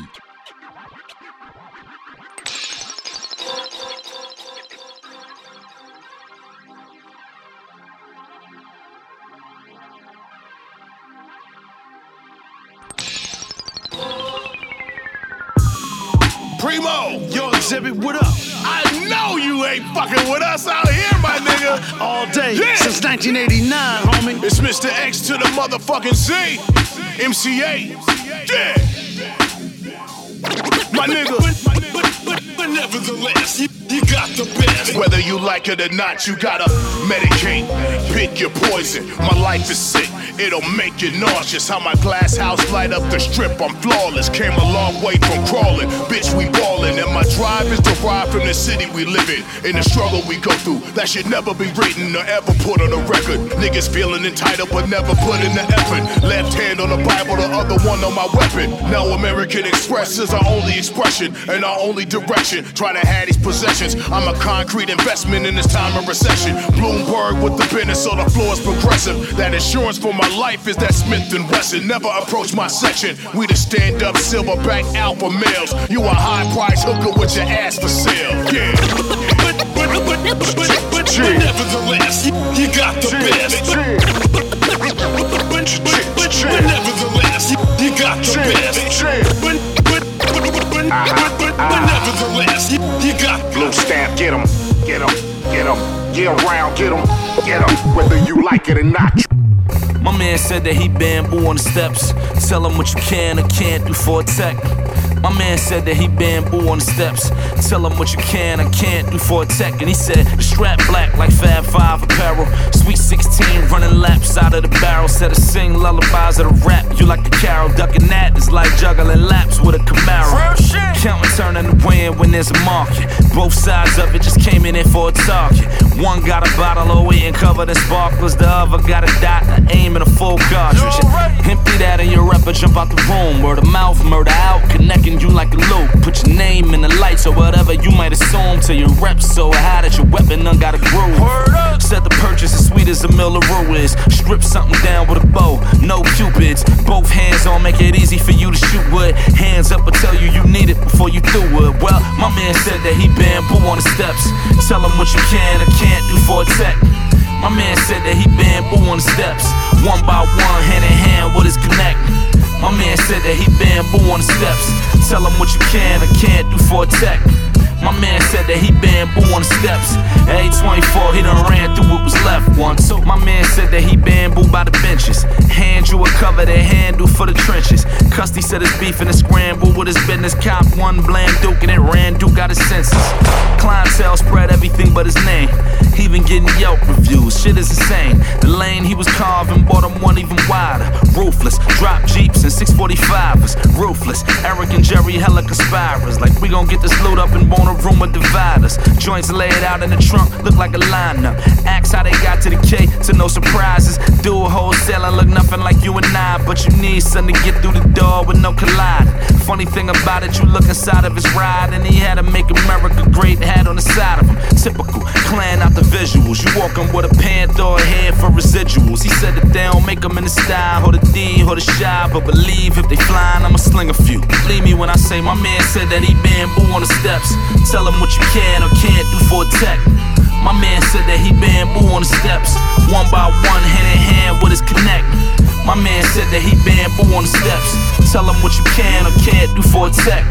Primo, yo, exhibit, what up? I know you ain't fucking with us out here, my nigga. All day, Yeah. Since 1989, homie. It's Mr. X to the motherfucking Z. MCA. Yeah. My nigga. But nevertheless, you, you got the best. Whether you like it or not, you gotta medicate. Pick your poison. My life is sick. It'll make you nauseous. How my glass house light up the strip. I'm flawless. Came a long way from crawling. Bitch, we ballin'. And my drive is derived from the city we live in. In the struggle we go through. That should never be written or ever put on a record. Niggas feeling entitled but never put in the effort. Left hand on the Bible, the other one on my weapon. Now American Express is our only expression and our only direction. Trying to have these possessions. I'm a concrete investment in this time of recession. Bloomberg with the business, so the floor is progressive. That insurance for my life is that Smith and Wesson. Never approach my section. We the stand up silverback alpha males. You a high price hooker with your ass for sale. Yeah. But, but, but, but, but, but, but nevertheless, you, got the best. But, but, but, but, but nevertheless, you, you got the best. But, but, but, but, nevertheless, you, you got Blue stamp, get 'em, get 'em, get 'em, get around, get 'em, get 'em, whether you like it or not. My man said that he bamboo on the steps. Tell him what you can or can't do for a tech. My man said that he bamboo on the steps. Tell him what you can or can't do for a tech. And he said the strap black like Fab Five apparel. Sweet 16 running laps out of the barrel. Said to sing lullabies of the rap. You like the carol. Ducking that is like juggling laps with a Camaro. Counting turning the wind when there's a market. Both sides of it just came in there for a target. One got a bottle of wheat and covered in sparklers. The other got a dot, aim, and a full cartridge. Empty that in your rep or jump out the room. Word of mouth, murder out, connecting you like a loop. Put your name in the lights or whatever you might assume. Till your rep so high that your weapon done got a groove. Said the purchase as sweet as a mill of is. Strip something down with a bow, no cupids. Both hands on, make it easy for you to shoot with. Hands up, I tell you you need it before you do it. Well, my man said that he bamboo on the steps. Tell him what you can or can't do for a tech. My man said that he bamboo on the steps. One by one, hand in hand with his connect. My man said that he bamboo on the steps. Tell him what you can or can't do for a tech. My man said that he bamboo on the steps. At 24, he done ran through what was left one. So my man said that he bamboo by the benches. Hand you a cover that handle for the trenches. Custy said his beef in a scramble with his business. Cop one bland Duke and it ran Duke out his senses. Clientele spread everything but his name. He even getting Yelp reviews. Shit is insane. The lane he was carving bought him one even wider. Ruthless. Drop Jeeps and 645ers. Ruthless. Eric and Jerry hella conspirers. Like we gon' get this loot up and bone a room with dividers. Joints laid out in the trunk, look like a lineup. Ask how they got to the K, to no surprises. Do a wholesale and look nothing like you and I. But you need something to get through the door with no collide. Funny thing about it, you look inside of his ride, and he had to make America great hat on the side of him. Typical, clan out the visuals. You walking with a panther head for residuals. He said that they don't make them in the style, or the D, or the shy. But believe if they flying, I'ma sling a few. Believe me when I say my man said that he bamboo on the steps. Tell him what you can or can't do for a tech. My man said that he bamboo on the steps. One by one, hand in hand with his connect. My man said that he bamboo on the steps. Tell him what you can or can't do for a tech.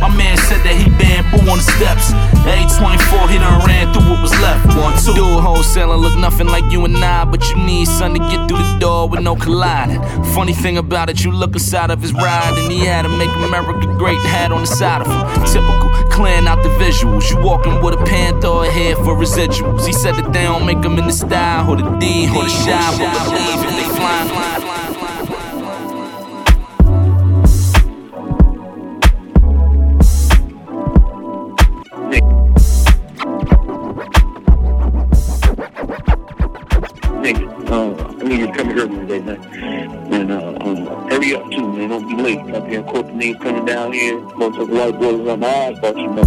My man said that he bamboo on the steps. At 24, he done ran through what was left. One, two. Do a wholesale look nothing like you and I, but you need something to get through the door with no colliding. Funny thing about it, you look inside of his ride, and he had to make America great hat on the side of him. Typical, clearing out the visuals. You walking with a panther head for residuals. He said that they don't make them in the style, or the D, or the shy, but believe if they flying. To come here today, man. And uh, um, hurry up too, Don't be late. Up here, corporate niggas coming down here. Most of the white boys on my but you know,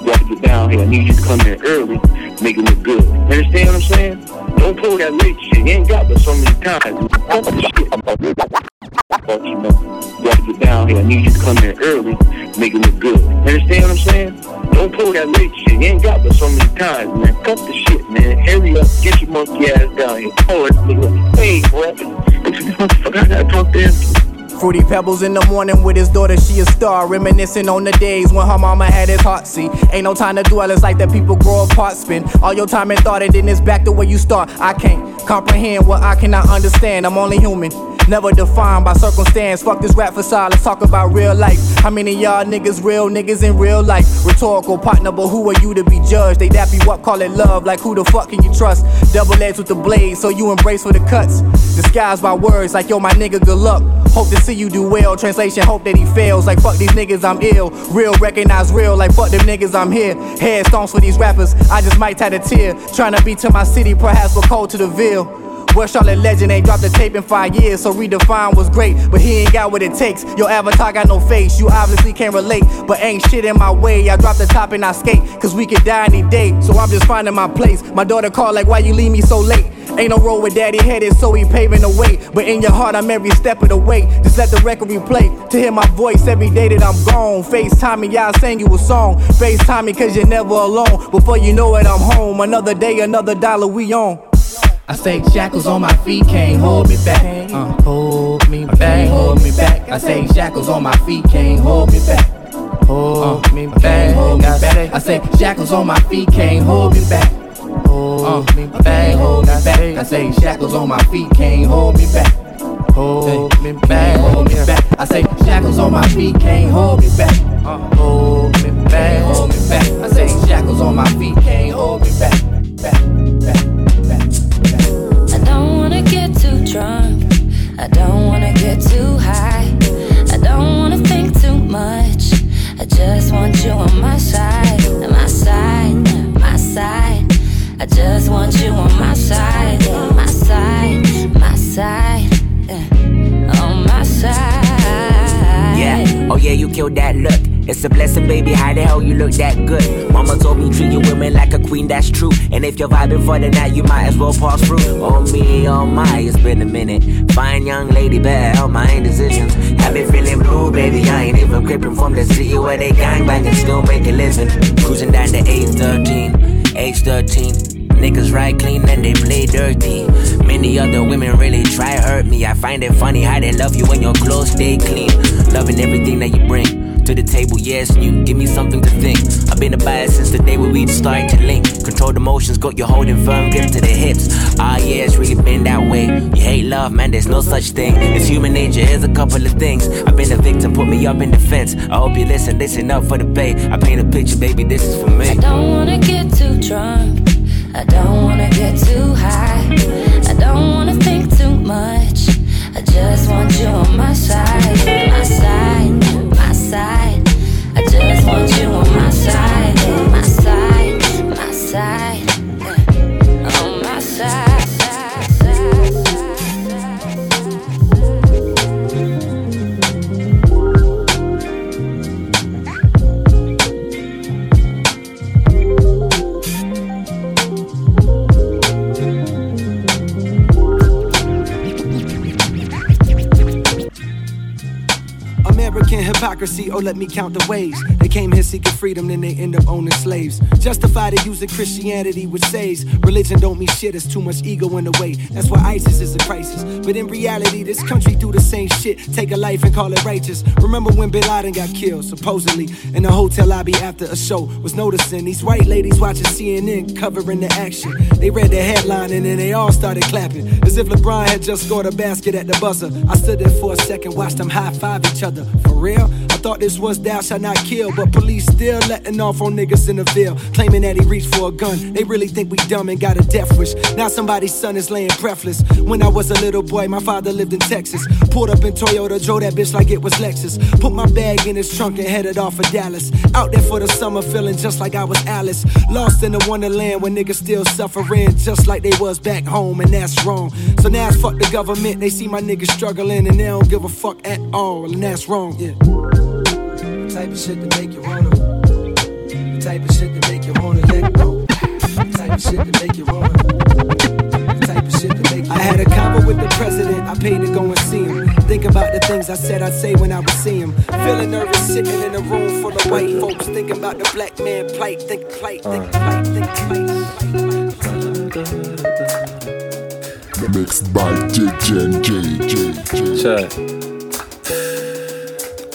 you got to get down here. I need you to come here early, make it look good. Understand what I'm saying? Don't pull that late shit. You ain't got but so many times. But you know, you got to get down here. I need you to come here early, make it look good. Understand what I'm saying? Don't pull that late shit. You ain't got but so many times, man. Cut the shit, man. Hurry up. Get your monkey ass down here. Oh, it's nigga. Hey, bro. I gotta talk to him. Fruity pebbles in the morning with his daughter, she a star. Reminiscing on the days when her mama had his heart. See, ain't no time to dwell, it's like that people grow apart. Spend all your time and thought, and then it's back to where you start. I can't comprehend what I cannot understand. I'm only human. Never defined by circumstance. Fuck this rap facade, let's talk about real life. How many y'all niggas real niggas in real life? Rhetorical partner, but who are you to be judged? They dap you up, call it love. Like who the fuck can you trust? Double edged with the blade, so you embrace for the cuts. Disguised by words like yo, my nigga, good luck. Hope to see you do well. Translation, hope that he fails. Like fuck these niggas, I'm ill. Real, recognize real. Like fuck them niggas, I'm here. Headstones for these rappers, I just might tad a tear. Trying to be to my city, perhaps we're cold to the veil. West Charlotte legend ain't dropped a tape in five years, so redefine was great, but he ain't got what it takes. Your avatar got no face, you obviously can't relate, but ain't shit in my way. I drop the top and I skate, cause we could die any day, so I'm just finding my place. My daughter called like, why you leave me so late? Ain't no road where daddy headed, so he paving the way. But in your heart, I'm every step of the way. Just let the record replay. To hear my voice every day that I'm gone. FaceTime me, y'all sing you a song. FaceTime me, cause you're never alone. Before you know it, I'm home. Another day, another dollar, we on. I say shackles on my feet can't hold me back. Uh, hold me back, hold me back. I say shackles on my feet can't hold me back. Hold uh, me back, hold me back. I say shackles on my feet can't hold me back. Hold me back, hold me back. I say shackles on my feet can't hold me back. Hold me back, hold me back. I say shackles on my feet can't hold me back. Hold me back, hold me back. I say shackles on my feet can't hold me back. Back, back, I don't wanna get too high. I don't wanna think too much. I just want you on my side, my side, my side. I just want you on my side, my side, my side, on my side. Yeah, oh yeah, you killed that look. It's a blessing, baby. How the hell you look that good? Mama told me treat your women like a queen, that's true. And if you're vibing for the night, you might as well pass through. Oh me, oh my, it's been a minute. Fine young lady, better help my indecisions. Have been feeling blue, baby. I ain't even creeping from the city where they gangbang and still make a living. Cruising down to age 13, age 13. Niggas ride clean and they play dirty. Many other women really try hurt me. I find it funny how they love you when your clothes stay clean. Loving everything that you bring to the table, yes, you give me something to think. I've been a bias since the day where we started to link. Control the motions, got you holding firm grip to the hips. Ah, yeah, it's really been that way. You hate love, man, there's no such thing. It's human nature, here's a couple of things. I've been a victim, put me up in defense. I hope you listen, listen up for the pay. I paint a picture, baby, this is for me. I don't wanna get too drunk. I don't wanna get too high. I don't wanna think too much. I just want you on my side, my side, side. I just want you on my side, on my side, my side, hypocrisy, oh let me count the ways They came here seeking freedom, then they end up owning slaves. Justify they using Christianity which says Religion don't mean shit, it's too much ego in the way. That's why ISIS is a crisis. But in reality, this country do the same shit. Take a life and call it righteous. Remember when Bin Laden got killed, supposedly In a hotel lobby after a show Was noticing. These white ladies watching CNN Covering the action. They read the headline and then they all started clapping. As if LeBron had just scored a basket at the buzzer. I stood there for a second, watched them high-five each other. For real? I thought this was thou shalt not kill, but police still letting off on niggas in the Ville, claiming that he reached for a gun. They really think we dumb and got a death wish. Now somebody's son is laying breathless. When I was a little boy, my father lived in Texas. Pulled up in Toyota, drove that bitch like it was Lexus. Put my bag in his trunk and headed off for Dallas. Out there for the summer, feeling just like I was Alice. Lost in the wonderland where niggas still suffering, just like they was back home, and that's wrong. So now it's fuck the government. They see my niggas struggling and they don't give a fuck at all, and that's wrong. Yeah. Type of shit to make you wanna. Type of shit to make you wanna let go. Type of shit to make you wanna. Type of shit to make you I had a convo with the president. I paid to go and see him. Think about the things I said I'd say when I would see him. Feeling nervous sitting in a room full of white folks. Thinking about the black man plight. Think plight. Think uh. plight. Think plight. Mixed by JJ. Check.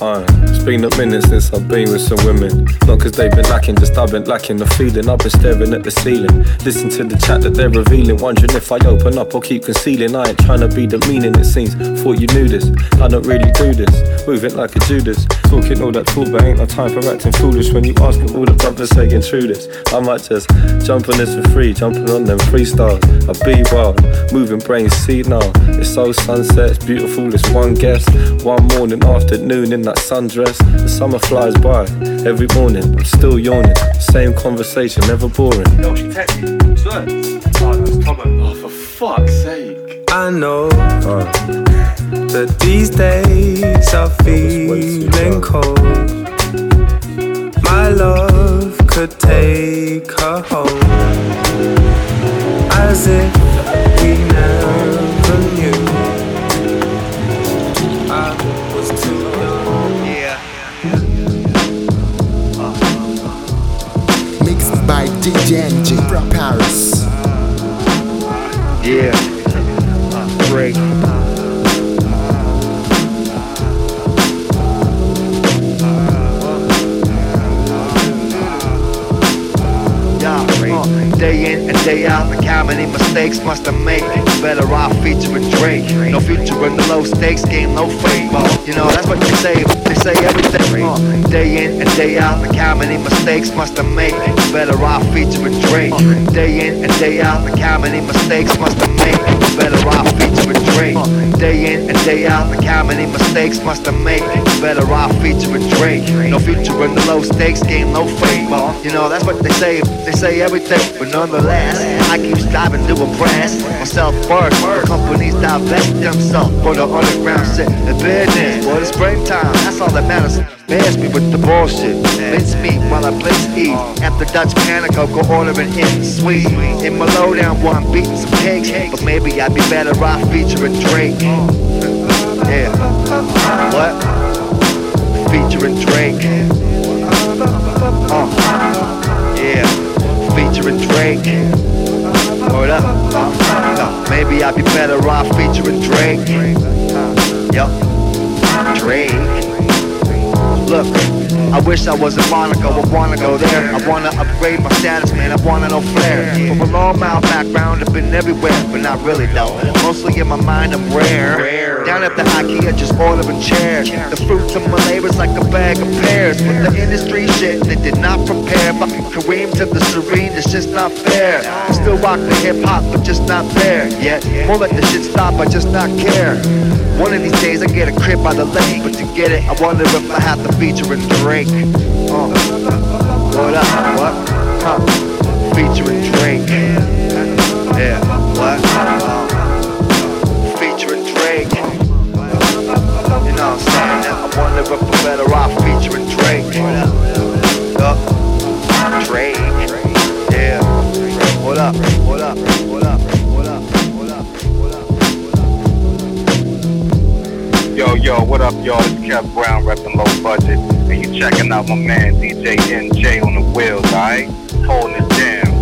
Uh, it's been a minute since I've been with some women. Not cause they've been lacking, just I've been lacking the feeling. I've been staring at the ceiling. Listen to the chat that they're revealing. Wondering if I open up or keep concealing. I ain't trying to be demeaning, it seems. Thought you knew this. I don't really do this. Moving like a Judas. Talking all that talk, but ain't no time for acting foolish. When you ask all the brothers saying true this. I might just jump on this for free. Jumping on them freestyles. I be wild. Moving brains, see now. It's so sunset, it's beautiful. It's one guess. One morning, afternoon in that sundress. The summer flies by. Every morning, I'm still yawning. Same conversation, never boring. No, she texted me. Oh, that's Tomo. Oh, for fuck's sake. I know that these days are feeling cold. My love could take her home as if we never knew. Mixed DJ NG from Paris. Yeah. Break. Yeah, day in and day out, how many mistakes must I make? Better off featuring Drake. No future in the low stakes game, no fame. You know, that's what they say, they say everything. Uh, day in and day out, like how many mistakes must I make? Better off featuring Drake. Day in and day out, like how many mistakes must I make? Better off featuring Drake. Day in and day out, like how many mistakes must I make? Better off featuring Drake. No future in the low stakes game, no fake. You know, that's what they say, they say everything. But nonetheless, I keep striving to impress myself first. Companies divest themselves for the underground shit. The business, for the springtime, that's all that matters. Bears me with the bullshit. Mince me while I place eat. After Dutch panic, I'll go ordering in sweet. In my lowdown, while I'm beating some cakes. But maybe I'd be better off featuring Drake. Yeah. What? Featuring Drake. Uh. Yeah. Featuring Drake. Word up. Maybe I'd be better off featuring Drake. Yup. Drake. Look, I wish I was in Monaco, I wanna go there. I wanna upgrade my status, man, I wanna know flair. From a long mile background, I've been everywhere, but not really though. Mostly in my mind, I'm rare. Down at the IKEA, just ordering chairs. The fruits of my labor's like a bag of pears. But the industry shit, they did not prepare. Fucking Kareem to the serene, it's just not fair. Still rock the hip hop, but just not there yet. Won't let the shit stop, I just not care. One of these days I get a crib by the lake, but to get it, I wonder if I have to feature in Drake. Uh, what up? What? Huh? Featuring Drake. Yeah. What? Uh, wonder if I'm better off featuring Drake. Yup. Drake. Yeah. Up? What up? What up? What up? What up? Yo, yo, what up, y'all? It's Kev Brown repping low budget. And you checking out my man DJ NJ on the wheels, alright? Holding it down.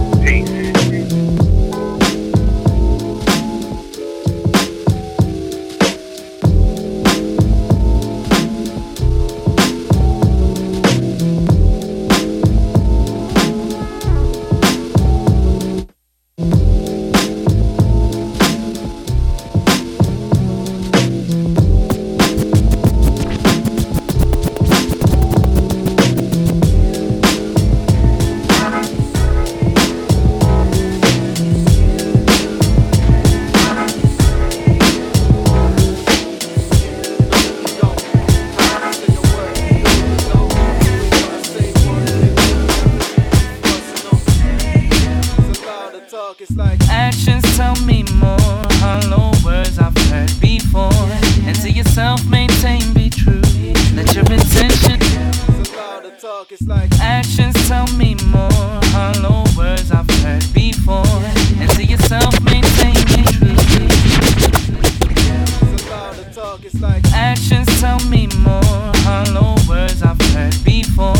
Actions tell me more. Hollow words I've heard before.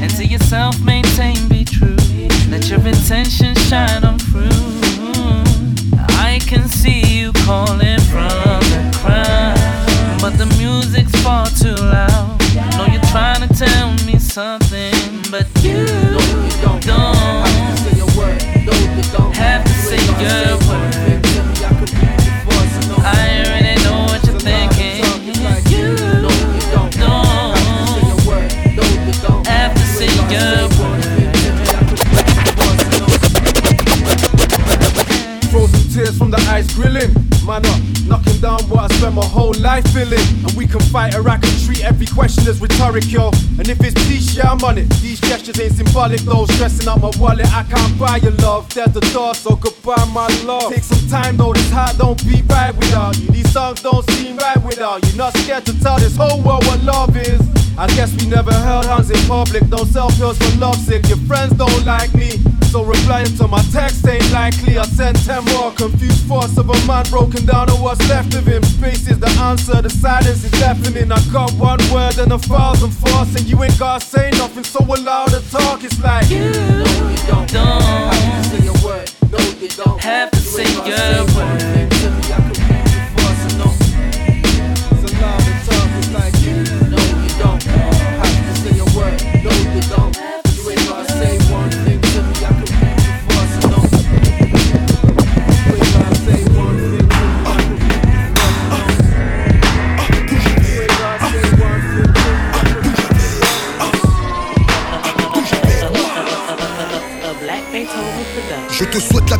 And to yourself, maintain, be true. Let your intention shine on through. I can see you calling from the crowd, but the music's far too loud. Know you're trying to tell me something, but you don't have to say your word. The ice grilling. Man up, knocking down what I spent my whole life feeling. And we can fight or I can treat every question as rhetoric, yo. And if it's peace, yeah, I'm on it. These gestures ain't symbolic, though. Stressing out my wallet, I can't buy your love. There's the door, so goodbye, my love. Take some time, though. This heart don't beat right without you. These songs don't seem right without you. Not scared to tell this whole world what love is. I guess we never held hands in public. Don't self pills for lovesick. Your friends don't like me. So replying to my text ain't likely. I sent 10 more. Confused thoughts of a man broken down on what's left of him. Space is the answer. The silence is deafening. I got one word and a thousand thoughts. And you ain't gotta say nothing. So allow the talk. It's like you, you don't, don't have to say a word. No, you don't have to say your word.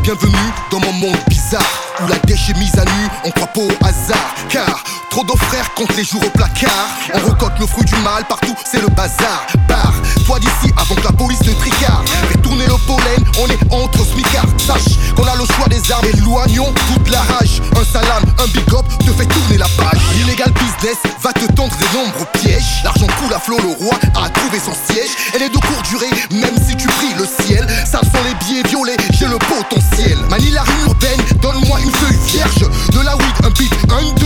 Bienvenue dans mon monde bizarre Où la dèche est mise à nu, on croit pas au hasard Car trop de frères comptent les jours au placard. On recote le fruit du mal, partout c'est le bazar. Barre, toi d'ici avant que la police te tricard Fais tourner le pollen, on est entre smicards. Sache qu'on a le choix des armes, éloignons toute la rage. Un salam, un big up te fait tourner la page. L'illégal business va te tendre des nombreux pièges. L'argent coule à flot, le roi a trouvé son siège. Elle est de courte durée, même si tu pries le ciel. Ça sont les billets violets, j'ai le potentiel. Manie la urbaine, donne-moi une feuille vierge. De la weed, un beat, un,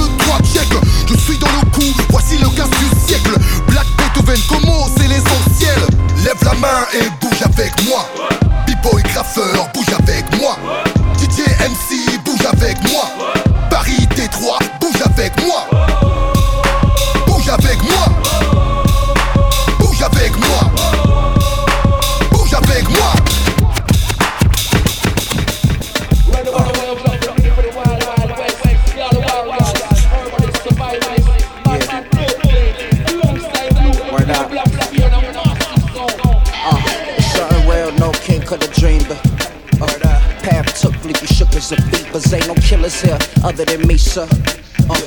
la main et bouge avec moi. B-boy graffeur, as a beepers. Ain't no killers here other than me, sir. Uh,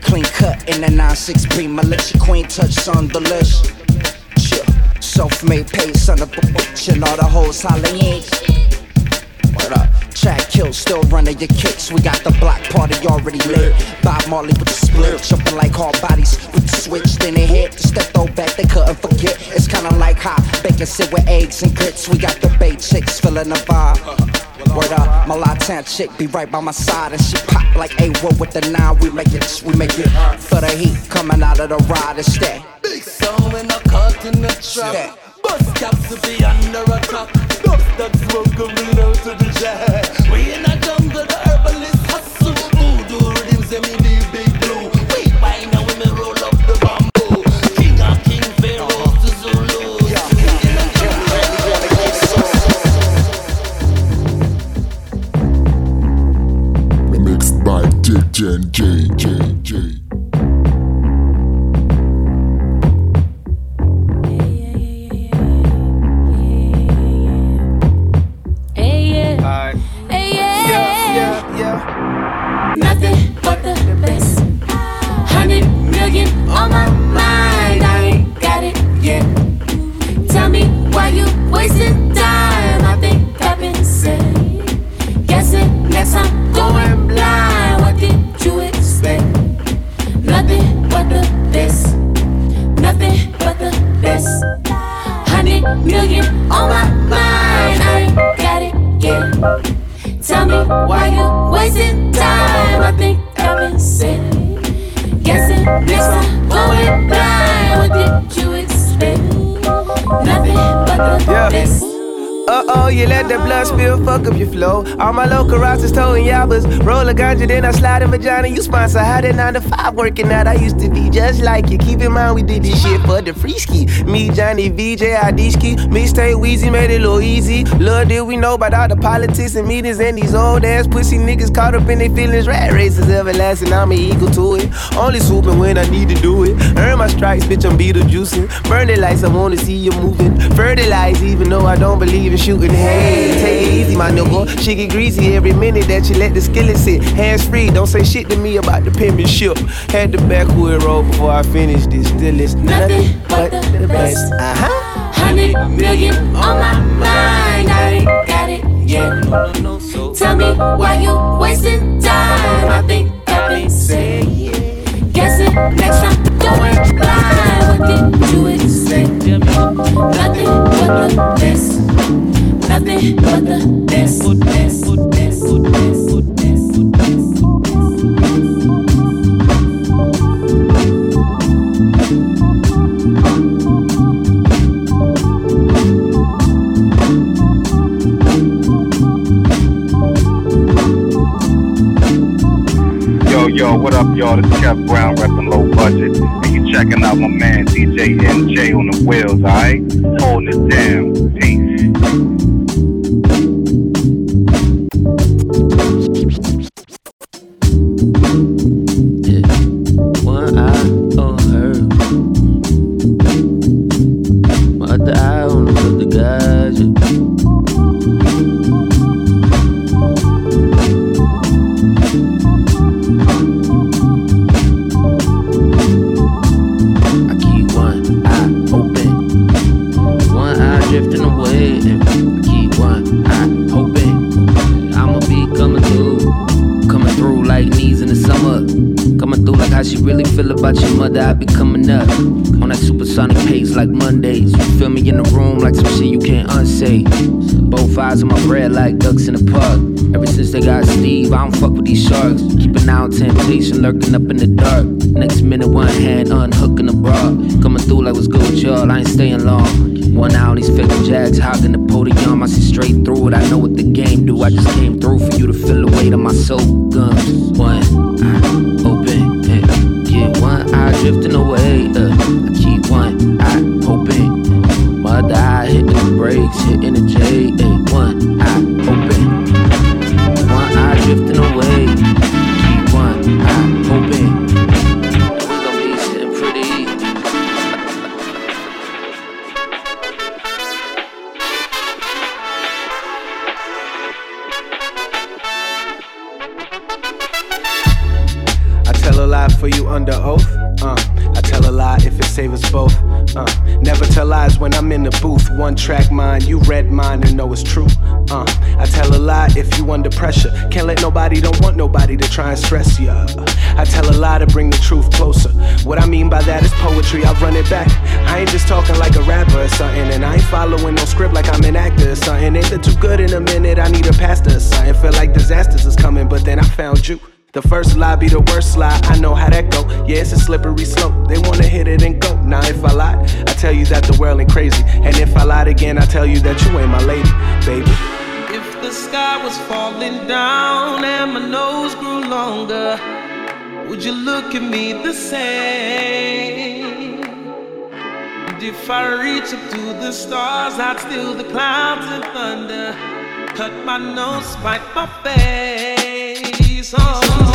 clean cut in the 9-6 beam. I let your queen touch some delish. Self-made paid son of a bitch and all the hoes hollering. Track kill, still running your kicks. We got the block party already lit. Bob Marley with the split, jumping like hard bodies with the switch. Then they hit the step throwback, they couldn't forget. It's kinda like hot bacon sit with eggs and grits. We got the bay chicks feeling the vibe. Word up, my Latin chick be right by my side and she pop like a what with the nine. We make it, we make it for the heat coming out of the ride and stay. Big sound when the caught in the trap. Bus caps to be under attack. Dust that smoke to the jet. We in jungle, the hustle. Big blue. We women roll up the bamboo. King of King Pharaoh to Zulu. By DJ on my mind. I ain't got it yet. Tell me why you wasting time. I think I've been said. Guessing next time going blind. What did you expect? Nothing but the best. Nothing but the best. Hundred million on my mind. I ain't got it yet. Tell me why you wasting time. I think I've been. Guessing next time going blind. What did you expect? Nothing but the Yeah. best. Uh oh, you let the blood spill, fuck up your flow. All my local rosters towing yabbas. Roll a ganja, then I slide a vagina. You sponsor how that 9 to 5 working out. I used to be just like you. Keep in mind, we did this shit for the free ski. Me, Johnny, VJ, Adishki. Mixtape Weezy made it little easy. Little did we know about all the politics and meetings and these old ass pussy niggas caught up in their feelings. Rat races everlasting, I'm an equal to it. Only swooping when I need to do it. Earn my stripes, bitch, I'm Beetlejuicing. Burn the lights, I wanna see you moving. Fertilize, even though I don't believe in the shooting. Hey, take it easy, my nigga. She get greasy every minute that you let the skillet sit. Hands free, don't say shit to me about the penmanship. Had the backwood roll before I finished this. Still it's nothing but the best. Uh huh. Hundred million on my mind, I ain't got it yet. Tell me why you wasting time. I think I've been saying. Next time going blind. What did you expect? Nothing but the best. Nothing but the best. best, best, best. Yo, what up, y'all? This is Kev Brown, repping low budget. And you checking out my man DJ NJ on the wheels, alright? Holding it down. Peace. Temptation lurking up in the dark. Next minute, one hand unhooking the bra. Coming through like what's good with y'all, I ain't staying long. One eye on these fake jags, hogging the podium. I see straight through it, I know what the game do. I just came through for you to feel the weight of my soul guns. One eye open, yeah. Get one eye drifting away, uh. I keep one eye open. My eye hitting the brakes, hitting the be the worst lie, I know how that go. Yeah, it's a slippery slope. They wanna hit it and go. Now if I lie, I tell you that the world ain't crazy. And if I lied again, I tell you that you ain't my lady, baby. If the sky was falling down and my nose grew longer, would you look at me the same? And if I reach up to the stars, I'd steal the clouds and thunder. Cut my nose, spite my face. Oh.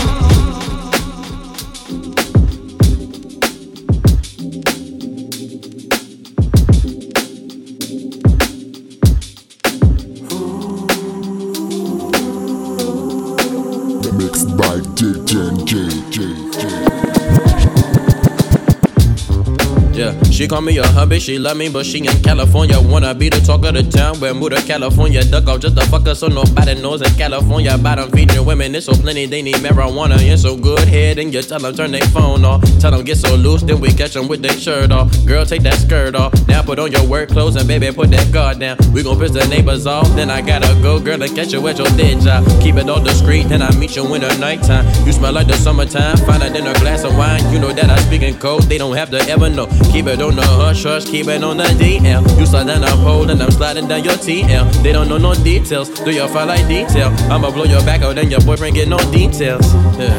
She love me, but she in California. Wanna be the talk of the town, where move to California. Duck off just a fucker so nobody knows in California. Bottom feeding women, it's so plenty, they need marijuana. And so good head, and you tell them turn their phone off. Tell them get so loose, then we catch them with their shirt off. Girl, take that skirt off. Now put on your work clothes, and baby, put that guard down. We gon' piss the neighbors off, then I gotta go, girl, to catch you at your dead job. Keep it all discreet, then I meet you in the nighttime. You smell like the summertime, find out in a glass of wine. You know that I speak in code, they don't have to ever know. Keep it on the hush hush keep it on the DL. You slide down a and I'm sliding down your TL. They don't know no details, do your file like detail. I'ma blow your back out, then your boyfriend get no details. Yeah.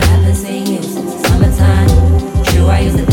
Summertime. True, I used to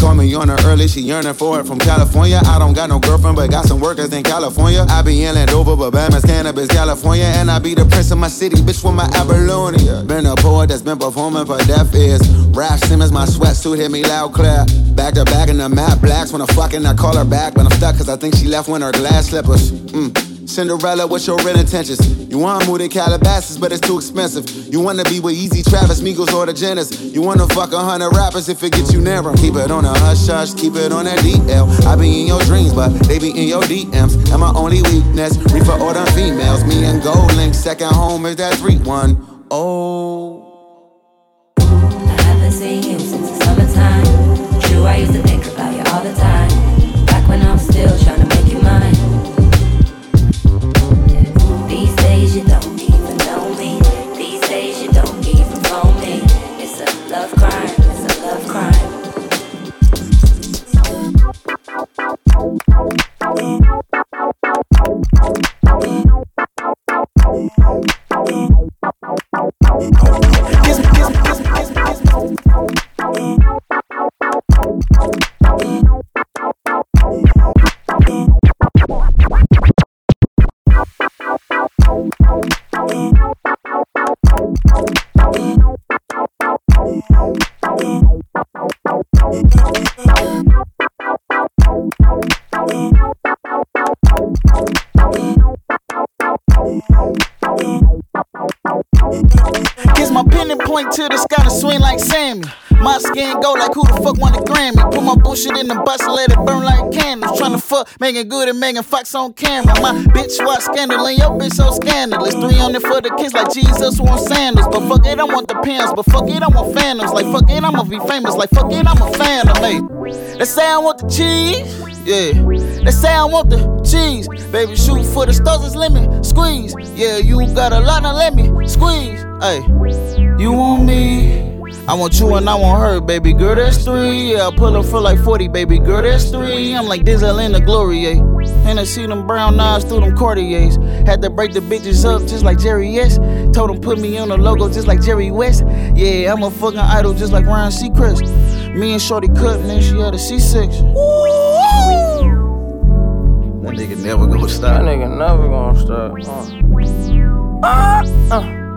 call me on her early, she yearning for it from California. I don't got no girlfriend, but got some workers in California. I be in Landover, but Bama's cannabis, California. And I be the prince of my city, bitch, with my Abalone. Been a poet that's been performing for deaf ears. Raf Simons, my sweatsuit hit me loud clear. Back to back in the map, blacks when I'm fucking, I call her back. But I'm stuck cause I think she left when her glass slippers. Mm. Cinderella, what's your real intentions? You wanna move to Calabasas, but it's too expensive. You wanna be with Easy Travis, Migos, or the Genesis. You wanna fuck a hundred rappers if it gets you 'em. Keep it on a hush hush, keep it on that DL. I be in your dreams, but they be in your DMs. And my only weakness, reefer order females. Me and GoldLink, second home is that 3 1. Oh. I haven't seen you since the summertime. True, I used to think about you all the time. To the sky to swing like Sammy. My skin go like who the fuck want a Grammy? Put my bullshit in the bus and let it burn like candles. Tryna fuck Meagan Good and Megan Fox on camera. My bitch watch scandal and your bitch so scandalous. Three on it for the kids like Jesus want sandals. But fuck it, I want the pants. But fuck it, I want phantoms. Like fuck it, I'ma be famous. Like fuck it, I'm a phantom. Hey, they say I want the cheese. Yeah, they say I want the cheese. Baby, shoot for the stars, it's squeeze. Yeah, you got a lot of let me squeeze. Hey, you want me? I want you and I want her, baby girl, that's three. Yeah, I pull up for like 40, baby girl, that's three. I'm like Denzel in the glory, yeah. And I see them brown eyes through them Cartiers. Had to break the bitches up just like Jerry S. Told them put me on the logo just like Jerry West. Yeah, I'm a fucking idol just like Ryan Seacrest. Me and Shorty cut, and she had a C6. That nigga never gonna stop. That nigga never gonna stop. Uh, uh.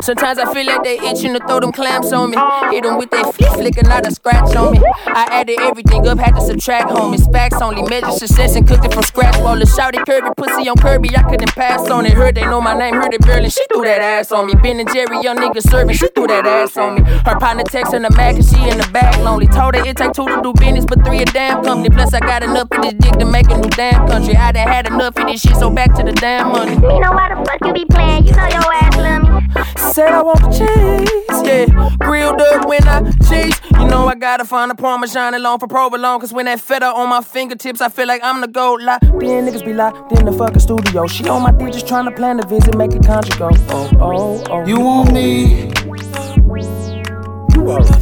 Sometimes I feel like they itching to throw them clamps on me. Hit them with that flip flicker, not a scratch on me. I added everything up, had to subtract, homies. Facts only measure success and cooked it from scratch. Roll a shouty Kirby, pussy on Kirby, I couldn't pass on it. Heard they know my name, heard it barely. She threw that ass on me. Ben and Jerry, young nigga serving, she threw that ass on me. Her partner texting the Mac and she in the back lonely. Told her it take two to do business, but three a damn company. Plus I got enough of this dick to make a new damn country. I done had enough of this shit, so back to the damn money. You know why the fuck you be playing? You know your ass love me. Said I want the cheese, yeah. Grilled up when I cheese. You know I gotta find a Parmesan alone for provolone. Cause when that feta on my fingertips, I feel like I'm the gold lie. Then niggas be locked in the fucking studio. She on my dick just trying to plan the visit, make it conjugal. Oh, oh, oh. You want me? You are.